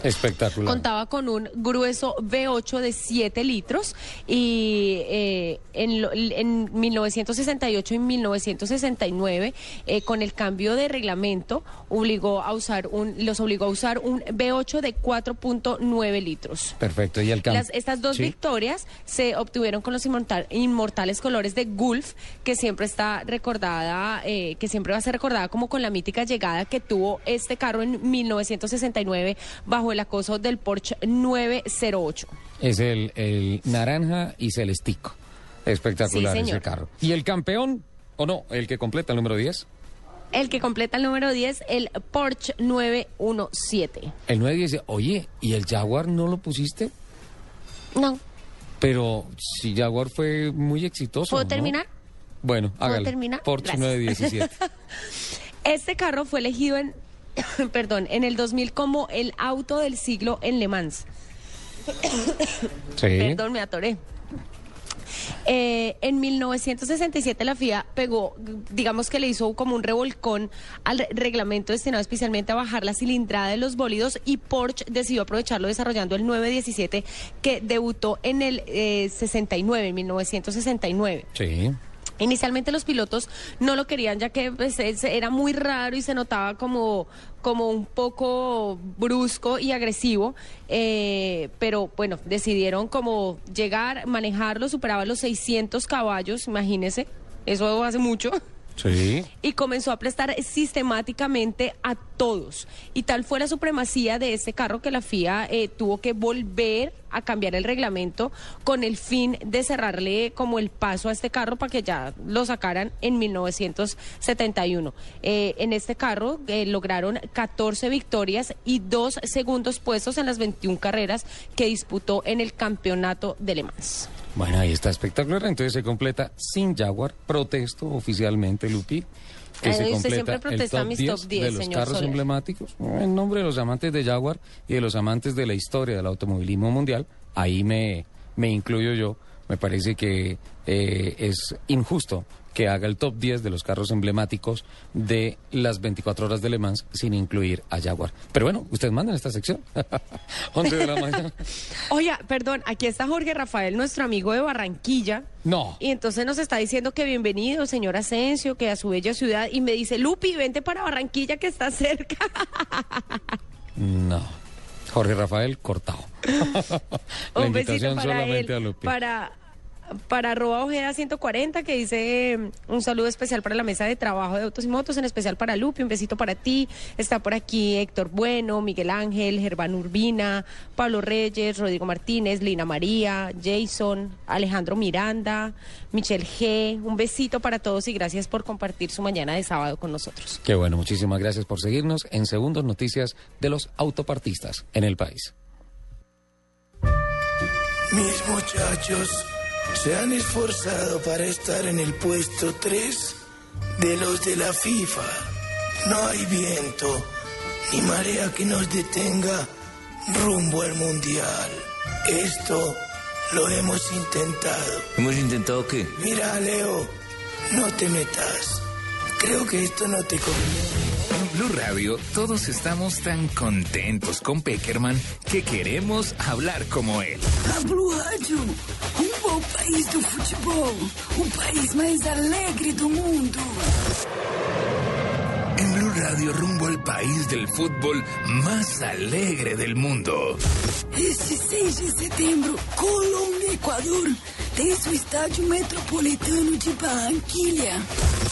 Espectacular. Contaba con un grueso V8 de 7 litros y eh, en, en 1968 y 1969, eh, con el cambio de reglamento, obligó a usar un, los obligó a usar un V8 de 4.9 litros. Perfecto. Y el. Las- estas dos victorias se obtuvieron con los inmortal- inmortales colores de Gulf, que siempre está recordada, eh, que siempre va a ser recordada como con la mítica llegada que tuvo este carro en 1969 bajo el acoso del Porsche 908. Es el, el naranja y celestico. Espectacular Sí, ese carro. ¿Y el campeón? ¿O no? ¿El que completa el número 10? El que completa el número 10, el Porsche 917. El 9 dice, oye, ¿y el Jaguar no lo pusiste? No. Pero si Jaguar fue muy exitoso. ¿Puedo ¿no? terminar? Bueno, ¿Puedo hágale. terminar? Porsche Gracias. 917. Este carro fue elegido en, perdón, en el 2000 como el auto del siglo en Le Mans. Sí. Perdón, me atoré. Eh, en 1967 la FIA pegó, digamos que le hizo como un revolcón al re- reglamento destinado especialmente a bajar la cilindrada de los bólidos y Porsche decidió aprovecharlo desarrollando el 917 que debutó en el eh, 69, en 1969. Sí. Inicialmente los pilotos no lo querían ya que pues, es- era muy raro y se notaba como, como un poco brusco y agresivo, eh, pero bueno, decidieron como llegar, manejarlo, superaba los 600 caballos, imagínese, eso hace mucho. Sí. Y comenzó a prestar sistemáticamente a todos. Y tal fue la supremacía de este carro que la FIA eh, tuvo que volver a cambiar el reglamento con el fin de cerrarle como el paso a este carro para que ya lo sacaran en 1971. Eh, en este carro eh, lograron 14 victorias y dos segundos puestos en las 21 carreras que disputó en el campeonato de Le Mans. Bueno, ahí está espectacular. Entonces se completa sin Jaguar. Protesto oficialmente, Lupi. Que Ay, se usted completa siempre el protesta top mis 10 top 10, de los señor carros Soler. emblemáticos. En nombre de los amantes de Jaguar y de los amantes de la historia del automovilismo mundial, ahí me, me incluyo yo. Me parece que eh, es injusto que haga el top 10 de los carros emblemáticos de las 24 horas de Le Mans sin incluir a Jaguar. Pero bueno, ustedes mandan esta sección. 11 de la mañana. Oiga, perdón, aquí está Jorge Rafael, nuestro amigo de Barranquilla. No. Y entonces nos está diciendo que bienvenido, señor Asensio, que a su bella ciudad. Y me dice, Lupi, vente para Barranquilla que está cerca. No. Jorge Rafael cortado. la Un besito invitación para solamente él, a Lupi. Para, para arroba ojeda 140 que dice eh, un saludo especial para la mesa de trabajo de autos y motos, en especial para Lupi, un besito para ti. Está por aquí Héctor Bueno, Miguel Ángel, Germán Urbina, Pablo Reyes, Rodrigo Martínez, Lina María, Jason, Alejandro Miranda, Michelle G. Un besito para todos y gracias por compartir su mañana de sábado con nosotros. Qué bueno, muchísimas gracias por seguirnos en Segundos Noticias de los autopartistas en el país. Mis muchachos se han esforzado para estar en el puesto 3 de los de la FIFA. No hay viento ni marea que nos detenga rumbo al mundial. Esto lo hemos intentado. ¿Hemos intentado qué? Mira, Leo, no te metas. Creo que esto no te conviene. En Blue Radio todos estamos tan contentos con Peckerman que queremos hablar como él. A Blue Radio, rumo ao país do futebol, o país mais alegre do mundo. Blue Radio rumbo al país del fútbol más alegre del mundo. Este 6 de setembro, Colômbia, Equador, tem su estádio metropolitano de Barranquilla.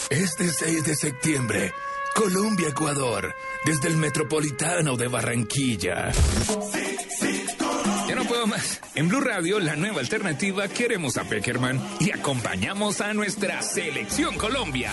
Este 6 de septiembre, Colombia, Ecuador, desde el Metropolitano de Barranquilla. Ya no puedo más. En Blue Radio, la nueva alternativa, queremos a Peckerman y acompañamos a nuestra selección Colombia.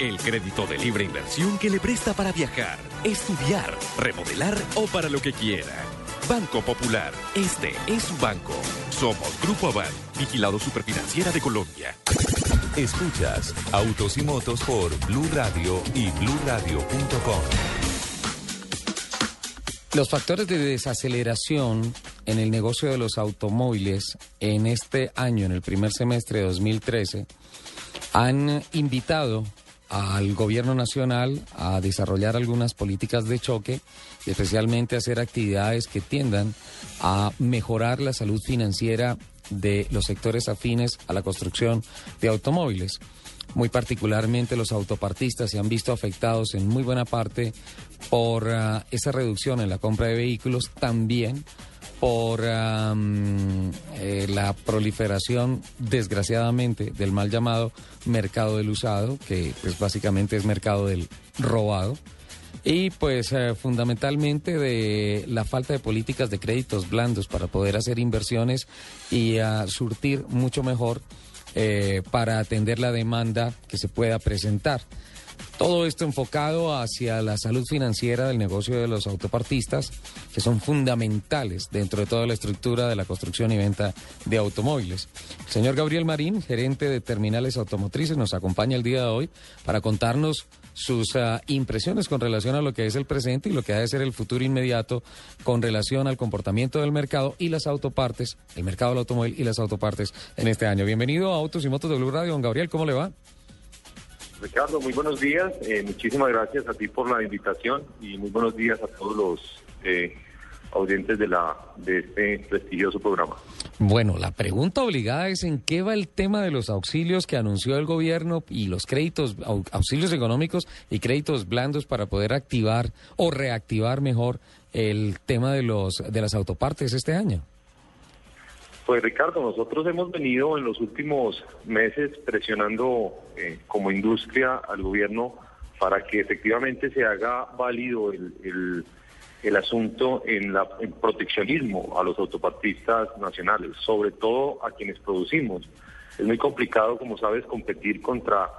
El crédito de libre inversión que le presta para viajar, estudiar, remodelar o para lo que quiera. Banco Popular, este es su banco. Somos Grupo Aval, vigilado superfinanciera de Colombia. Escuchas Autos y Motos por Blue Radio y BlueRadio.com. Los factores de desaceleración en el negocio de los automóviles en este año, en el primer semestre de 2013, han invitado al gobierno nacional a desarrollar algunas políticas de choque especialmente hacer actividades que tiendan a mejorar la salud financiera de los sectores afines a la construcción de automóviles. Muy particularmente los autopartistas se han visto afectados en muy buena parte por ah, esa reducción en la compra de vehículos, también por eh, la proliferación, desgraciadamente, del mal llamado mercado del usado, que pues básicamente es mercado del robado. Y pues eh, fundamentalmente de la falta de políticas de créditos blandos para poder hacer inversiones y ah, surtir mucho mejor eh, para atender la demanda que se pueda presentar. Todo esto enfocado hacia la salud financiera del negocio de los autopartistas, que son fundamentales dentro de toda la estructura de la construcción y venta de automóviles. El señor Gabriel Marín, gerente de terminales automotrices, nos acompaña el día de hoy para contarnos sus ah, impresiones con relación a lo que es el presente y lo que ha de ser el futuro inmediato con relación al comportamiento del mercado y las autopartes, el mercado del automóvil y las autopartes en este año. Bienvenido a Autos y Motos de Blue Radio, don Gabriel, ¿cómo le va? Ricardo, muy buenos días. Eh, muchísimas gracias a ti por la invitación y muy buenos días a todos los eh, audientes de, la, de este prestigioso programa. Bueno, la pregunta obligada es en qué va el tema de los auxilios que anunció el gobierno y los créditos, au- auxilios económicos y créditos blandos para poder activar o reactivar mejor el tema de los de las autopartes este año. Pues Ricardo, nosotros hemos venido en los últimos meses presionando eh, como industria al gobierno para que efectivamente se haga válido el, el- asunto en la proteccionismo a los autopartistas nacionales, sobre todo a quienes producimos. Es muy complicado, como sabes, competir contra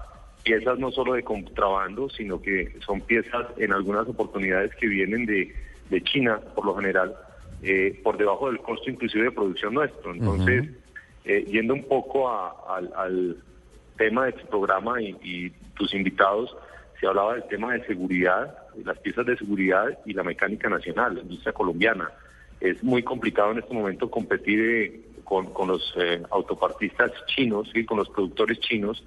piezas no solo de contrabando, sino que son piezas en algunas oportunidades que vienen de, de China, por lo general, eh, por debajo del costo inclusive de producción nuestro. Entonces, eh, yendo un poco a- al, al tema de tu programa y, y tus invitados, se hablaba del tema de seguridad, las piezas de seguridad y la mecánica nacional, la industria colombiana. Es muy complicado en este momento competir eh, con, con los eh, autopartistas chinos y con los productores chinos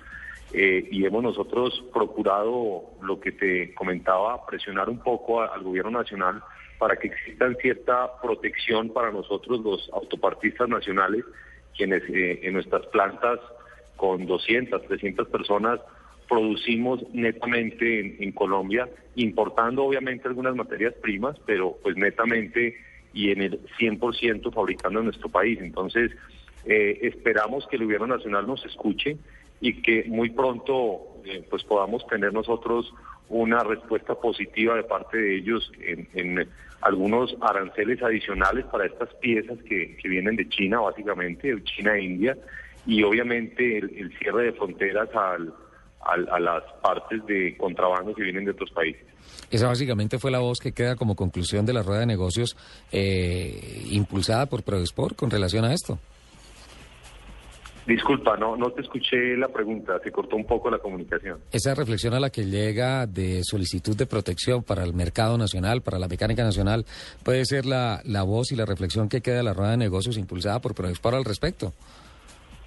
eh, y hemos nosotros procurado, lo que te comentaba, presionar un poco al gobierno nacional para que exista cierta protección para nosotros los autopartistas nacionales, quienes eh, en nuestras plantas con 200, 300 personas producimos netamente en, Colombia, importando obviamente algunas materias primas, pero pues netamente y en el 100% fabricando en nuestro país. Entonces, eh, esperamos que el gobierno nacional nos escuche y que muy pronto eh, pues podamos tener nosotros una respuesta positiva de parte de ellos en, algunos aranceles adicionales para estas piezas que, vienen de China, básicamente, de China e India, y obviamente el, cierre de fronteras al, a las partes de contrabando que vienen de otros países. Esa básicamente fue la voz que queda como conclusión de la rueda de negocios eh, impulsada por Prodesport con relación a esto. Disculpa, no, no te escuché la pregunta, se cortó un poco la comunicación. Esa reflexión a la que llega de solicitud de protección para el mercado nacional, para la mecánica nacional, puede ser la, la voz y la reflexión que queda de la rueda de negocios impulsada por Prodesport al respecto.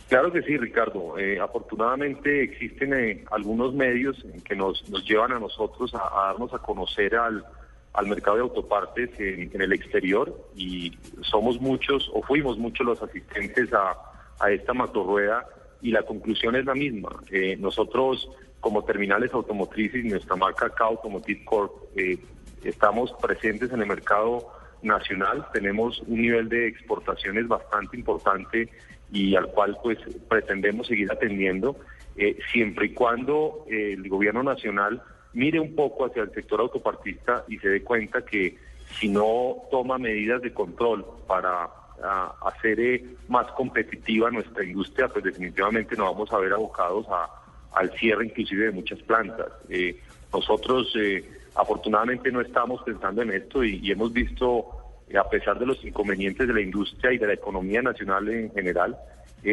Claro que sí, Ricardo. Eh, afortunadamente existen eh, algunos medios que nos, nos llevan a nosotros a, darnos a conocer al, al mercado de autopartes en, en el exterior y somos muchos o fuimos muchos los asistentes a a esta matorrueda y la conclusión es la misma. Eh, nosotros, como terminales automotrices nuestra marca K Automotive Corp, eh, estamos presentes en el mercado nacional, tenemos un nivel de exportaciones bastante importante y al cual pues pretendemos seguir atendiendo, eh, siempre y cuando el gobierno nacional mire un poco hacia el sector autopartista y se dé cuenta que si no toma medidas de control para a, hacer eh, más competitiva nuestra industria, pues definitivamente nos vamos a ver abocados a, al cierre inclusive de muchas plantas. Eh, nosotros eh, afortunadamente no estamos pensando en esto y, hemos visto, a pesar de los inconvenientes de la industria y de la economía nacional en general,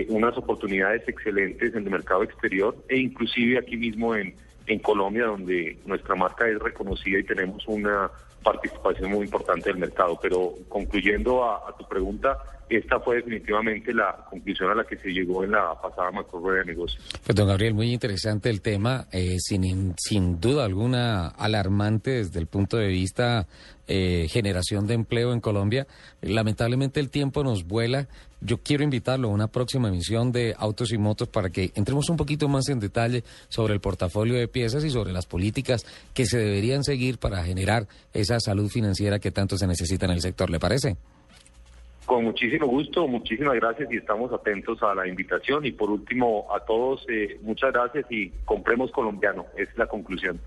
unas oportunidades excelentes en el mercado exterior e inclusive aquí mismo en, en Colombia, donde nuestra marca es reconocida y tenemos una participación muy importante del mercado. Pero concluyendo a, tu pregunta, esta fue definitivamente la conclusión a la que se llegó en la pasada macro de negocios. Pues don Gabriel, muy interesante el tema, eh, sin, sin duda alguna alarmante desde el punto de vista eh, generación de empleo en Colombia. Lamentablemente el tiempo nos vuela. Yo quiero invitarlo a una próxima emisión de Autos y Motos para que entremos un poquito más en detalle sobre el portafolio de piezas y sobre las políticas que se deberían seguir para generar esa salud financiera que tanto se necesita en el sector. ¿Le parece? Con muchísimo gusto, muchísimas gracias y estamos atentos a la invitación. Y por último, a todos, eh, muchas gracias y compremos colombiano, es la conclusión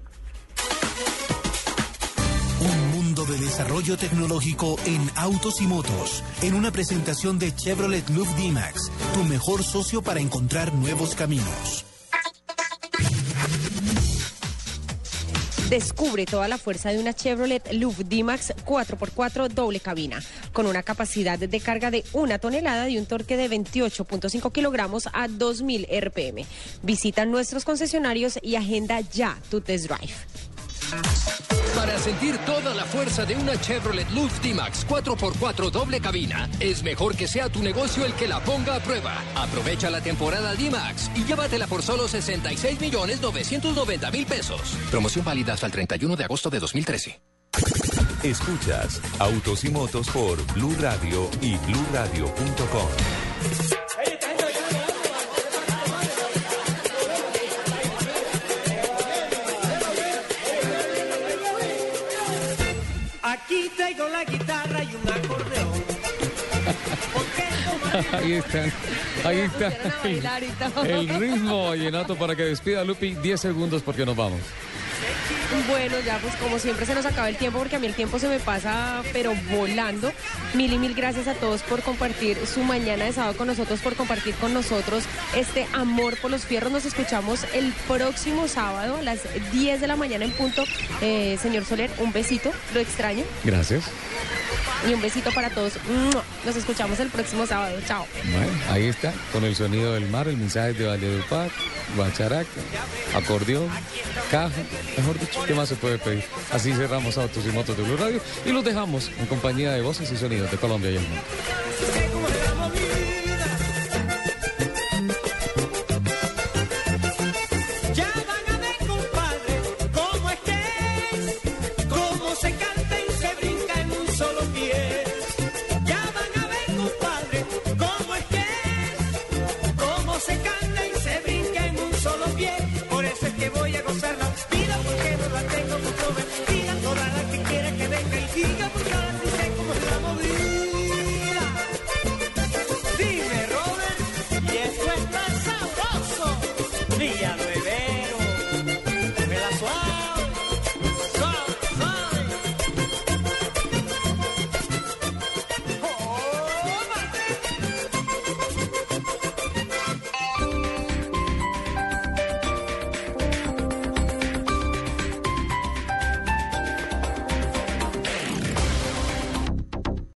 de desarrollo tecnológico en autos y motos, en una presentación de Chevrolet Loop D-Max, tu mejor socio para encontrar nuevos caminos. Descubre toda la fuerza de una Chevrolet Loop D-Max 4x4 doble cabina, con una capacidad de carga de una tonelada y un torque de 28.5 kilogramos a 2000 RPM. Visita nuestros concesionarios y agenda ya tu test drive. Para sentir toda la fuerza de una Chevrolet Luft D-Max 4x4 doble cabina, es mejor que sea tu negocio el que la ponga a prueba. Aprovecha la temporada D-Max y llévatela por solo 66 millones 990 mil pesos. Promoción válida hasta el 31 de agosto de 2013. Escuchas Autos y Motos por Blue Radio y BlueRadio.com. la guitarra y un acordeón. ahí están, ahí está el, ritmo vallenato para que despida Lupi 10 segundos porque nos vamos. Bueno, ya pues como siempre se nos acaba el tiempo porque a mí el tiempo se me pasa pero volando. Mil y mil gracias a todos por compartir su mañana de sábado con nosotros, por compartir con nosotros este amor por los fierros. Nos escuchamos el próximo sábado a las 10 de la mañana en punto. Eh, señor Soler, un besito, lo extraño. Gracias. Y un besito para todos. Nos escuchamos el próximo sábado. Chao. Bueno, ahí está, con el sonido del mar, el mensaje de Valledupar, guacharaca, acordeón, caja, mejor dicho, ¿qué más se puede pedir? Así cerramos Autos y Motos de Blue Radio y los dejamos en compañía de voces y sonidos de Colombia y el mundo.